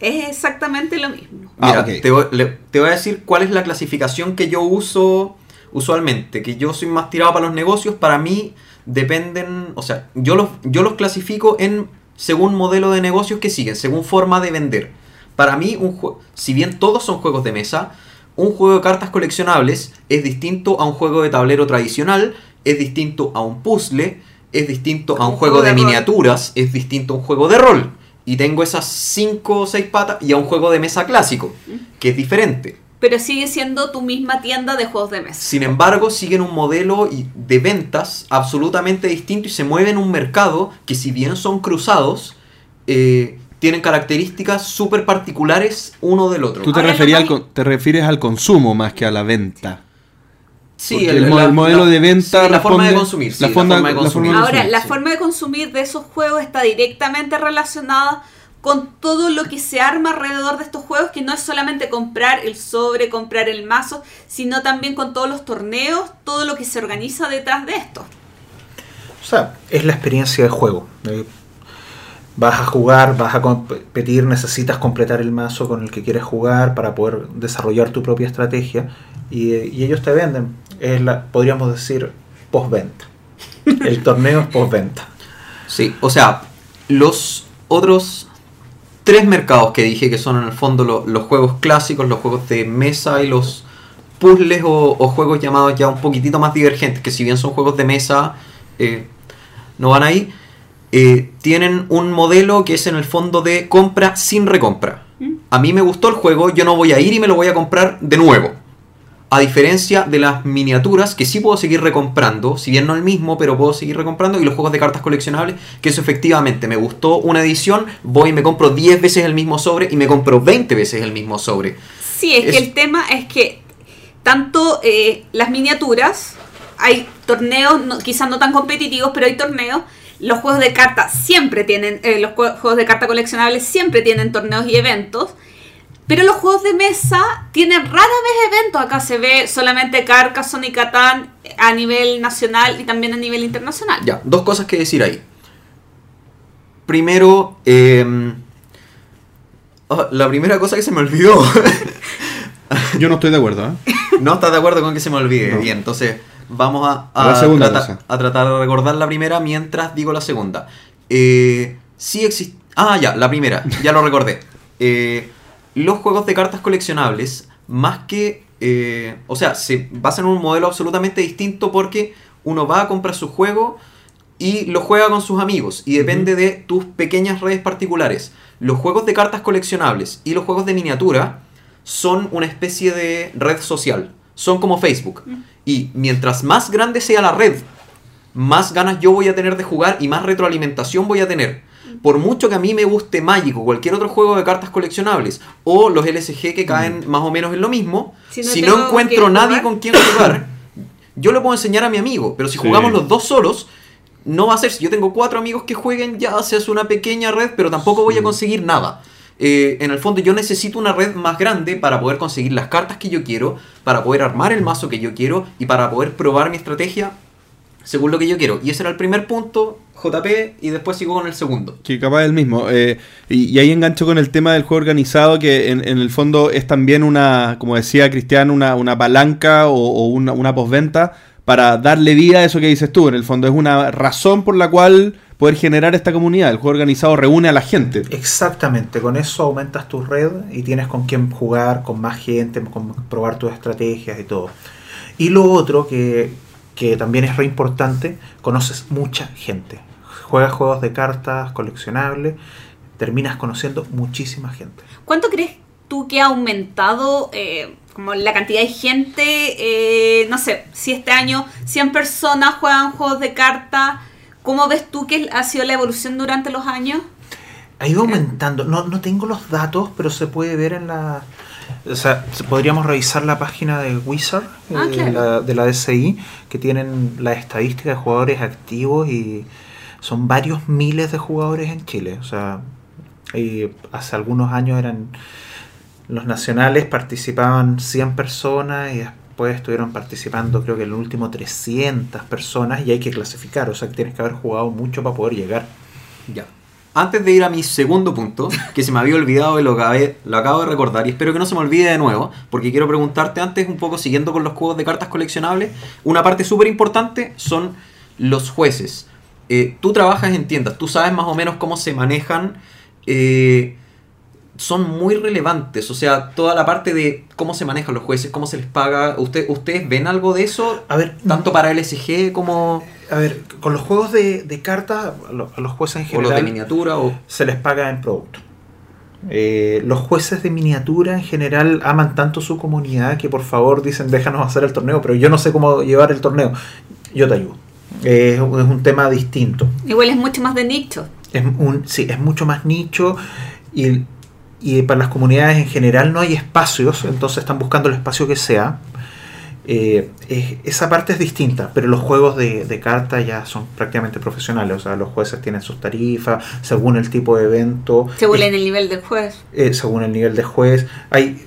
Es exactamente lo mismo. Ah, Mira, ok. te, voy, le- te voy a decir cuál es la clasificación que yo uso usualmente, que yo soy más tirado para los negocios, para mí dependen, o sea, yo los, yo los clasifico en según modelo de negocios que siguen, según forma de vender. Para mí, un si bien todos son juegos de mesa, un juego de cartas coleccionables es distinto a un juego de tablero tradicional, es distinto a un puzzle, es distinto a un, juego, de, miniaturas, es distinto a un juego de rol. Y tengo esas 5 o 6 patas y a un juego de mesa clásico, que es diferente. Pero sigue siendo tu misma tienda de juegos de mesa. Sin embargo, siguen un modelo de ventas absolutamente distinto y se mueven en un mercado que si bien son cruzados, eh, tienen características súper particulares uno del otro. Tú te, referías al con- te refieres al consumo más que a la venta. Sí, el mo- el modelo de venta sí, la forma de consumir. sí, la la, forma- forma de la consumir. forma de Ahora, consumir, la sí. forma de consumir de esos juegos está directamente relacionada con todo lo que se arma alrededor de estos juegos, que no es solamente comprar el sobre, comprar el mazo, sino también con todos los torneos, todo lo que se organiza detrás de esto. O sea, es la experiencia de juego. Eh, vas a jugar, vas a competir, necesitas completar el mazo con el que quieres jugar para poder desarrollar tu propia estrategia y, y ellos te venden. Es la, podríamos decir, postventa. [laughs] El torneo es postventa. Sí, o sea, los otros tres mercados que dije que son en el fondo lo- los juegos clásicos, los juegos de mesa y los puzzles o, o juegos llamados ya un poquitito más divergentes, que si bien son juegos de mesa, eh, no van ahí, eh, tienen un modelo que es en el fondo de compra sin recompra. A mí me gustó el juego, yo no voy a ir y me lo voy a comprar de nuevo. A diferencia de las miniaturas, que sí puedo seguir recomprando, si bien no el mismo, pero puedo seguir recomprando, y los juegos de cartas coleccionables, que eso efectivamente me gustó una edición, voy y me compro 10 veces el mismo sobre y me compro 20 veces el mismo sobre. Sí, es, Es- que el tema es que tanto eh, las miniaturas, hay torneos, no- quizás no tan competitivos, pero hay torneos. Los juegos de cartas siempre tienen, eh, los jue- juegos de carta coleccionables siempre tienen torneos y eventos. Pero los juegos de mesa tienen rara vez eventos. Acá se ve solamente Carcassonne y Catán a nivel nacional y también a nivel internacional. Ya, dos cosas que decir ahí. Primero, eh, oh, la primera cosa que se me olvidó. [laughs] Yo no estoy de acuerdo, ¿eh? [laughs] no estás de acuerdo con que se me olvide. No. Bien, entonces vamos a, A la a segunda tratar, cosa. a tratar de recordar la primera mientras digo la segunda. Eh, sí existe... Ah, ya, la primera, ya lo recordé. [laughs] Eh, los juegos de cartas coleccionables, más que... eh, o sea, se basan en un modelo absolutamente distinto porque uno va a comprar su juego y lo juega con sus amigos y depende de tus pequeñas redes particulares. Los juegos de cartas coleccionables y los juegos de miniatura son una especie de red social. Son como Facebook. Y mientras más grande sea la red, más ganas yo voy a tener de jugar y más retroalimentación voy a tener. Por mucho que a mí me guste Magic o cualquier otro juego de cartas coleccionables o los LSG que caen más o menos en lo mismo, Si si no encuentro nadie jugar. con quien jugar, [coughs] yo le puedo enseñar a mi amigo. Pero si Sí. jugamos los dos solos, no va a ser. Si yo tengo cuatro amigos que jueguen, ya se hace una pequeña red, pero tampoco voy a conseguir nada. Eh, en el fondo yo necesito una red más grande para poder conseguir las cartas que yo quiero, para poder armar el mazo que yo quiero y para poder probar mi estrategia según lo que yo quiero. Y ese era el primer punto, JP, y después sigo con el segundo. Sí, capaz el mismo. Eh, y, ahí engancho con el tema del juego organizado, que en, el fondo es también una, como decía Cristian, una, una palanca o, una, una postventa para darle vida a eso que dices tú. En el fondo es una razón por la cual poder generar esta comunidad. El juego organizado reúne a la gente. Exactamente, con eso aumentas tu red y tienes con quién jugar, con más gente, con probar tus estrategias y todo. Y lo otro que, que también es re importante, conoces mucha gente. Juegas juegos de cartas coleccionables, terminas conociendo muchísima gente. ¿Cuánto crees tú que ha aumentado eh, como la cantidad de gente? eh, no sé, si este año 100 personas juegan juegos de cartas, ¿cómo ves tú que ha sido la evolución durante los años? Ha ido aumentando, no, no tengo los datos, pero se puede ver en la... O sea, se- podríamos revisar la página de Wizard, Ah, eh, la- de la DCI, que tienen la estadística de jugadores activos y son varios miles de jugadores en Chile. O sea, y hace algunos años eran los nacionales participaban 100 personas y después estuvieron participando creo que el último 300 personas y hay que clasificar, o sea que tienes que haber jugado mucho para poder llegar. Ya. Antes de ir a mi segundo punto, que se me había olvidado y lo, acabé- lo acabo de recordar, y espero que no se me olvide de nuevo, porque quiero preguntarte antes, un poco siguiendo con los juegos de cartas coleccionables, una parte súper importante son los jueces. Eh, tú trabajas en tiendas, tú sabes más o menos cómo se manejan, eh, son muy relevantes, o sea, toda la parte de cómo se manejan los jueces, cómo se les paga, ¿Usted, ¿ustedes ven algo de eso? A ver, Tanto para LSG como A ver, con los juegos de, de cartas, a lo- a los jueces en o los de general miniatura o... se les paga en producto. Eh, los jueces de miniatura en general aman tanto su comunidad que por favor dicen déjanos hacer el torneo, pero yo no sé cómo llevar el torneo. Yo te ayudo. Eh, es un- es un tema distinto. Igual es mucho más de nicho. Es un, sí, es mucho más nicho y, y para las comunidades en general no hay espacios, entonces están buscando el espacio que sea. Eh, es- esa parte es distinta, pero los juegos de, de carta ya son prácticamente profesionales, o sea, los jueces tienen sus tarifas según el tipo de evento, Según el nivel del juez. eh, según el nivel de juez. Hay,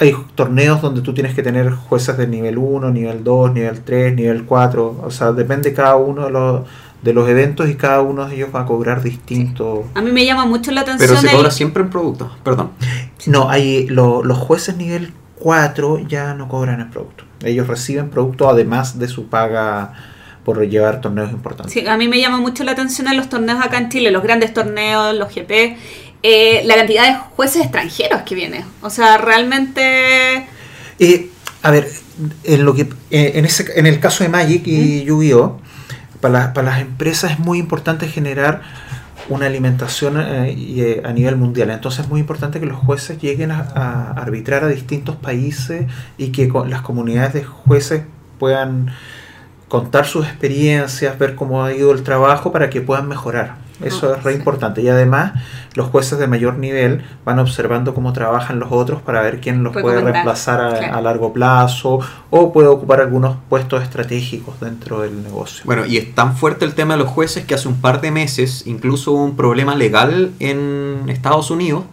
hay torneos donde tú tienes que tener jueces de nivel 1, nivel 2, nivel 3, nivel 4, o sea, depende cada uno de los, de los eventos y cada uno de ellos va a cobrar distinto. A mí me llama mucho la atención Pero se el- cobra siempre en producto, perdón. No, hay lo- los jueces nivel 4 ya no cobran el producto. Ellos reciben producto además de su paga por llevar torneos importantes. Sí, a mí me llama mucho la atención en los torneos acá en Chile, los grandes torneos, los GP, eh, la cantidad de jueces extranjeros que vienen. O sea, realmente... Eh, a ver, en, lo que, eh, en, ese, en el caso de Magic y Yu-Gi-Oh, para, la- para las empresas es muy importante generar una alimentación eh, a nivel mundial. Entonces es muy importante que los jueces lleguen a, a arbitrar a distintos países y que las comunidades de jueces puedan contar sus experiencias, ver cómo ha ido el trabajo para que puedan mejorar. Eso es re importante. Y además los jueces de mayor nivel van observando cómo trabajan los otros para ver quién los Puede reemplazar a, claro. a largo plazo o puede ocupar algunos puestos estratégicos dentro del negocio. Bueno, y es tan fuerte el tema de los jueces que hace un par de meses incluso hubo un problema legal en Estados Unidos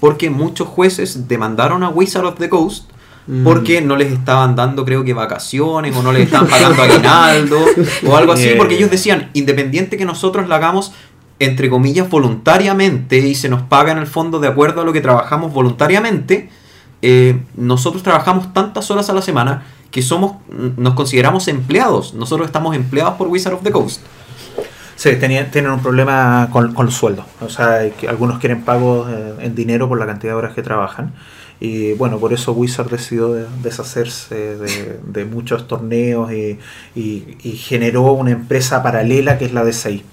porque muchos jueces demandaron a Wizard of the Coast Mm. porque no les estaban dando creo que vacaciones o no les estaban pagando [laughs] aguinaldo o algo así porque ellos decían independiente que nosotros la hagamos entre comillas voluntariamente y se nos paga en el fondo de acuerdo a lo que trabajamos voluntariamente eh, nosotros trabajamos tantas horas a la semana que somos nos consideramos empleados nosotros estamos empleados por Wizard of the Coast Sí, tenían, tienen un problema con, con los sueldos. O sea, algunos quieren pagos eh, en dinero por la cantidad de horas que trabajan. Y bueno, por eso Wizard decidió de- deshacerse de, muchos torneos y, y- y generó una empresa paralela que es la DCI.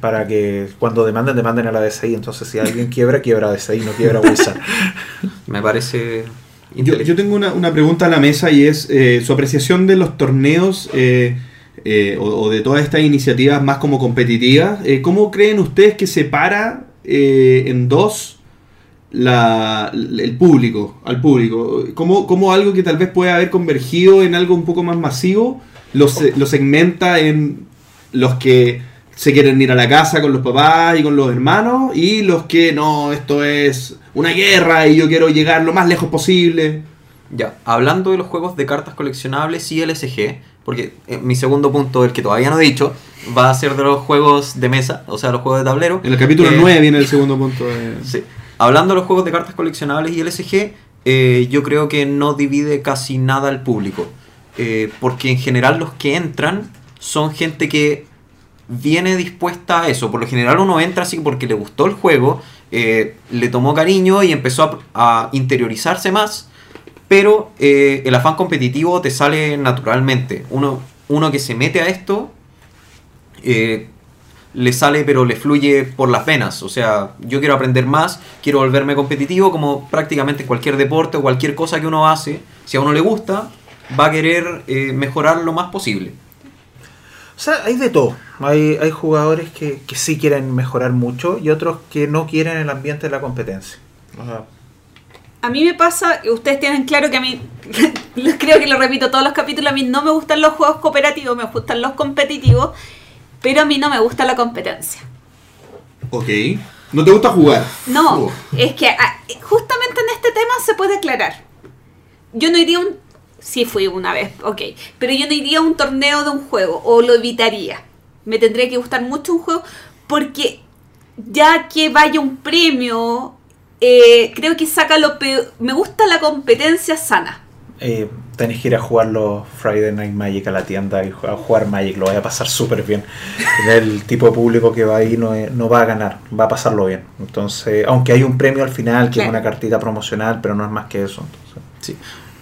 Para que cuando demanden, demanden a la DCI. Entonces, si alguien quiebra, quiebra DCI, no quiebra Wizard. [laughs] me parece Yo, tengo una, una pregunta a la mesa y es eh, su apreciación de los torneos eh, eh, o, o de todas estas iniciativas más como competitivas. Eh, ¿Cómo creen ustedes que separa eh, en dos la, el público, al público? ¿Cómo, cómo algo que tal vez puede haber convergido en algo un poco más masivo lo, lo segmenta en los que se quieren ir a la casa con los papás y con los hermanos y los que no, esto es una guerra y yo quiero llegar lo más lejos posible. Ya, hablando de los juegos de cartas coleccionables y LSG, porque eh, mi segundo punto, el que todavía no he dicho, va a ser de los juegos de mesa, o sea, los juegos de tablero. En el capítulo Eh, 9 viene el segundo punto. De... [laughs] Sí. Hablando de los juegos de cartas coleccionables y LSG, eh, yo creo que no divide casi nada al público. Eh, porque en general los que entran son gente que viene dispuesta a eso. Por lo general uno entra así porque le gustó el juego, eh, le tomó cariño y empezó a, interiorizarse más. Pero eh, el afán competitivo te sale naturalmente. Uno, uno que se mete a esto eh, le sale pero le fluye por las venas. O sea, yo quiero aprender más, quiero volverme competitivo como prácticamente cualquier deporte o cualquier cosa que uno hace. Si a uno le gusta, va a querer mejorar lo más posible. O sea, hay de todo. Hay, hay jugadores que, que sí quieren mejorar mucho y otros que no quieren el ambiente de la competencia. O sea, A mí me pasa, ustedes tienen claro que a mí, [laughs] creo que lo repito todos los capítulos, a mí no me gustan los juegos cooperativos, me gustan los competitivos, pero a mí no me gusta la competencia. Ok. ¿No te gusta jugar? No, Uf. es que ah, justamente en este tema se puede aclarar. Yo no iría a un... Sí fui una vez, ok. Pero yo no iría a un torneo de un juego, o lo evitaría. Me tendría que gustar mucho un juego, porque ya que vaya un premio, eh, creo que saca lo peor... Me gusta la competencia sana. eh, tenés que ir a jugar los Friday Night Magic a la tienda y a jugar Magic, lo vaya a pasar súper bien. [laughs] El tipo de público que va ahí no, es- no va a ganar, va a pasarlo bien. Entonces, aunque hay un premio al final, que es una cartita promocional, pero no es más que eso. entonces. Sí,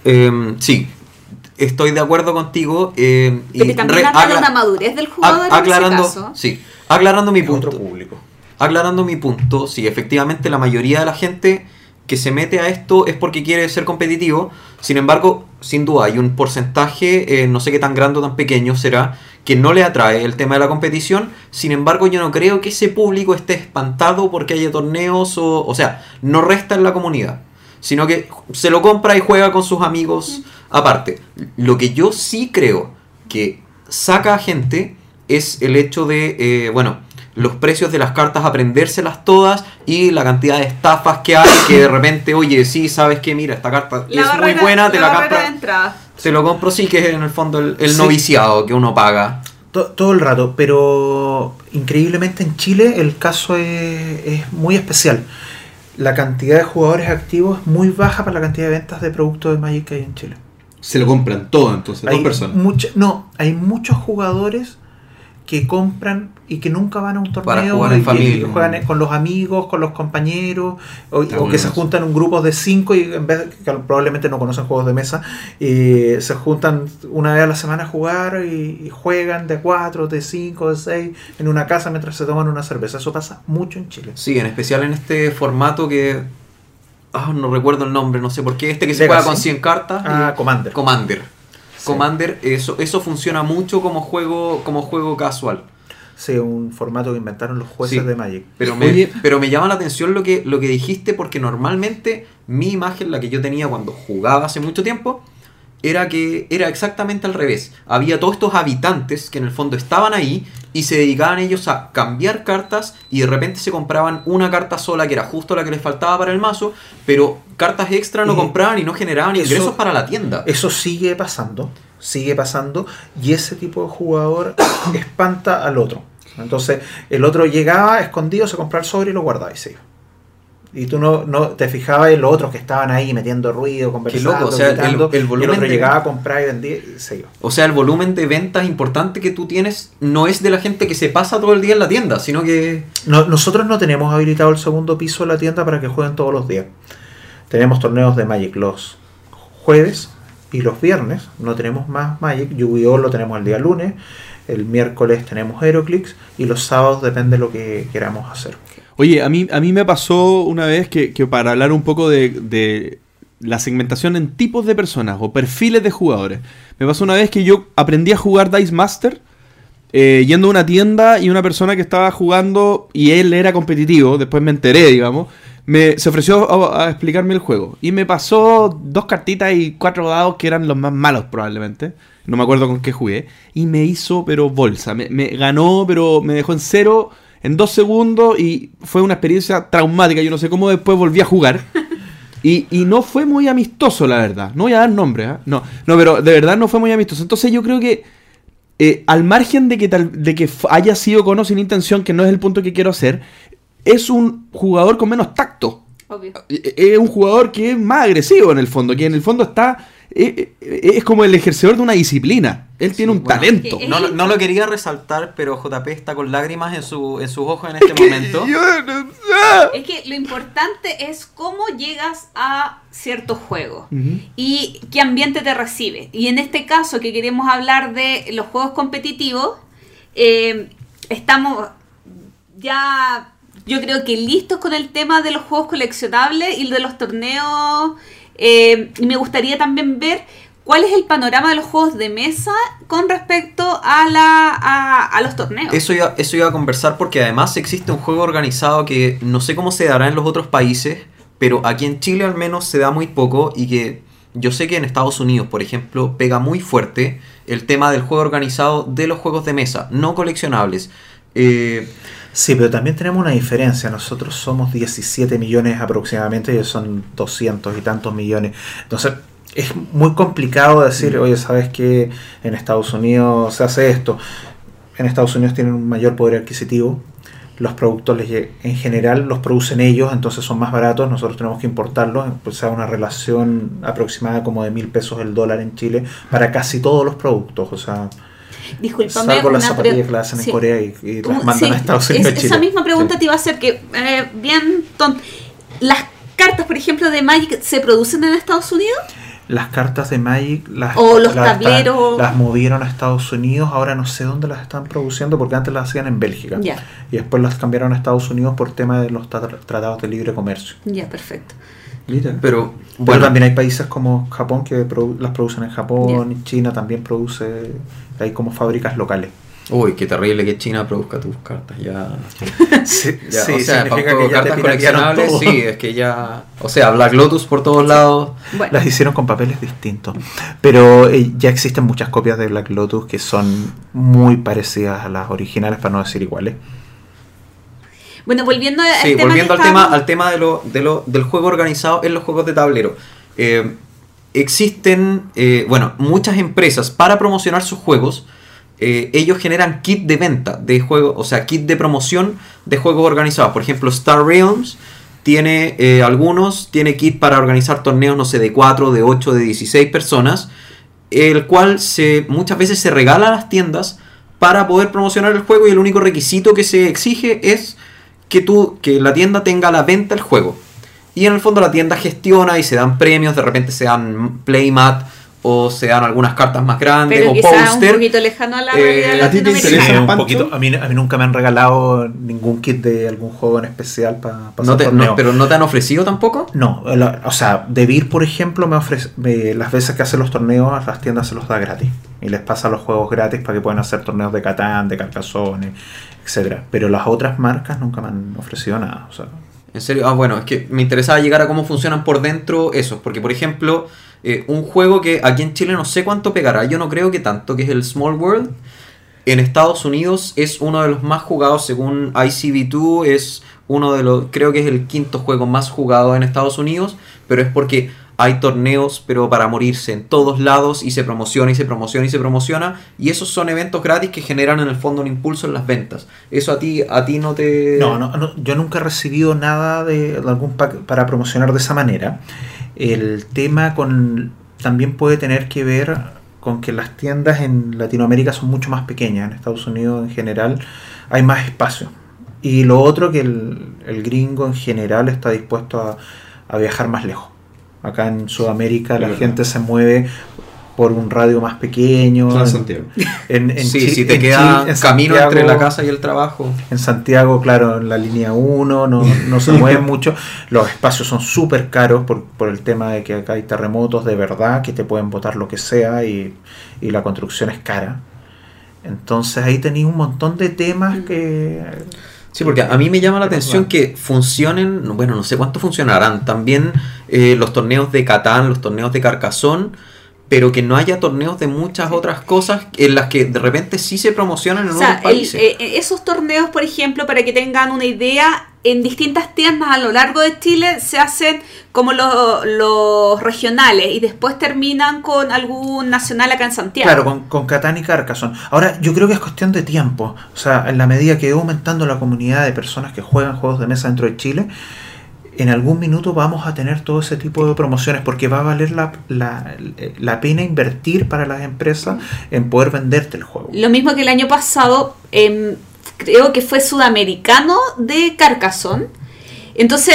Em, sí estoy de acuerdo contigo. em, y Pero también habla de una madurez del jugador en ese aclarando, caso. sí, aclarando mi otro punto. público. Aclarando mi punto, sí, efectivamente la mayoría de la gente que se mete a esto es porque quiere ser competitivo. Sin embargo, sin duda hay un porcentaje, eh, no sé qué tan grande o tan pequeño será, que no le atrae el tema de la competición. Sin embargo, yo no creo que ese público esté espantado porque haya torneos o, o sea, no resta en la comunidad, sino que se lo compra y juega con sus amigos aparte. Lo que yo sí creo que saca a gente es el hecho de, eh, bueno, los precios de las cartas, aprendérselas todas y la cantidad de estafas que hay que de repente, oye, sí, sabes que mira, esta carta La es muy buena, te la, de entrada. te lo compro, sí, que es en el fondo el, el Sí. noviciado que uno paga. To- Todo el rato, pero increíblemente en Chile el caso es, es muy especial. La cantidad de jugadores activos es muy baja para la cantidad de ventas de productos de Magic que hay en Chile. Se lo compran todo entonces, dos personas. mucha- no, hay muchos jugadores que compran y que nunca van a un torneo Para jugar en y familia. que juegan con los amigos, con los compañeros, o, que se juntan en grupos de cinco y en vez de, que probablemente no conocen juegos de mesa, y se juntan una vez a la semana a jugar y, y juegan de cuatro, de cinco, de seis en una casa mientras se toman una cerveza. Eso pasa mucho en Chile. Sí, en especial en este formato que. ah, no recuerdo el nombre, no sé por qué. Este que se Legacy. juega con 100 cartas. Ah, Commander. Commander. Sí. Commander, eso, eso funciona mucho como juego, como juego casual. Sí, un formato que inventaron los jueces Sí. de Magic. Pero me, Oye. pero me llama la atención lo que, lo que dijiste porque normalmente mi imagen, la que yo tenía cuando jugaba hace mucho tiempo, era que era exactamente al revés. Había todos estos habitantes que en el fondo estaban ahí y se dedicaban ellos a cambiar cartas y de repente se compraban una carta sola que era justo la que les faltaba para el mazo, pero cartas extra no compraban y no generaban eso- ingresos para la tienda. Eso sigue pasando, sigue pasando, y ese tipo de jugador [coughs] espanta al otro. Entonces, el otro llegaba escondido, se compraba el sobre y lo guardaba y se iba. Y tú no, no te fijabas en los otros que estaban ahí metiendo ruido, conversando, loco, o sea, el- gritando, el y volumen el otro de- llegaba a comprar y vendía y se iba. O sea, el volumen de ventas importante que tú tienes no es de la gente que se pasa todo el día en la tienda, sino que... No- nosotros no tenemos habilitado el segundo piso de la tienda para que jueguen todos los días. Tenemos torneos de Magic los jueves y los viernes. No tenemos más Magic. Yu-Gi-Oh! lo tenemos el día lunes. El miércoles tenemos Heroclix. Y los sábados depende de lo que queramos hacer. Oye, a mí, a mí me pasó una vez que, que para hablar un poco de, de la segmentación en tipos de personas o perfiles de jugadores, me pasó una vez que yo aprendí a jugar Dice Master eh, yendo a una tienda y una persona que estaba jugando y él era competitivo, después me enteré, digamos, me, se ofreció a, a explicarme el juego. Y me pasó dos cartitas y cuatro dados que eran los más malos probablemente. No me acuerdo con qué jugué. Y me hizo, pero bolsa. Me, me ganó, pero me dejó en cero en dos segundos y fue una experiencia traumática. Yo no sé cómo después volví a jugar. Y, y no fue muy amistoso, la verdad. No voy a dar nombres, ¿ah? No, no, pero de verdad no fue muy amistoso. Entonces yo creo que eh, al margen de que, tal, de que haya sido con o sin intención, que no es el punto que quiero hacer, es un jugador con menos tacto. Obvio. Eh, Es un jugador que es más agresivo en el fondo, que en el fondo está... eh, eh, es como el ejercedor de una disciplina. Él tiene un bueno. talento. No, lo- no lo quería resaltar, pero JP está con lágrimas en, su, en sus ojos en este momento. Yo no-. Es que lo importante es cómo llegas a cierto juego Ujú. y qué ambiente te recibe. Y en este caso que queremos hablar de los juegos competitivos, eh, estamos ya, yo creo que listos con el tema de los juegos coleccionables y de los torneos. Eh, y me gustaría también ver cuál es el panorama de los juegos de mesa con respecto a, la, a, a los torneos. Eso iba, eso iba a conversar porque además existe un juego organizado que no sé cómo se dará en los otros países, pero aquí en Chile al menos se da muy poco y que yo sé que en Estados Unidos, por ejemplo, pega muy fuerte el tema del juego organizado de los juegos de mesa, no coleccionables. Eh, Sí, pero también tenemos una diferencia. Nosotros somos 17 millones aproximadamente y ellos son 200 y tantos millones. Entonces, es muy complicado decir, oye, ¿sabes que en Estados Unidos se hace esto? En Estados Unidos tienen un mayor poder adquisitivo. Los productos en general los producen ellos, entonces son más baratos. Nosotros tenemos que importarlos. Pues sea una relación aproximada como de mil pesos el dólar en Chile para casi todos los productos. O sea, Disculpame. salvo las zapatillas que las hacen sí. en Corea y, y las Uh, mandan sí, a Estados Unidos. es- y Chile. Esa misma pregunta Sí. te iba a hacer, que eh, bien ¿Las cartas, por ejemplo, de Magic se producen en Estados Unidos? Las cartas de Magic, las, O los las- tableros. las movieron a Estados Unidos, ahora no sé dónde las están produciendo porque antes las hacían en Bélgica. Ya, Y después las cambiaron a Estados Unidos por tema de los tra- tratados de libre comercio. ya, perfecto. Mira. pero Pero bueno, también hay países como Japón que produ- las producen en Japón, China también produce, hay como fábricas locales. uy, qué terrible que China produzca tus cartas. Ya, Sí, [laughs] ya, sí, o sea, para que ya cartas coleccionables, todo. sí, es que ya. O sea, Black Lotus por todos lados. Bueno, Las hicieron con papeles distintos. Pero eh, ya existen muchas copias de Black Lotus que son muy parecidas a las originales, para no decir iguales. Bueno volviendo al Sí, tema volviendo al tema, al tema de lo, de lo- del juego organizado en los juegos de tablero. Eh, existen, eh, bueno, muchas empresas para promocionar sus juegos. eh, ellos generan kit de venta de juegos, o sea, kit de promoción de juegos organizados. Por ejemplo, Star Realms tiene eh, algunos, tiene kit para organizar torneos, no sé, de 4, de 8, de 16 personas, el cual se, muchas veces se regala a las tiendas para poder promocionar el juego y el único requisito que se exige es que tú que la tienda tenga a la venta el juego. Y en el fondo la tienda gestiona y se dan premios, de repente se dan playmat o se dan algunas cartas más grandes Pero o quizás un póster. poquito lejano a la Eh, realidad ¿a ti te interesa? Sí, un poquito. A mí, a mí nunca me han regalado ningún kit de algún juego en especial para pasar No no- pero no te han ofrecido tampoco. No, la- o sea, Devir, por ejemplo, me ofrece me- las veces que hace los torneos, a las tiendas se los da gratis. Y les pasa los juegos gratis para que puedan hacer torneos de Catán, de Carcassonne, etcétera. Pero las otras marcas nunca me han ofrecido nada. O sea, En serio, ah, bueno, es que me interesaba llegar a cómo funcionan por dentro esos, porque por ejemplo, eh, un juego que aquí en Chile no sé cuánto pegará, yo no creo que tanto, que es el Small World, en Estados Unidos es uno de los más jugados según ICB2, es uno de los, creo que es el quinto juego más jugado en Estados Unidos, pero es porque hay torneos, pero para morirse en todos lados y se promociona y se promociona y se promociona, y esos son eventos gratis que generan en el fondo un impulso en las ventas. Eso a ti, a ti no te... no, no, no, yo nunca he recibido nada de algún pack para promocionar de esa manera. El tema con también puede tener que ver con que las tiendas en Latinoamérica son mucho más pequeñas. En Estados Unidos en general hay más espacio. Y lo otro que el, el gringo en general está dispuesto a, a viajar más lejos. Acá en Sudamérica la verdad. gente se mueve por un radio más pequeño. En, Transantiago. en- en sí, si te en queda Chi- en camino entre Santiago- la casa y el trabajo. en Santiago, claro, en la línea 1 no, no se [laughs] mueven mucho. Los espacios son súper caros por, por el tema de que acá hay terremotos de verdad que te pueden botar lo que sea y, y la construcción es cara. Entonces ahí tenéis un montón de temas que... Sí, porque a mí me llama la atención que funcionen, no, bueno, no sé cuánto funcionarán, también eh, los torneos de Catán, los torneos de Carcassonne, pero que no haya torneos de muchas otras cosas en las que de repente sí se promocionan en O sea, otros el- países. eh, esos torneos, por ejemplo, para que tengan una idea, en distintas tiendas a lo largo de Chile se hacen como los, los regionales y después terminan con algún nacional acá en Santiago. Claro, con, con Catán y Carcassonne. Ahora, yo creo que es cuestión de tiempo. O sea, en la medida que va aumentando la comunidad de personas que juegan juegos de mesa dentro de Chile, en algún minuto vamos a tener todo ese tipo de promociones porque va a valer la, la, la pena invertir para las empresas en poder venderte el juego. Lo mismo que el año pasado, em, creo que fue sudamericano de Carcassonne. Entonces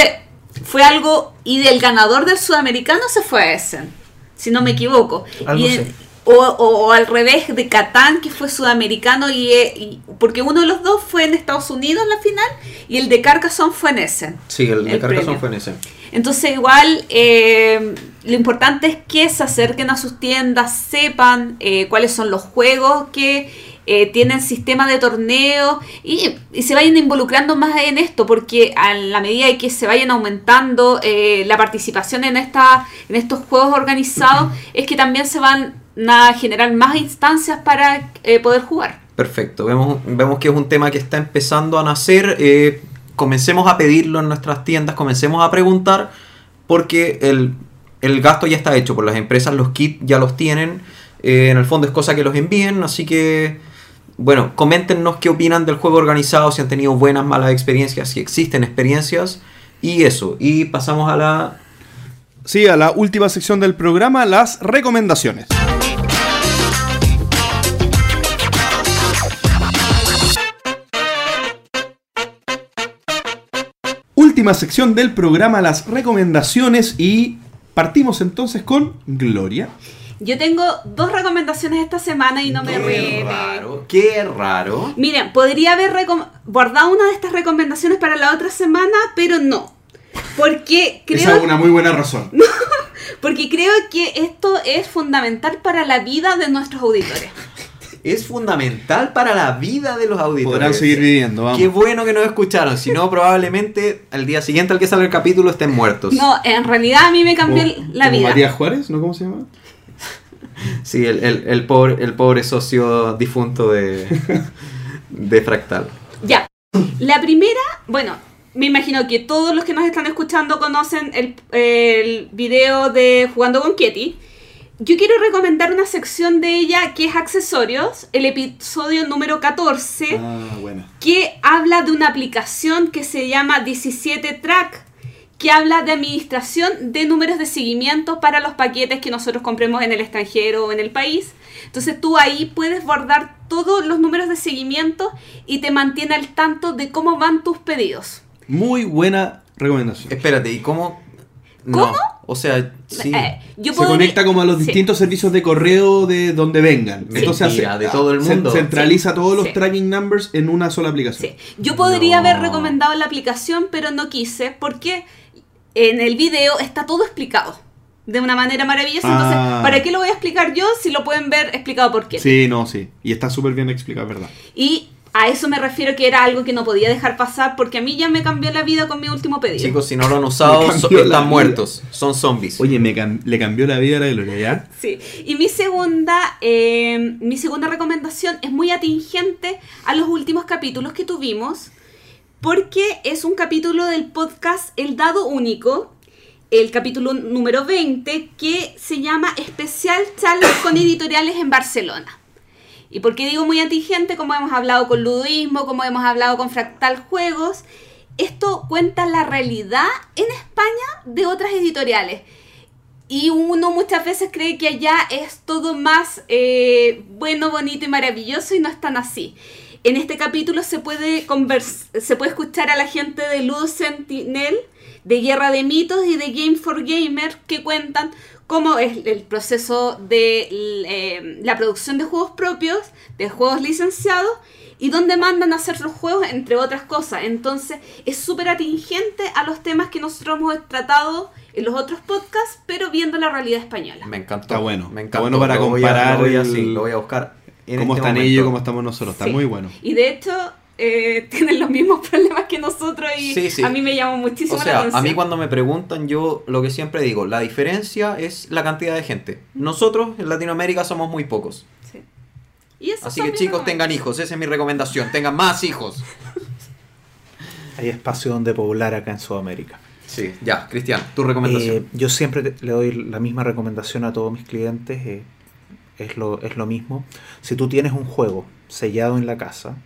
fue algo, y del ganador del sudamericano se fue a Essen, si no me equivoco. Algo Y en- así. O, o- o al revés de Catán, que fue sudamericano, y, eh, y- porque uno de los dos fue en Estados Unidos en la final, y el de Carcassonne fue en Essen. sí, el de Carcassonne premio. fue en ese. Entonces igual eh, lo importante es que se acerquen a sus tiendas, sepan eh, cuáles son los juegos que eh, tienen sistema de torneo y, y se vayan involucrando más en esto porque a la medida de que se vayan aumentando eh, la participación en, esta, en estos juegos organizados [clears throat] es que también se van a generar más instancias para eh, poder jugar. Perfecto, vemos, vemos que es un tema que está empezando a nacer. eh, comencemos a pedirlo en nuestras tiendas, comencemos a preguntar, porque el, el gasto ya está hecho por las empresas, los kits ya los tienen. eh, en el fondo es cosa que los envíen, así que, bueno, coméntenos qué opinan del juego organizado, si han tenido buenas, malas experiencias, si existen experiencias, y eso. Y pasamos a la Sí, a la última sección del programa, las recomendaciones. Última sección del programa, las recomendaciones y partimos entonces con Gloria. Yo tengo dos recomendaciones esta semana y no me Qué raro, qué raro. Miren, podría haber guardado una de estas recomendaciones para la otra semana, pero no. Porque [laughs] Esa creo, es una muy buena razón. [laughs] porque creo que esto es fundamental para la vida de nuestros auditores. Es fundamental para la vida de los auditores. Podrán seguir viviendo, vamos. Qué bueno que nos escucharon, si no [laughs] probablemente al día siguiente al que sale el capítulo estén muertos. No, en realidad a mí me cambió la vida. Matías Juárez, ¿no? ¿Cómo se llama? Sí, el, el- el pobre, el pobre socio difunto de, de Fractal. Ya. La primera, bueno, me imagino que todos los que nos están escuchando conocen el, el video de Jugando con Ketty. Yo quiero recomendar una sección de ella que es accesorios, el episodio número 14, Ah, buena. que habla de una aplicación que se llama 17 Track, que habla de administración de números de seguimiento para los paquetes que nosotros compremos en el extranjero o en el país. Entonces tú ahí puedes guardar todos los números de seguimiento y te mantiene al tanto de cómo van tus pedidos. Muy buena recomendación. Espérate, ¿y cómo? ¿Cómo? No, o sea, sí. Eh, yo se conecta como a los sí. distintos servicios de correo de donde vengan. Sí. Entonces hace- de todo el mundo. centraliza todos los Sí. tracking numbers en una sola aplicación. Sí. Yo podría No. haber recomendado la aplicación, pero no quise porque en el video está todo explicado de una manera maravillosa. Ah. Entonces, ¿para qué lo voy a explicar yo si lo pueden ver explicado por qué? Sí, no, sí. Y está súper bien explicado, ¿verdad? Y a eso me refiero que era algo que no podía dejar pasar porque a mí ya me cambió la vida con mi último pedido. Chicos, si no lo han [laughs] usado, so- están vida. muertos. Son zombies. Oye, me cam- le cambió la vida a la Gloria, ¿ya? Sí, y mi segunda, eh, mi segunda recomendación es muy atingente a los últimos capítulos que tuvimos, porque es un capítulo del podcast El Dado Único, el capítulo número 20, que se llama Especial Charlas con Editoriales en Barcelona. ¿Y por qué digo muy atingente? Como hemos hablado con Ludoísmo, como hemos hablado con Fractal Juegos, esto cuenta la realidad en España de otras editoriales. Y uno muchas veces cree que allá es todo más eh, bueno, bonito y maravilloso y no es tan así. En este capítulo se puede, convers- se puede escuchar a la gente de Ludo Sentinel, de Guerra de Mitos y de Game for Gamer que cuentan cómo es el proceso de eh, la producción de juegos propios, de juegos licenciados y dónde mandan a hacer los juegos, entre otras cosas. Entonces es súper atingente a los temas que nosotros hemos tratado en los otros podcasts, pero viendo la realidad española. Me encantó. Está bueno. Me Está encantó. bueno para Lo voy a- comparar lo voy a, el- lo voy a buscar. En cómo este están momento. ellos cómo estamos nosotros. Está Sí. muy bueno. Y de hecho, eh, [laughs] tienen los mismos problemas que nosotros y Sí, sí. a mí me llamó muchísimo O la sea, atención. a mí cuando me preguntan, yo lo que siempre digo, la diferencia es la cantidad de gente. Nosotros en Latinoamérica somos muy pocos. Sí. Y Así que chicos, tengan hijos, esa es mi recomendación, tengan más hijos. [laughs] Hay espacio donde poblar acá en Sudamérica. Sí, ya, Cristian, tu recomendación. Eh, yo siempre le doy la misma recomendación a todos mis clientes. eh, es, lo, es lo mismo. Si tú tienes un juego sellado en la casa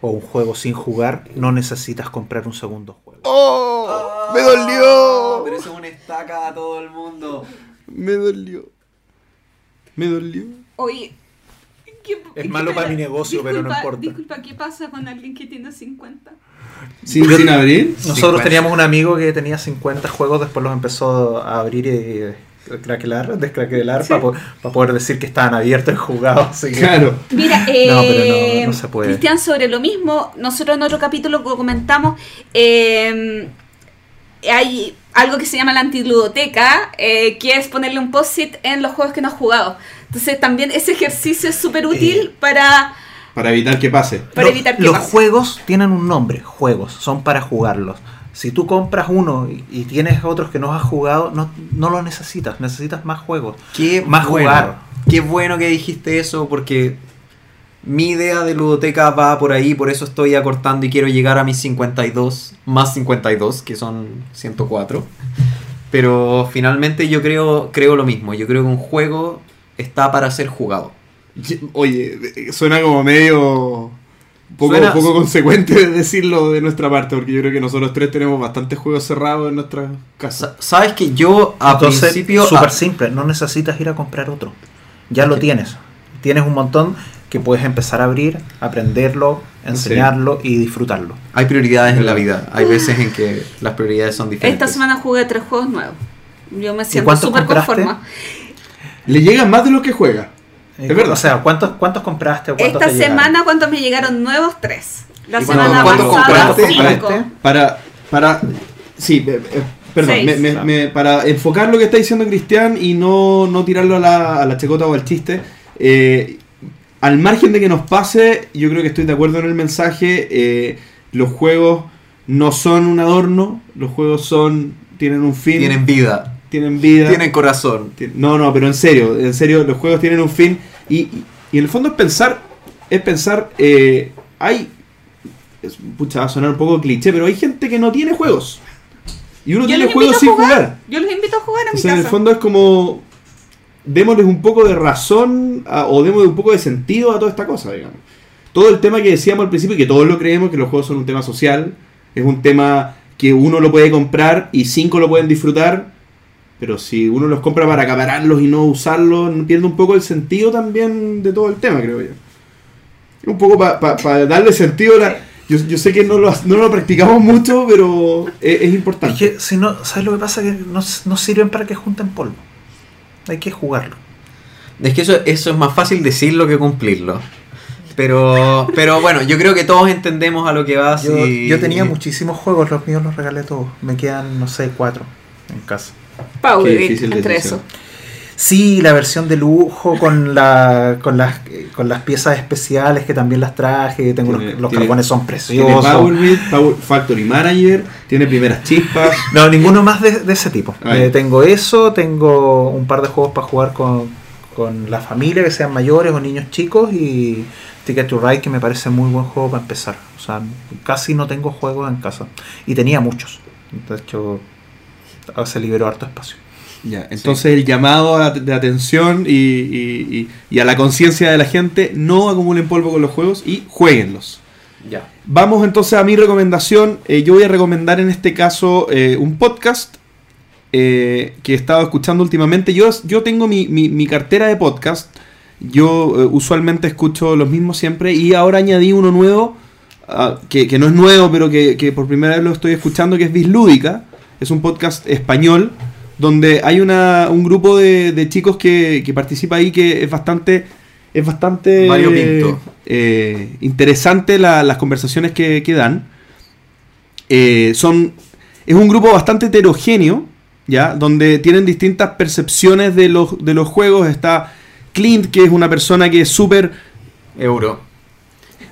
o un juego sin jugar, no necesitas comprar un segundo juego. ¡Oh! ¡Me Ah, dolió! Pero eso es una estaca a todo el mundo. Me dolió. Me dolió. Oye, ¿qué- Es malo para mi negocio, pero no importa. Disculpa, ¿qué pasa con alguien que tiene 50? ¿Sin, sin abrir? Nosotros 50. teníamos un amigo que tenía 50 juegos, después los empezó a abrir y craquelar, descraquelar, para poder decir que estaban abiertos y jugados. así que- Claro. Mira, eh, No, pero no- no se puede. Cristian, sobre lo mismo, nosotros en otro capítulo lo comentamos, eh, hay algo que se llama la antiludoteca, eh, que es ponerle un post-it en los juegos que no has jugado. Entonces también ese ejercicio es súper útil para, Para evitar que pase. para evitar que los pase. juegos tienen un nombre, juegos, son para jugarlos. Si tú compras uno y, y tienes otros que no has jugado, no, no los necesitas, necesitas más juegos. Qué Más bueno, jugar. Qué bueno que dijiste eso porque mi idea de ludoteca va por ahí, por eso estoy acortando y quiero llegar a mis 52, más 52, que son 104. Pero finalmente yo creo, creo lo mismo, yo creo que un juego está para ser jugado. Oye, suena como medio. Poco, Suena- poco consecuente decirlo de nuestra parte, porque yo creo que nosotros tres tenemos bastantes juegos cerrados en nuestra casa. Sa- Sabes que yo a Entonces, principio... súper a- simple, no necesitas ir a comprar otro. Ya lo tienes. Tienes un montón que puedes empezar a abrir, aprenderlo, enseñarlo y disfrutarlo. hay prioridades en la vida, hay veces en que las prioridades son diferentes. Esta semana jugué tres juegos nuevos. Yo me siento súper conforme. Le llega más de lo que juega. Es verdad. O sea, ¿cuántos, cuántos compraste o cuántos Esta te llegaron? semana, ¿cuántos me llegaron nuevos? Tres. La ¿Y semana cuántos pasada, compraste? cinco. ¿Compraste? Para. para sí, eh, eh, perdón, me- me- me- para enfocar lo que está diciendo Cristian y no, no tirarlo a la, a la checota o al chiste. eh, al margen de que nos pase, yo creo que estoy de acuerdo en el mensaje. eh, los juegos no son un adorno, los juegos son. tienen un fin, Tienen vida, tienen vida. tienen corazón. No, no, pero en serio, en serio, los juegos tienen un fin y, y- y en el fondo es pensar, es pensar, eh, hay, es, pucha, va a sonar un poco cliché, pero hay gente que no tiene juegos. Y uno Yo tiene juegos sin a jugar. jugar. Yo los invito a jugar a mi Entonces, en el fondo es como, démosles un poco de razón a- o démosle un poco de sentido a toda esta cosa, digamos. Todo el tema que decíamos al principio, que todos lo creemos, que los juegos son un tema social, es un tema que uno lo puede comprar y cinco lo pueden disfrutar, pero si uno los compra para acapararlos y no usarlos, pierde un poco el sentido también de todo el tema, creo yo. Un poco para darle sentido a la... Yo, yo, sé que no lo, no lo practicamos mucho, pero es, es importante. Es que si no, ¿sabes lo que pasa? Que no, no sirven para que junten polvo. Hay que jugarlo. Es que eso, eso es más fácil decirlo que cumplirlo. Pero, pero bueno, yo creo que todos entendemos a lo que vas. Yo, y- yo tenía muchísimos juegos, los míos los regalé todos. Me quedan, no sé, cuatro en casa. Vivir difícil entre decisión. eso. Sí, la versión de lujo con, la, con, las, con las piezas especiales que también las traje. Tengo Tiene- los, los tiene- carbones son Tiene preciosos. Power Power Factory Manager, tiene primeras chispas. [laughs] No, ninguno más de, de ese tipo. Eh, tengo eso, tengo un par de juegos para jugar con, con la familia, que sean mayores o niños chicos, y Ticket to Ride, que me parece muy buen juego para empezar. O sea, casi no tengo juegos en casa. Y tenía muchos. De hecho, se liberó harto espacio. Ya, entonces el llamado a- de atención y, y- y- y a la conciencia de la gente, no acumulen polvo con los juegos y jueguenlos. Ya. Vamos entonces a mi recomendación. Eh, yo voy a recomendar en este caso eh, un podcast eh, que he estado escuchando últimamente. Yo, yo tengo mi, mi- mi cartera de podcast. Yo usualmente escucho los mismos siempre y ahora añadí uno nuevo, ah, que, que no es nuevo, pero que, que por primera vez lo estoy escuchando, que es Bislúdica. Es un podcast español donde hay una, un grupo de, de chicos que, que participa ahí que es bastante... Es bastante Mario Pinto. eh, interesante la- las conversaciones que, que dan. Eh, son, es un grupo bastante heterogéneo, ¿ya? Donde tienen distintas percepciones de los, de los juegos. Está Clint, que es una persona que es súper... Euro.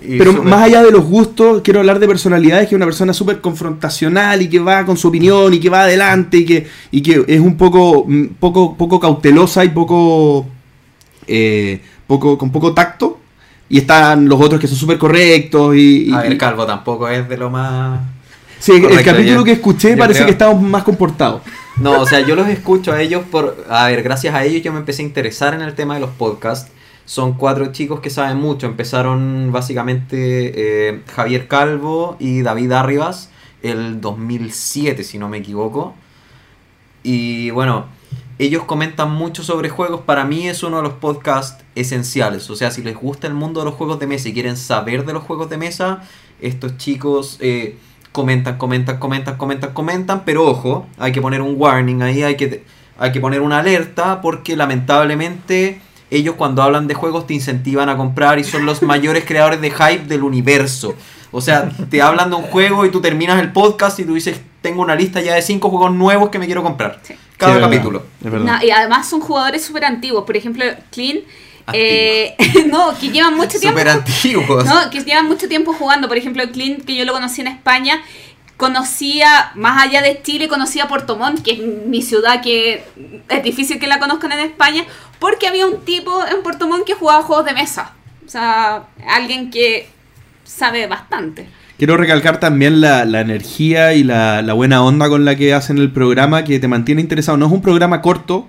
Y Pero más allá de los gustos, quiero hablar de personalidades, que es una persona súper confrontacional y que va con su opinión y que va adelante y que, y que es un poco, mm, poco, poco cautelosa y poco, eh, poco con poco tacto. Y están los otros que son súper correctos y... y- A ver, Calvo tampoco es de lo más. Sí, el capítulo yo- que escuché parece creo- que estamos más comportados. No, o sea, yo los escucho a ellos por... A ver, gracias a ellos yo me empecé a interesar en el tema de los podcasts. Son cuatro chicos que saben mucho. Empezaron básicamente eh, Javier Calvo y David Arribas el 2007, si no me equivoco. Y bueno, ellos comentan mucho sobre juegos. Para mí es uno de los podcasts esenciales. O sea, si les gusta el mundo de los juegos de mesa y quieren saber de los juegos de mesa, estos chicos eh, comentan, comentan, comentan, comentan, comentan. Pero ojo, hay que poner un warning ahí, hay que, hay que poner una alerta porque lamentablemente ellos cuando hablan de juegos te incentivan a comprar y son los [laughs] mayores creadores de hype del universo. O sea, te hablan de un juego y tú terminas el podcast y tú dices, tengo una lista ya de cinco juegos nuevos que me quiero comprar. Sí. Cada Sí, es verdad, capítulo. Es verdad. No, y además son jugadores súper antiguos. Por ejemplo, Clean. eh, [laughs] no, que llevan mucho tiempo. Súper antiguos. [laughs] No, que llevan mucho tiempo jugando. Por ejemplo, Clint, que yo lo conocí en España, conocía, más allá de Chile, conocía Puerto Montt, que es mi ciudad que es difícil que la conozcan en España, porque había un tipo en Puerto Montt que jugaba juegos de mesa. O sea, alguien que sabe bastante. Quiero recalcar también la, la energía y la, la buena onda con la que hacen el programa, que te mantiene interesado. No es un programa corto,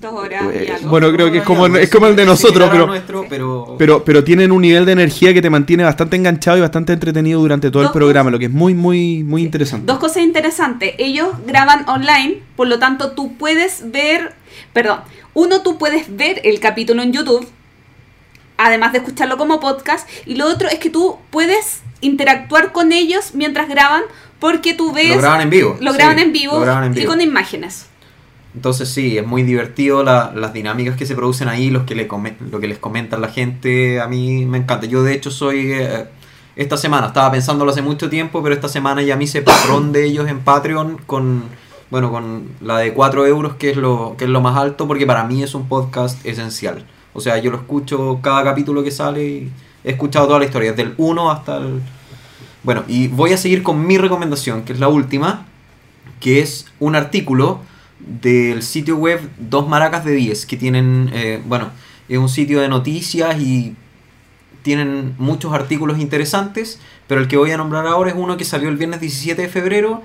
Dos horas y Eh, algo. bueno, creo que es como, es como el de nosotros, pero, nuestro, pero... pero, pero tienen un nivel de energía que te mantiene bastante enganchado y bastante entretenido durante todo el programa, lo que es muy, muy, muy interesante. Dos cosas interesantes. Ellos graban online, por lo tanto tú puedes ver, perdón, uno tú puedes ver el capítulo en YouTube, además de escucharlo como podcast, y lo otro es que tú puedes interactuar con ellos mientras graban, porque tú ves... Lo graban en vivo. lo sí, graban en vivo lo graban en y con imágenes. Entonces sí, es muy divertido la- las dinámicas que se producen ahí, los que le lo que les comentan la gente, a mí me encanta. Yo de hecho soy, eh, esta semana, estaba pensándolo hace mucho tiempo, pero esta semana ya me hice patrón de ellos en Patreon con, bueno, con la de 4 euros, que es, lo, que es lo más alto, porque para mí es un podcast esencial. O sea, yo lo escucho cada capítulo que sale y he escuchado toda la historia, desde el 1 hasta el... Bueno, y voy a seguir con mi recomendación, que es la última, que es un artículo del sitio web Dos Maracas de 10, que tienen, eh, bueno, es un sitio de noticias y tienen muchos artículos interesantes, pero el que voy a nombrar ahora es uno que salió el viernes 17 de febrero,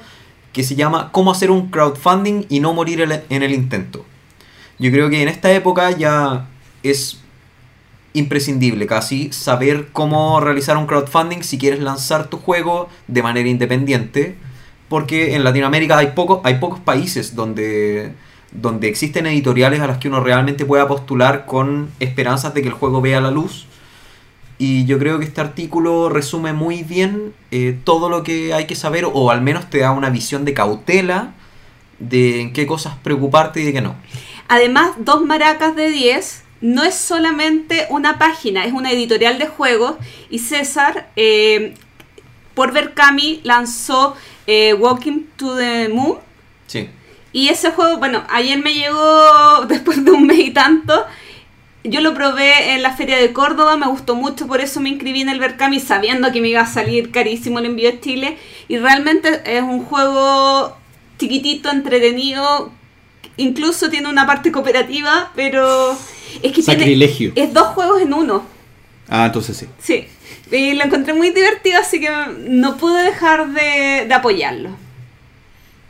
que se llama Cómo hacer un crowdfunding y no morir en el intento. Yo creo que en esta época ya es imprescindible casi saber cómo realizar un crowdfunding si quieres lanzar tu juego de manera independiente porque en Latinoamérica hay pocos hay pocos países donde donde existen editoriales a las que uno realmente pueda postular con esperanzas de que el juego vea la luz Y yo creo que este artículo resume muy bien eh, todo lo que hay que saber, o al menos te da una visión de cautela de en qué cosas preocuparte y de qué no. Además, Dos Maracas de 10 no es solamente una página, es una editorial de juegos. Y César, eh, por ver Cami, lanzó eh, Walking to the Moon. Sí. Y ese juego, bueno, ayer me llegó [laughs] después de un mes y tanto. Yo lo probé en la feria de Córdoba, me gustó mucho, por eso me inscribí en el Berkami sabiendo que me iba a salir carísimo el envío a Chile. Y realmente es un juego chiquitito, entretenido, incluso tiene una parte cooperativa, pero es que tiene, es dos juegos en uno. Ah, entonces sí. Sí, y lo encontré muy divertido, así que no pude dejar de, de apoyarlo.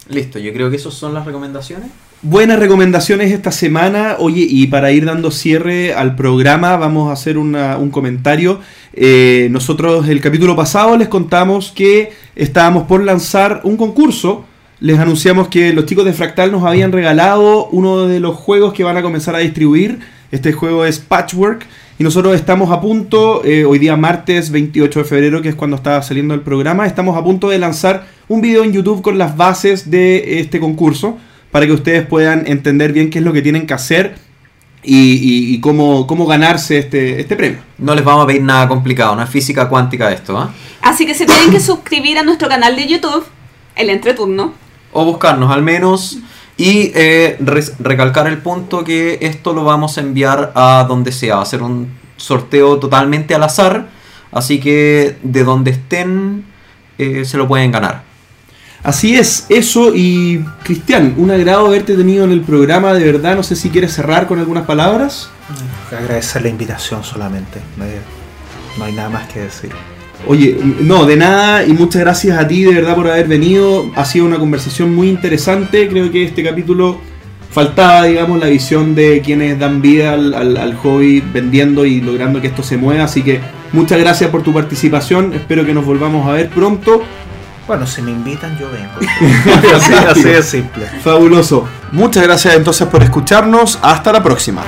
Listo, yo creo que esas son las recomendaciones. Buenas recomendaciones esta semana. Oye, y para ir dando cierre al programa, vamos a hacer una- un comentario. Eh, nosotros el capítulo pasado les contamos que estábamos por lanzar un concurso. Les anunciamos que los chicos de Fractal nos habían regalado uno de los juegos que van a comenzar a distribuir. Este juego es Patchwork. Y nosotros estamos a punto, eh, hoy día martes 28 de febrero, que es cuando está saliendo el programa, estamos a punto de lanzar un video en YouTube con las bases de este concurso para que ustedes puedan entender bien qué es lo que tienen que hacer y, y- y cómo, cómo ganarse este, este premio. No les vamos a pedir nada complicado, no es física cuántica esto, ¿ah? Así que se tienen que suscribir a nuestro canal de YouTube, El Entreturno. O buscarnos al menos. Y eh, recalcar el punto que esto lo vamos a enviar a donde sea. Va a ser un sorteo totalmente al azar. Así que de donde estén eh, se lo pueden ganar. Así es, eso y Cristian, un agrado haberte tenido en el programa, de verdad, no sé si quieres cerrar con algunas palabras. Agradecer la invitación solamente. No hay nada más que decir. Oye, no, de nada y muchas gracias a ti de verdad por haber venido. Ha sido una conversación muy interesante. Creo que este capítulo faltaba, digamos, la visión de quienes dan vida al, al- al hobby vendiendo y logrando que esto se mueva. Así que muchas gracias por tu participación. Espero que nos volvamos a ver pronto. Bueno, si me invitan, yo vengo. [laughs] así, así de simple. Fabuloso. Muchas gracias entonces por escucharnos. Hasta la próxima.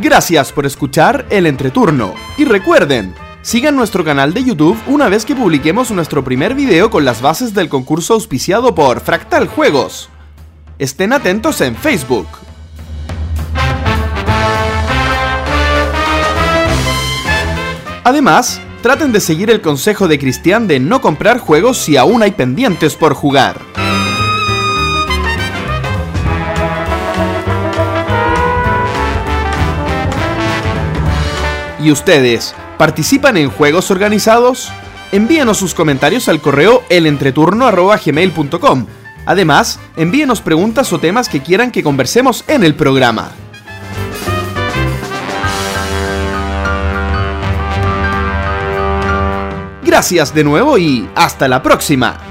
Gracias por escuchar el entreturno. Y recuerden, sigan nuestro canal de YouTube una vez que publiquemos nuestro primer video con las bases del concurso auspiciado por Fractal Juegos. Estén atentos en Facebook. Además, traten de seguir el consejo de Cristian de no comprar juegos si aún hay pendientes por jugar. ¿Y ustedes participan en juegos organizados? Envíenos sus comentarios al correo elentreturno.gmail.com. Además, envíenos preguntas o temas que quieran que conversemos en el programa. Gracias de nuevo y hasta la próxima.